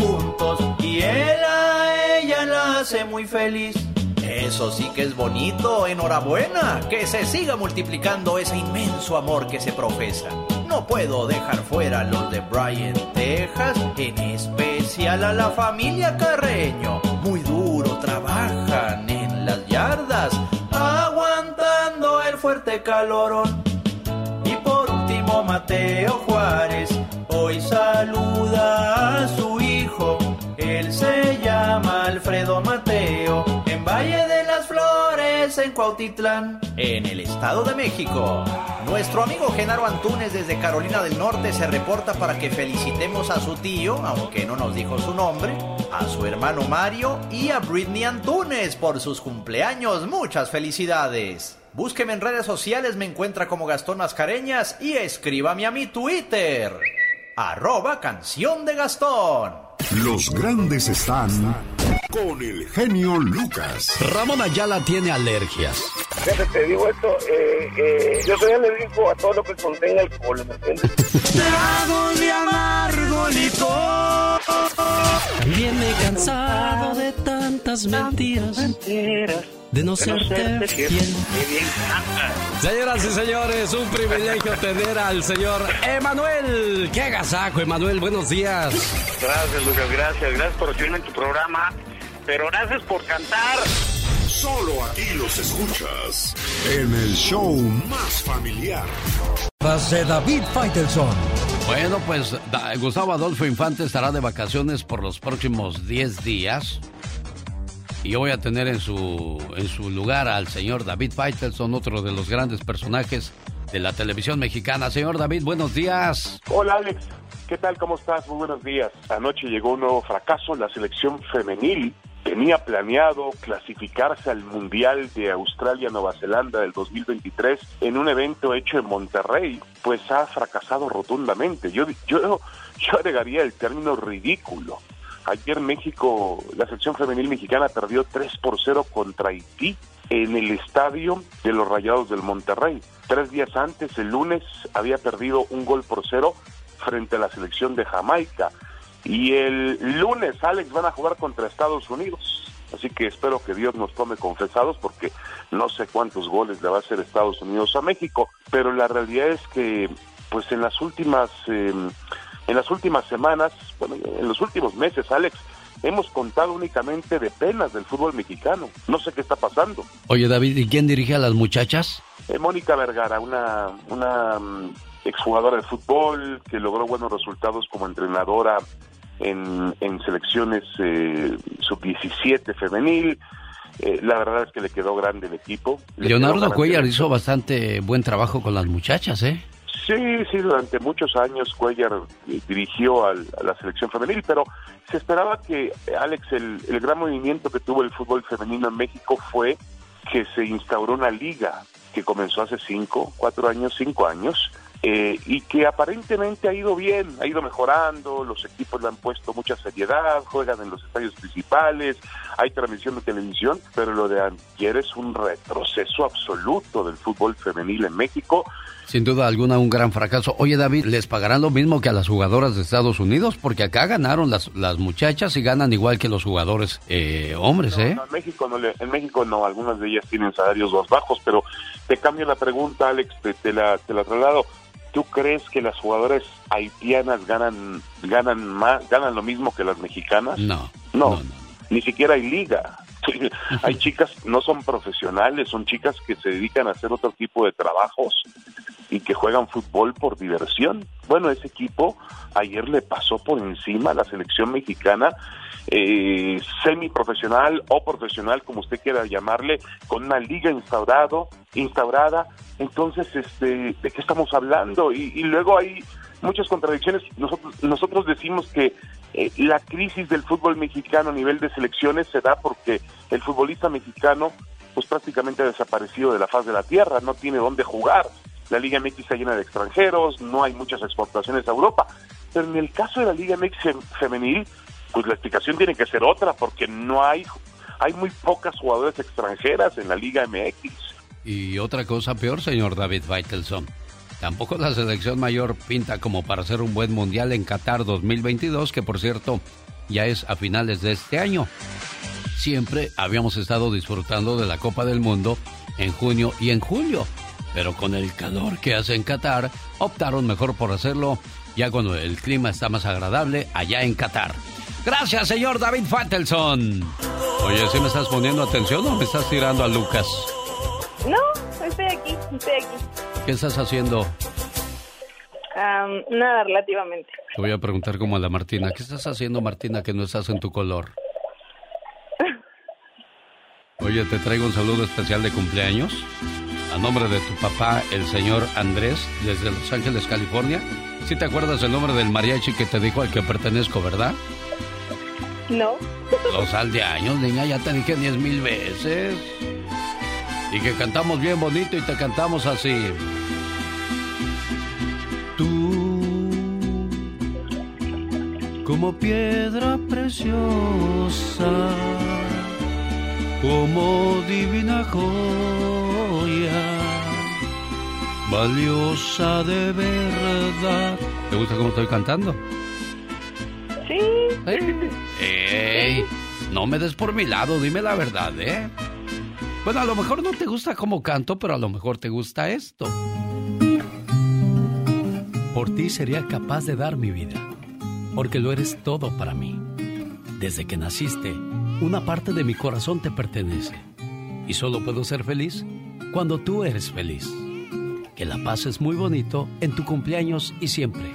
muy feliz. Eso sí que es bonito, enhorabuena, que se siga multiplicando ese inmenso amor que se profesa. No puedo dejar fuera los de Bryan, Texas, en especial a la familia Carreño. Muy duro trabajan en las yardas, aguantando el fuerte calorón. Y por último, Mateo Juárez, hoy saluda a su Alfredo Mateo, en Valle de las Flores, en Cuautitlán, en el Estado de México. Nuestro amigo Genaro Antunes desde Carolina del Norte se reporta para que felicitemos a su tío, aunque no nos dijo su nombre, a su hermano Mario y a Britney Antunes por sus cumpleaños. Muchas felicidades. Búsqueme en redes sociales, me encuentra como Gastón Mascareñas y escríbame a mi Twitter. Arroba canción de Gastón. Los grandes están con el genio Lucas. Ramón Ayala tiene alergias. Fíjate, te digo esto, eh, eh, yo soy alérgico a todo lo que contenga alcohol, ¿me entiendes? Trago de amargo licor. También me he cansado de tantas mentiras. De no serte fiel. Señoras y señores, un privilegio tener al señor Emanuel. ¡Qué agasajo, Emanuel! Buenos días. Gracias, Lucas, gracias. Gracias por recibirme en tu programa. Pero gracias por cantar. Solo aquí los escuchas en el show más familiar. de David Faitelson. Bueno, pues Gustavo Adolfo Infante estará de vacaciones por los próximos 10 días. Y yo voy a tener en su, en su lugar al señor David Faitelson, otro de los grandes personajes de la televisión mexicana. Señor David, buenos días. Hola Alex, ¿qué tal? ¿Cómo estás? Muy buenos días. Anoche llegó un nuevo fracaso. La selección femenil tenía planeado clasificarse al Mundial de Australia-Nueva Zelanda del 2023 en un evento hecho en Monterrey, pues ha fracasado rotundamente. Yo, yo, yo agregaría el término ridículo. Ayer México, la selección femenil mexicana perdió 3 por 0 contra Haití en el estadio de los Rayados del Monterrey. Tres días antes, el lunes, había perdido un gol por cero frente a la selección de Jamaica. Y el lunes, Alex, van a jugar contra Estados Unidos. Así que espero que Dios nos tome confesados porque no sé cuántos goles le va a hacer Estados Unidos a México. Pero la realidad es que, pues en las últimas, eh, en las últimas semanas, bueno, en los últimos meses, Alex, hemos contado únicamente de penas del fútbol mexicano. No sé qué está pasando. Oye, David, ¿y quién dirige a las muchachas? Eh, Mónica Vergara, una, una mm, exjugadora de fútbol que logró buenos resultados como entrenadora en, en selecciones eh, sub-17 femenil. Eh, la verdad es que le quedó grande el equipo. Le Leonardo Cuellar el- hizo bastante buen trabajo con las muchachas, ¿eh? Sí, sí, durante muchos años Cuellar eh, dirigió al- a la selección femenil, pero se esperaba que, eh, Alex, el, el gran movimiento que tuvo el fútbol femenino en México fue que se instauró una liga que comenzó hace cinco, cuatro años, cinco años, eh, y que aparentemente ha ido bien, ha ido mejorando, los equipos le han puesto mucha seriedad, juegan en los estadios principales, hay transmisión de televisión, pero lo de ayer es un retroceso absoluto del fútbol femenil en México. Sin duda alguna, un gran fracaso. Oye, David, ¿les pagarán lo mismo que a las jugadoras de Estados Unidos? Porque acá ganaron las, las muchachas y ganan igual que los jugadores eh, hombres, ¿eh? No, en México no, en México no, algunas de ellas tienen salarios más bajos, pero te cambio la pregunta, Alex, te, te la, te la traslado. ¿Tú crees que las jugadoras haitianas ganan ganan más, ganan lo mismo que las mexicanas? No. No, ni siquiera hay liga. [LAUGHS] hay chicas, no son profesionales, son chicas que se dedican a hacer otro tipo de trabajos y que juegan fútbol por diversión. Bueno, ese equipo ayer le pasó por encima a la selección mexicana, eh, semiprofesional o profesional, como usted quiera llamarle, con una liga instaurado, instaurada. Entonces, este, ¿de qué estamos hablando? Y, y luego hay muchas contradicciones. Nosotros, nosotros decimos que eh, la crisis del fútbol mexicano a nivel de selecciones se da porque el futbolista mexicano pues prácticamente ha desaparecido de la faz de la tierra, no tiene dónde jugar. La Liga MX está llena de extranjeros, no hay muchas exportaciones a Europa. Pero en el caso de la Liga MX fem- femenil, pues la explicación tiene que ser otra, porque no hay, hay muy pocas jugadoras extranjeras en la Liga MX. Y otra cosa peor, señor David Faitelson. Tampoco la selección mayor pinta como para hacer un buen mundial en Qatar 2022, que por cierto ya es a finales de este año. Siempre habíamos estado disfrutando de la Copa del Mundo en junio y en julio, pero con el calor que hace en Qatar, optaron mejor por hacerlo ya cuando el clima está más agradable allá en Qatar. Gracias, señor David Faitelson. Oye, ¿sí me estás poniendo atención o me estás tirando a Lucas? No, estoy aquí, estoy aquí. ¿Qué estás haciendo? Nada, relativamente. Te voy a preguntar como a la Martina. ¿Qué estás haciendo, Martina, que no estás en tu color? [LAUGHS] Oye, te traigo un saludo especial de cumpleaños. A nombre de tu papá, el señor Andrés, desde Los Ángeles, California. Si te acuerdas el nombre del mariachi que te dijo al que pertenezco, verdad? No. Los aldeaños, niña, ya te dije diez mil veces. Y que cantamos bien bonito y te cantamos así. Tú, como piedra preciosa, como divina joya, valiosa de verdad. ¿Te gusta cómo estoy cantando? Sí. ¡Ey! No me des por mi lado, dime la verdad, ¿eh? Bueno, a lo mejor no te gusta cómo canto, pero a lo mejor te gusta esto. Por ti sería capaz de dar mi vida, porque lo eres todo para mí. Desde que naciste, una parte de mi corazón te pertenece. Y solo puedo ser feliz cuando tú eres feliz. Que la pases muy bonito en tu cumpleaños y siempre.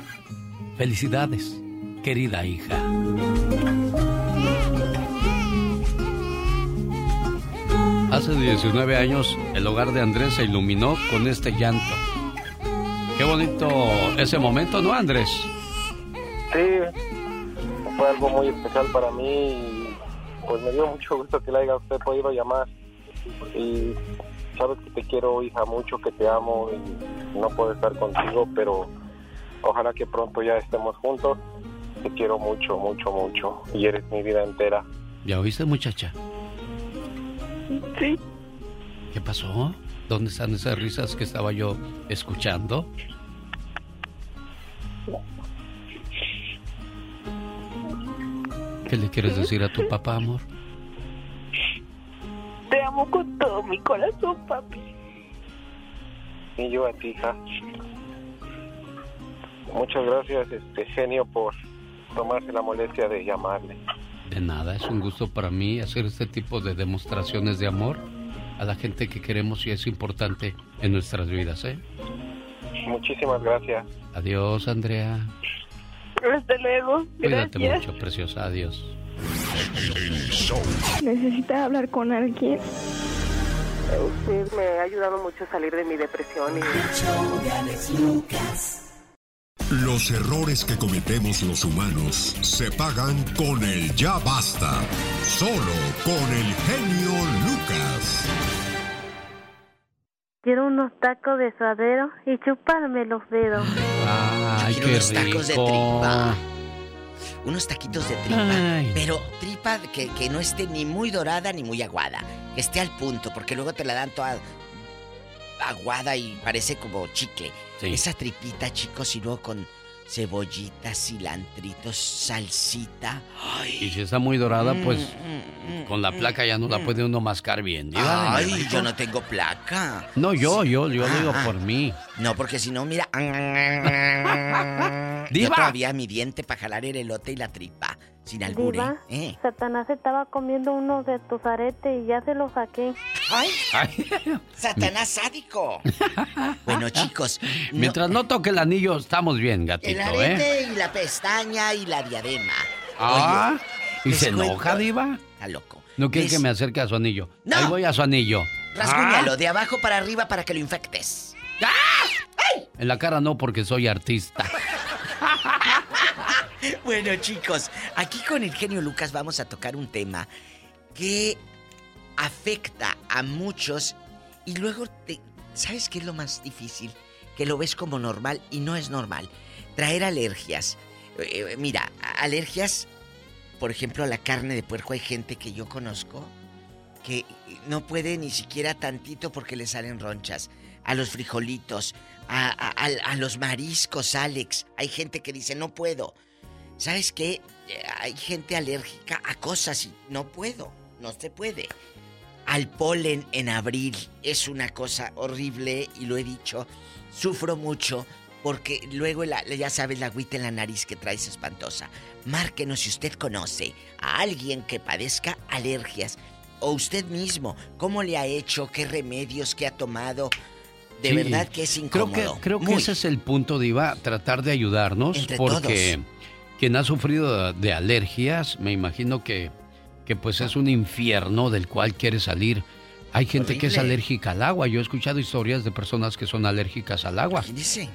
Felicidades, querida hija. Hace 19 años, el hogar de Andrés se iluminó con este llanto. Qué bonito ese momento, ¿no, Andrés? Sí, fue algo muy especial para mí y pues me dio mucho gusto que le haya usted podido llamar. Y sabes que te quiero, hija, mucho, que te amo y no puedo estar contigo, pero ojalá que pronto ya estemos juntos. Te quiero mucho, mucho, mucho y eres mi vida entera. ¿Ya oíste, muchacha? Sí. ¿Qué pasó? ¿Dónde están esas risas que estaba yo escuchando? ¿Qué le quieres decir a tu papá, amor? Te amo con todo mi corazón, papi. Y yo a ti, hija. Muchas gracias, este genio, por tomarse la molestia de llamarle. De nada, es un gusto para mí hacer este tipo de demostraciones de amor a la gente que queremos y es importante en nuestras vidas, ¿eh? Muchísimas gracias. Adiós, Andrea. Hasta luego. Cuídate Gracias. mucho, preciosa. Adiós. ¿Necesitas hablar con alguien? Usted me ha ayudado mucho a salir de mi depresión y... Los errores que cometemos los humanos se pagan con el ya basta. Solo con el genio Lucas. Quiero unos tacos de suadero y chuparme los dedos. Ay, Quiero qué unos tacos de tripa. Unos taquitos de tripa. Ay. Pero tripa que, que no esté ni muy dorada ni muy aguada. Que esté al punto, porque luego te la dan toda aguada y parece como chicle. Esa tripita, chicos, y luego con cebollitas, cilantritos, salsita. Y si está muy dorada, pues Mm, con la placa ya no la puede uno mascar bien. Diva de Ay, yo no tengo placa. No, yo, yo, yo Ah, digo ah. por mí. No, porque si no, mira. [LAUGHS] Yo Diva. todavía mi diente para jalar el elote y la tripa. Sin albur, Diva, ¿eh? Satanás estaba comiendo unos de tus aretes y ya se los saqué. ¡Ay! ¡Satanás sádico! [LAUGHS] bueno, chicos. no- Mientras no toque el anillo, estamos bien, el gatito, ¿eh? arete y la pestaña y la diadema. Ah, ¿y se cuento- enoja, Diva? Está loco. No quiere Les- que me acerque a su anillo. No. Ahí voy a su anillo. Rasguñalo Ah, de abajo para arriba para que lo infectes. En la cara no, porque soy artista. [LAUGHS] Bueno, chicos, aquí con el genio Lucas vamos a tocar un tema que afecta a muchos y luego te, ¿sabes qué es lo más difícil? Que lo ves como normal y no es normal. Traer alergias. Eh, eh, mira, alergias, por ejemplo, a la carne de puerco hay gente que yo conozco que no puede ni siquiera tantito porque le salen ronchas. A los frijolitos, a, a- a- los mariscos, Alex. Hay gente que dice, no puedo. ¿Sabes qué? Eh, Hay gente alérgica a cosas y no puedo, no se puede. Al polen en abril es una cosa horrible y lo he dicho. Sufro mucho porque luego ya sabes la agüita en la nariz que traes espantosa. Márquenos si usted conoce a alguien que padezca alergias o usted mismo, cómo le ha hecho, qué remedios que ha tomado. De Sí, verdad que es Creo incómodo. que, creo que ese es el punto, Diva, tratar de ayudarnos. Entre porque todos. quien ha sufrido de alergias, me imagino que que pues es un infierno del cual quiere salir. Hay gente que es alérgica al agua. Yo he escuchado historias de personas que son alérgicas al agua.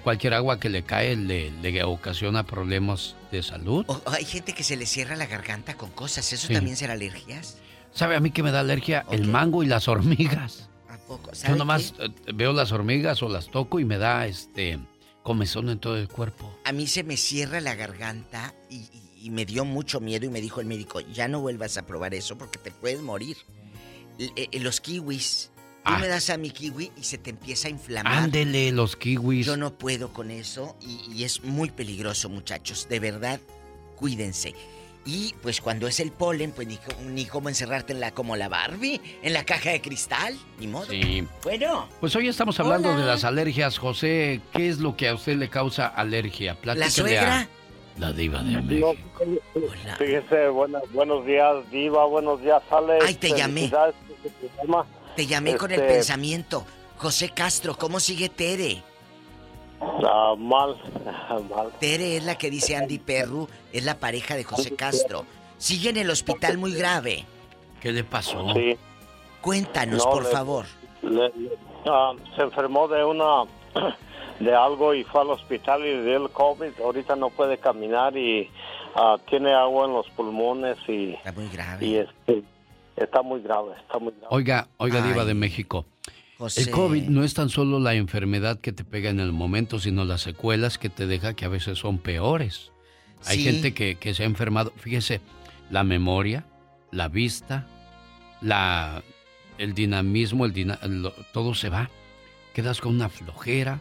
Cualquier agua que le cae le, le ocasiona problemas de salud. O, hay gente que se le cierra la garganta con cosas. ¿Eso también será alergias? ¿Sabe a mí que me da alergia? El mango y las hormigas. Yo nomás eh, veo las hormigas o las toco y me da este comezón en todo el cuerpo. A mí se me cierra la garganta y, y me dio mucho miedo y me dijo el médico, ya no vuelvas a probar eso porque te puedes morir. Eh, eh, los kiwis. Tú ah. me das a mi kiwi y se te empieza a inflamar. Ándele, los kiwis. Yo no puedo con eso y, es muy peligroso, muchachos. De verdad, cuídense. Y pues cuando es el polen, pues ni, cómo encerrarte en la como la Barbie, en la caja de cristal, ni modo. Sí. Bueno. Pues hoy estamos hablando de las alergias, José. ¿Qué es lo que a usted le causa alergia? la suegra. La diva de México. Fíjese, buenos días, diva, buenos días, Alex. Ay, te llamé. Te llamé con el este, pensamiento. José Castro, ¿cómo sigue Tere? Ah, mal, [LAUGHS] mal. Tere es la que dice Andy Perru, es la pareja de José Castro. Sigue en el hospital muy grave. ¿Qué le pasó? Sí. Cuéntanos, por favor. Ah, se enfermó de una [CLEARS THROAT] de algo y fue al hospital y le dio el COVID. Ahorita no puede caminar y ah, tiene agua en los pulmones y... Está muy grave. Y este, está muy grave, está muy grave. Oiga, oiga, Diva de México. El COVID no es tan solo la enfermedad que te pega en el momento, sino las secuelas que te deja que a veces son peores. Hay gente que, que, se ha enfermado, fíjese, la memoria, la vista, la, el dinamismo, el todo se va. Quedas con una flojera,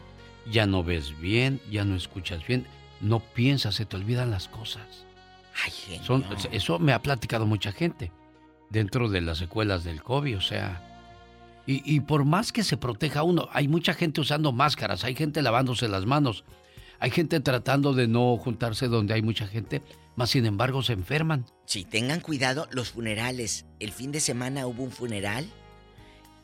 ya no ves bien, ya no escuchas bien, no piensas, se te olvidan las cosas. Ay, Son, eso me ha platicado mucha gente dentro de las secuelas del COVID, o sea, y, por más que se proteja uno, hay mucha gente usando máscaras, hay gente lavándose las manos, hay gente tratando de no juntarse donde hay mucha gente, más sin embargo se enferman. Sí, tengan cuidado los funerales. El fin de semana hubo un funeral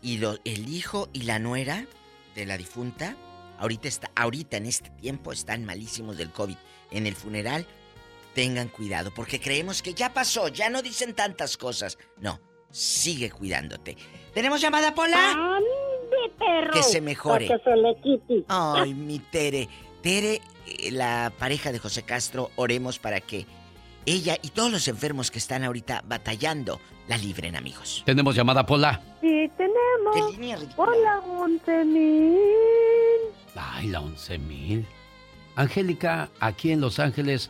y el hijo y la nuera de la difunta Ahorita, está, ahorita en este tiempo están malísimos del COVID. En el funeral, tengan cuidado, porque creemos que ya pasó, ya no dicen tantas cosas. No, sigue cuidándote. ¿Tenemos llamada, Pola? ¡Ande, perro! Que se mejore. Que se le quite. Ay, [LAUGHS] mi Tere. Tere, eh, la pareja de José Castro, oremos para que ella y todos los enfermos que están ahorita batallando la libren, amigos. ¿Tenemos llamada, Pola? Sí, tenemos. ¿Qué línea, Hola, 11.000. Ay, la 11 mil. Angélica, aquí en Los Ángeles.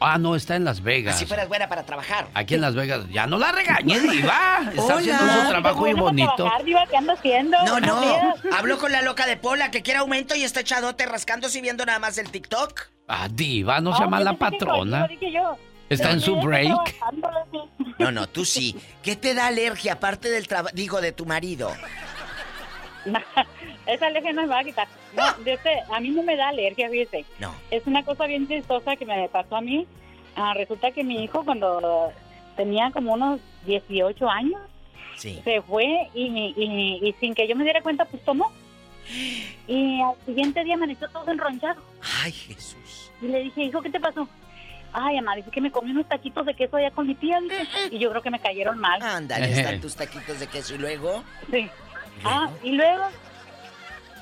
Ah, no, está en Las Vegas. Así fueras buena para trabajar. Aquí en Las Vegas. Ya no la regañes, [LAUGHS] Diva. Está haciendo su trabajo muy bonito. diva, ¿qué ando haciendo? No, no. [LAUGHS] Hablo con la loca de Pola que quiere aumento y está echadote rascándose y viendo nada más el TikTok. Ah, Diva, no se llama la patrona. Está en su break. No, no, tú sí. ¿Qué te da alergia aparte del trabajo, digo, de tu marido? [LAUGHS] Esa alergia no me va a quitar. No, este, a mí no me da alergia, fíjese. No. Es una cosa bien chistosa que me pasó a mí. Ah, resulta que mi hijo cuando tenía como unos 18 años, se fue y, sin que yo me diera cuenta, pues tomó. Y al siguiente día amaneció todo enronchado. Ay, Jesús. Y le dije, hijo, ¿qué te pasó? Ay, mamá, dice que me comí unos taquitos de queso allá con mi tía, y yo creo que me cayeron mal. Ándale, están tus taquitos de queso y luego. Sí. Ah, y luego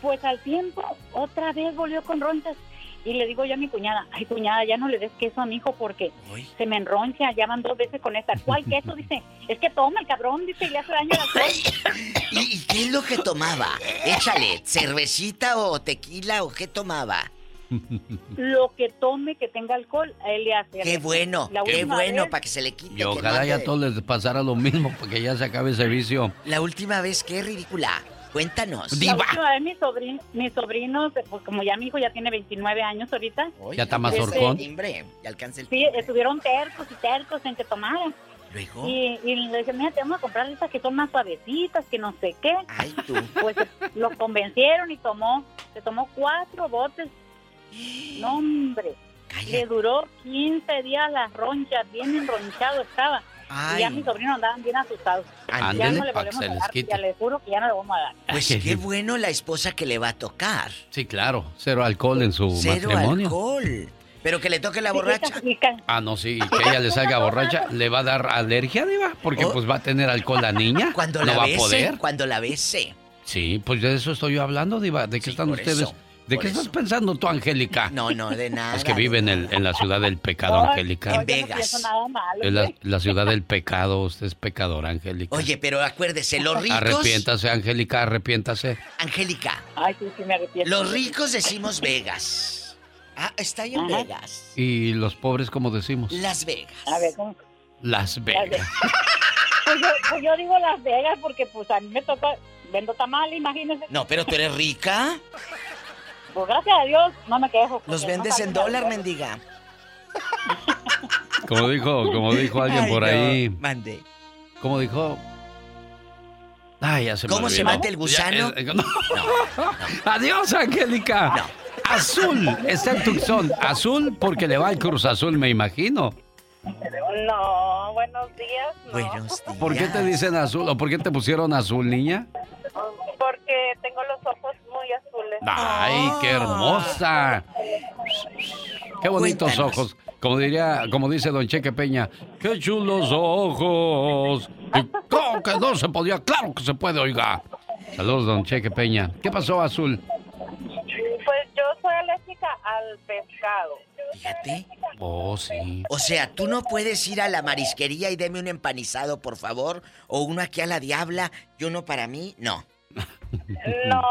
pues al tiempo, otra vez volvió con ronchas. Y le digo yo a mi cuñada, ay cuñada, ya no le des queso a mi hijo porque se me enroncha, ya van dos veces con esta. ¿Cuál queso? [LAUGHS] Dice, es que toma el cabrón, dice, y le hace daño a la ¿Y qué es lo que tomaba? Échale, cervecita o tequila o qué tomaba. Lo que tome que tenga alcohol, a él le hace. Qué bueno, qué bueno, para que se le quite. Y ojalá ya a todos les pasara lo mismo, porque ya se acabe ese vicio. La última vez, qué ridícula. Cuéntanos. Diva. mi sobrino, mi sobrino, pues como ya mi hijo ya tiene 29 años ahorita. ya está más este, horcón. ya alcanza el Sí, estuvieron tercos y tercos en que tomaran. Y, y, le dije, mira, te vamos a comprar estas que son más suavecitas, que no sé qué. Ay, tú. [LAUGHS] Pues lo convencieron y tomó, se tomó cuatro botes. No, hombre. Le duró 15 días las ronchas, bien enronchado estaba. Y ya mis sobrinos andaban bien asustados. ya no le volvemos a dar, ya le juro que ya no le vamos a dar. Pues qué bueno la esposa que le va a tocar. Sí, claro. Cero alcohol en su Cero matrimonio. alcohol. Pero que le toque la borracha. Ah, no, sí, que ella le salga borracha, [LAUGHS] ¿le va a dar alergia, Diva? Porque Oh. pues va a tener alcohol la niña. Cuando no la va a poder. cuando la bese. Sí, pues de eso estoy yo hablando, Diva. ¿De qué están por ustedes? eso, ¿De qué estás pensando tú, Angélica? No, no, de nada. Es que vive en, el, en la ciudad del pecado, Angélica. no, yo no pienso nada malo. La, la ciudad del pecado, usted es pecadora, Angélica. Oye, pero acuérdese, los ricos. Arrepiéntase, Angélica, arrepiéntase. Angélica, Ay, sí, sí me arrepiento. los ricos decimos Vegas. Ah, está ahí en Ajá. Vegas. Y los pobres, como decimos? Las Vegas. A ver, ¿cómo? Las Las Vegas. Vegas. Pues yo, pues yo digo Las Vegas porque pues a mí me toca, vendo tamal, imagínese. No, pero tú eres rica. Pues gracias a Dios no me quejo. Los porque no vendes en dólar, mendiga. Como dijo, como dijo alguien Ay, por no, ahí. Mande. ¿Cómo dijo? Ay, ya se me ¿Cómo se olvidó. mata el gusano? Ya, eh, no. Adiós, Angélica. Azul, está en Tucson. Azul porque le va al Cruz Azul, me imagino. No, buenos días. No, Buenos ¿Por qué te dicen azul o por qué te pusieron azul, niña? porque tengo los ojos. Ay, qué hermosa. Qué bonitos Cuéntanos. ojos. Como diría, como dice Don Cheque Peña, qué chulos ojos. ¿Y ¿Cómo que no se podía? Claro que se puede, oiga. Saludos, Don Cheque Peña. ¿Qué pasó, Azul? Pues yo soy alérgica al pescado. Fíjate. Oh, sí. O sea, tú no puedes ir a la marisquería y deme un empanizado, por favor. O uno aquí a la diabla y uno para mí. No. No,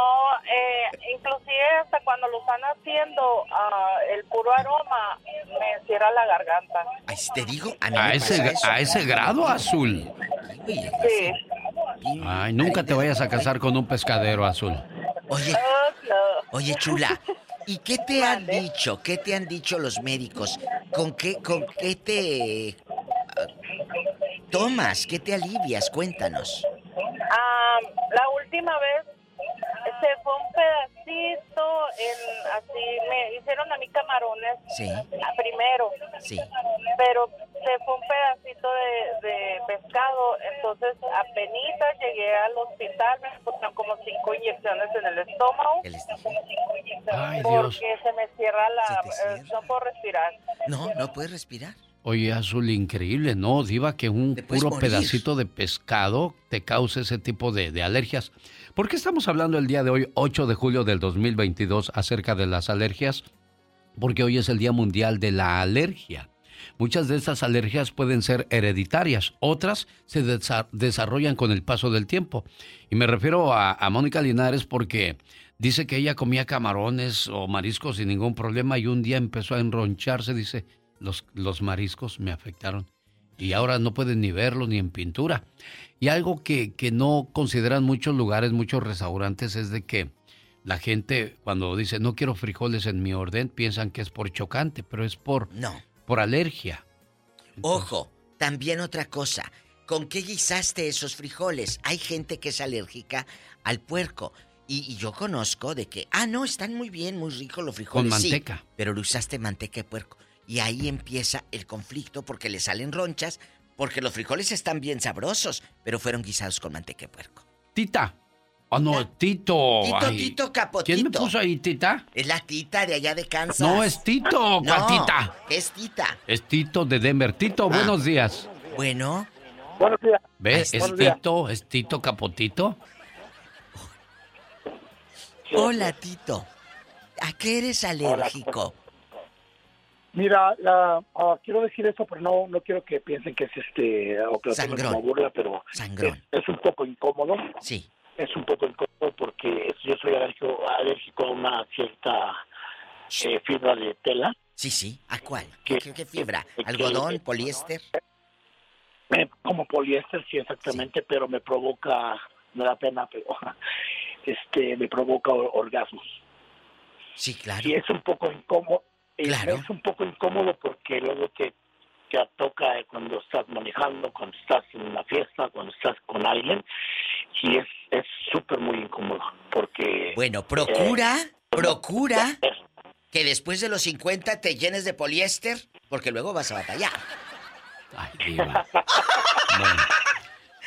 eh, inclusive hasta cuando lo están haciendo, ah, el puro aroma me cierra la garganta. Ay, si te digo, a ese, a ese grado, Azul. Oye, Sí. Ay, nunca te vayas a casar con un pescadero, Azul. Oye, Oh, no. oye, chula. ¿Y qué te han dicho? ¿Qué te han dicho los médicos? ¿Con qué, con qué te ah, tomas? ¿Qué te alivias? Cuéntanos. La última vez se fue un pedacito, en, así me hicieron a mí camarones Sí. primero, Sí. pero se fue un pedacito de, de pescado, entonces apenas llegué al hospital, me pusieron como cinco inyecciones en el estómago. Ay, Dios. Porque se me cierra la... eh, no puedo respirar. No, no puedes respirar. Oye, Azul, increíble, ¿no? Diva, que un puro morir. pedacito de pescado te cause ese tipo de, de alergias. ¿Por qué estamos hablando el día de hoy, 8 de julio del 2022, acerca de las alergias? Porque hoy es el Día Mundial de la Alergia. Muchas de estas alergias pueden ser hereditarias, otras se desa- desarrollan con el paso del tiempo. Y me refiero a, a Mónica Linares porque dice que ella comía camarones o mariscos sin ningún problema y un día empezó a enroncharse, dice, los, los mariscos me afectaron y ahora no pueden ni verlos ni en pintura. Y algo que, que no consideran muchos lugares, muchos restaurantes, es de que la gente cuando dice no quiero frijoles en mi orden, piensan que es por chocante, pero es por, No. por alergia. Ojo, también otra cosa. ¿Con qué guisaste esos frijoles? Hay gente que es alérgica al puerco. Y, y yo conozco de que, ah, no, están muy bien, muy ricos los frijoles. Con sí, manteca. pero le usaste manteca de puerco. Y ahí empieza el conflicto porque le salen ronchas, porque los frijoles están bien sabrosos, pero fueron guisados con manteca de puerco. Tita. Oh, no, Tito. Tito, Ay. Tito, capotito. ¿Quién me puso ahí, Tita? Es la tita de allá de Kansas. No, es Tito, ¿cuál No, Tita? es tita. Es Tito de Denver. Tito, Ah. buenos días. Bueno. Buenos días. ¿Ves? Es Buenos días. Tito, es Tito Capotito. Hola, Tito. ¿A qué eres alérgico? Mira, la, ah, quiero decir eso, pero no, no quiero que piensen que es este, o que lo como burla, pero. Es, es un poco incómodo. Sí. Es un poco incómodo porque yo soy alérgico, alérgico a una cierta eh, fibra de tela. Sí, sí. ¿A cuál? ¿Qué, qué- qué fibra? ¿Algodón? ¿Poliéster? Como poliéster, sí, exactamente, pero me provoca, me da pena, pero [LAUGHS] este, me provoca or- orgasmos. Sí, claro. Y es un poco incómodo. Claro. Es un poco incómodo porque luego te, te toca cuando estás manejando, cuando estás en una fiesta, cuando estás con alguien. Y es es súper muy incómodo porque... Bueno, procura, eh, procura que después de los 50 te llenes de poliéster, porque luego vas a batallar. Diva. Bueno,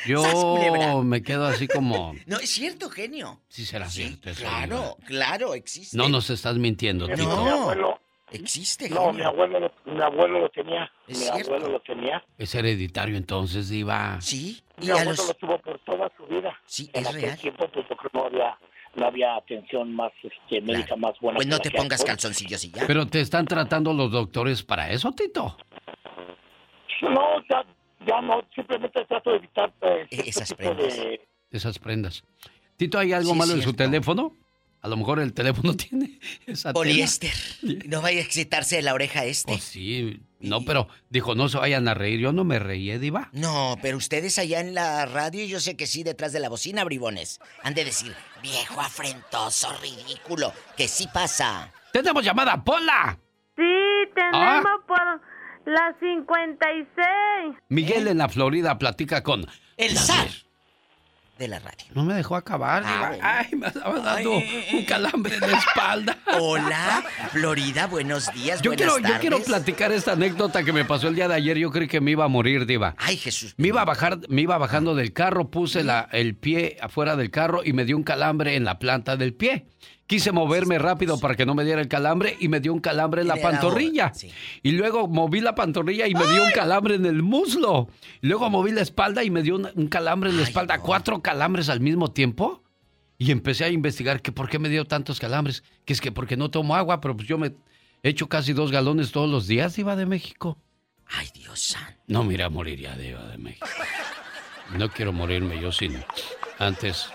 yo me quedo así como... No, es cierto, genio. Sí será cierto eso, Claro, Diva. claro, existe. No nos estás mintiendo, Mi Tito. abuelo, Existe. No, mi abuelo, lo, mi abuelo lo tenía. mi abuelo lo tenía. Es hereditario entonces, Diva. Sí. Mi abuelo lo tuvo por toda su vida. Sí, en es aquel real. tiempo, pues yo creo que no había, no había atención más este, médica más buena. Pues no te pongas calzoncillos y ya. Pero te están tratando los doctores para eso, Tito. No, ya, ya no, simplemente trato de evitar eh, este esas tipo de... Esas prendas. Tito, ¿hay algo Sí, malo en su teléfono? A lo mejor el teléfono [LAUGHS] tiene esa tela. Poliéster. [LAUGHS] No vaya a excitarse de la oreja este. Pues sí, no, pero dijo, no se vayan a reír. Yo no me reí, ¿eh, Diva. No, pero ustedes allá en la radio, yo sé que sí, detrás de la bocina, bribones. Han de decir, viejo afrentoso, ridículo, que sí pasa. ¡Tenemos llamada, Pola! Sí, tenemos Ah. por la 56. Miguel en la Florida platica con... El zar de la radio. No me dejó acabar, Ah, bueno. Ay, me estaba dando un calambre en la espalda. [LAUGHS] Hola, Florida, buenos días, Yo buenas quiero, yo quiero platicar esta anécdota que me pasó el día de ayer. Yo creí que me iba a morir, Diva. Ay, Jesús. Me iba a bajar, me iba bajando del carro, puse la, el pie afuera del carro y me dio un calambre en la planta del pie. Quise moverme rápido para que no me diera el calambre y me dio un calambre en la pantorrilla. Y luego moví la pantorrilla y me dio un calambre en el muslo. Y luego moví la espalda y me dio un, un calambre en la espalda. Cuatro calambres al mismo tiempo. Y empecé a investigar que por qué me dio tantos calambres. Que es que porque no tomo agua, pero pues yo me echo casi dos galones todos los días, Diva de México. Ay, Dios santo. No, mira, moriría Diva de México. No quiero morirme yo sin antes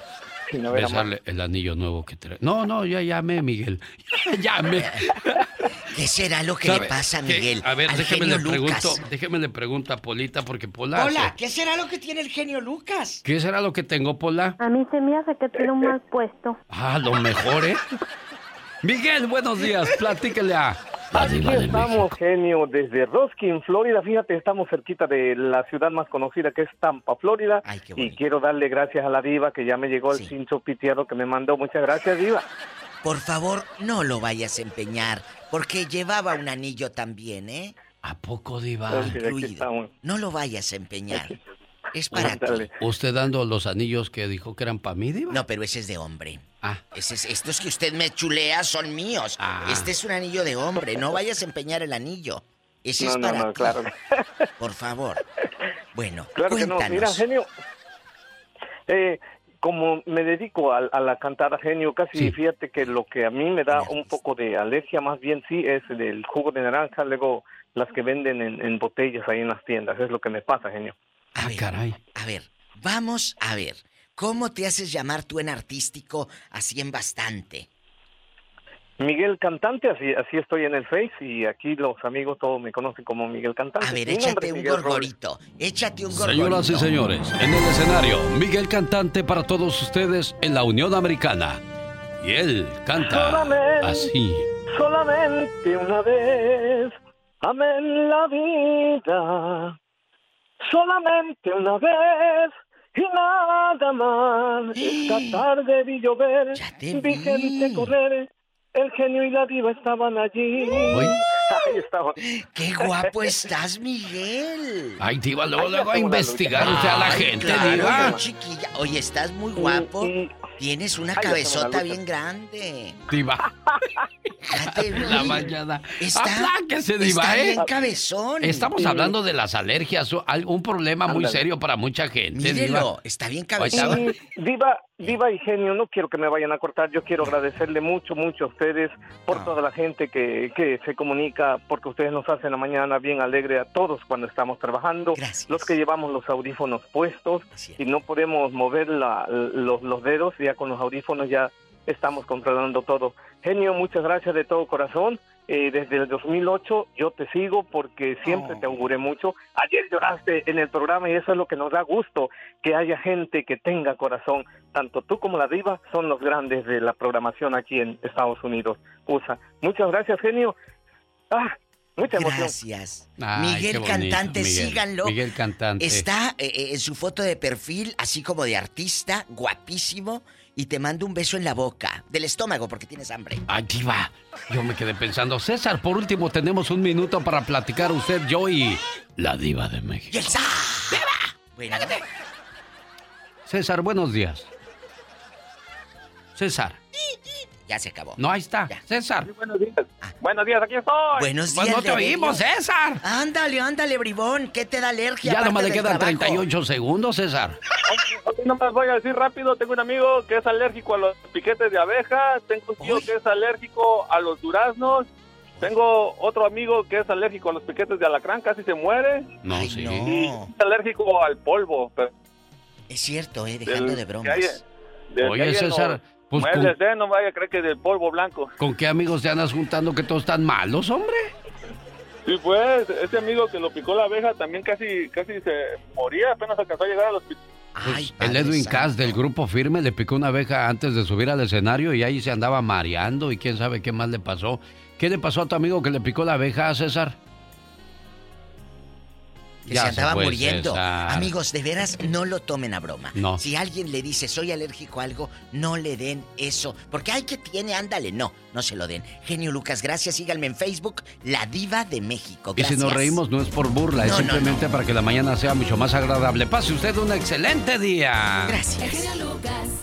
no hubiera besarle el anillo nuevo que trae. No, no, ya llamé, Miguel. [LAUGHS] Ya llamé. [LAUGHS] ¿Qué será lo que ¿Sabe le pasa a qué? Miguel? A ver, al déjeme le pregunto, Lucas? déjeme le pregunto a Polita porque Pola. Hola, se- ¿qué será lo que tiene el genio Lucas? ¿Qué será lo que tengo, Pola? A mí se me hace que tiene un mal puesto. Ah, lo mejor, ¿eh? [LAUGHS] Miguel, buenos días. Platíquele a Aquí estamos, genio, desde Roskin, Florida. Fíjate, estamos cerquita de la ciudad más conocida que es Tampa, Florida. y quiero darle gracias a la diva que ya me llegó el cincho piteado que me mandó. Muchas gracias, diva. Por favor, no lo vayas a empeñar, porque llevaba un anillo también, ¿eh? ¿A poco, diva? Sí, Incluido. No lo vayas a empeñar. Es para ti. ¿Usted dando los anillos que dijo que eran para mí, diva? No, pero ese es de hombre. Ah. Ese es- estos que usted me chulea son míos. Ah. Este es un anillo de hombre. No vayas a empeñar el anillo. Ese No, es no, para no, ti. claro. Por favor. Bueno, Claro que no. cuéntanos. Mira, genio, eh, como me dedico a, a la cantada genio, casi fíjate que lo que a mí me da un poco de alergia, más bien sí, es el jugo de naranja, luego las que venden en, en botellas ahí en las tiendas. Es lo que me pasa, genio. A ver, A ver, vamos a ver. ¿Cómo te haces llamar tú en artístico así en bastante? Miguel Cantante, así, así estoy en el Face y aquí los amigos todos me conocen como Miguel Cantante. A ver, échate un gorgorito. Échate un gorgorito. Señoras y señores, en el escenario, Miguel Cantante para todos ustedes en la Unión Americana. Y él canta Solamente, así. solamente una vez, amé en la vida. Solamente una vez y nada más. [GASPS] Esta tarde vi llover, vi gente correr. El genio y la diva estaban allí. Ahí estaban. ¡Qué guapo estás, Miguel! Ay, diva, luego, luego a investigar a la Ay, gente, claro, diva. chiquilla. Oye, estás muy guapo. Tienes una Ay, cabezota bien grande. Diva. La mañana. Está, Apláquese, diva, está ¿eh? bien cabezón. Estamos Sí. hablando de las alergias, un problema muy Ándale. serio para mucha gente. Mírelo, diva. está bien cabezón. Diva, Diva y Genio, no quiero que me vayan a cortar, yo quiero agradecerle mucho, mucho a ustedes por toda la gente que, que se comunica, porque ustedes nos hacen la mañana bien alegre a todos cuando estamos trabajando, los que llevamos los audífonos puestos y no podemos mover la- los, los dedos, ya con los audífonos ya estamos controlando todo. Genio, muchas gracias de todo corazón. Eh, desde el 2008 yo te sigo porque siempre te auguré mucho. Ayer lloraste en el programa y eso es lo que nos da gusto, que haya gente que tenga corazón. Tanto tú como la diva son los grandes de la programación aquí en Estados Unidos, USA. Muchas gracias, genio. Ah, mucha emoción. Gracias. Ay, Miguel bonito, Cantante, Miguel. síganlo. Miguel Cantante. Está eh, eh, en su foto de perfil, así como de artista, guapísimo, y te mando un beso en la boca, del estómago, porque tienes hambre. Ay, diva. Yo me quedé pensando, César, por último tenemos un minuto para platicar usted, yo y la diva de México. ¡Y el sa! Bueno, César, buenos días. César. Ya se acabó. No, ahí está. César. buenos días. Buenos días, aquí estoy. Buenos Pues días. no te oímos, César. Ándale, ándale, bribón. ¿Qué te da alergia? Ya nomás le quedan trabajo? 38 segundos, César. Ok, nomás voy a decir rápido, tengo un amigo que es alérgico a los piquetes de abeja, tengo un tío que es alérgico a los duraznos, tengo otro amigo que es alérgico a los piquetes de alacrán, casi se muere, No, sí. y es alérgico al polvo. pero Es cierto, eh, dejando del- de bromas. Oye, César, pues muebles, con, eh, no vaya a creer que del polvo blanco. ¿con qué amigos te andas juntando que todos están malos, hombre? Sí, pues, ese amigo que lo picó la abeja también casi casi se moría, apenas alcanzó a llegar al hospital. Pues, el Edwin Cass del grupo Firme le picó una abeja antes de subir al escenario y ahí se andaba mareando y quién sabe qué más le pasó. ¿Qué le pasó a tu amigo que le picó la abeja, César? Que Ya se andaba muriendo. Amigos, de veras, no lo tomen a broma. No. Si alguien le dice soy alérgico a algo, no le den eso. Porque hay que tiene, ándale. No, no se lo den. Genio Lucas, gracias. Síganme en Facebook, La Diva de México. Y si nos reímos no es por burla, es No, no, simplemente para que la mañana sea mucho más agradable. Pase usted un excelente día. Gracias. El genio Lucas.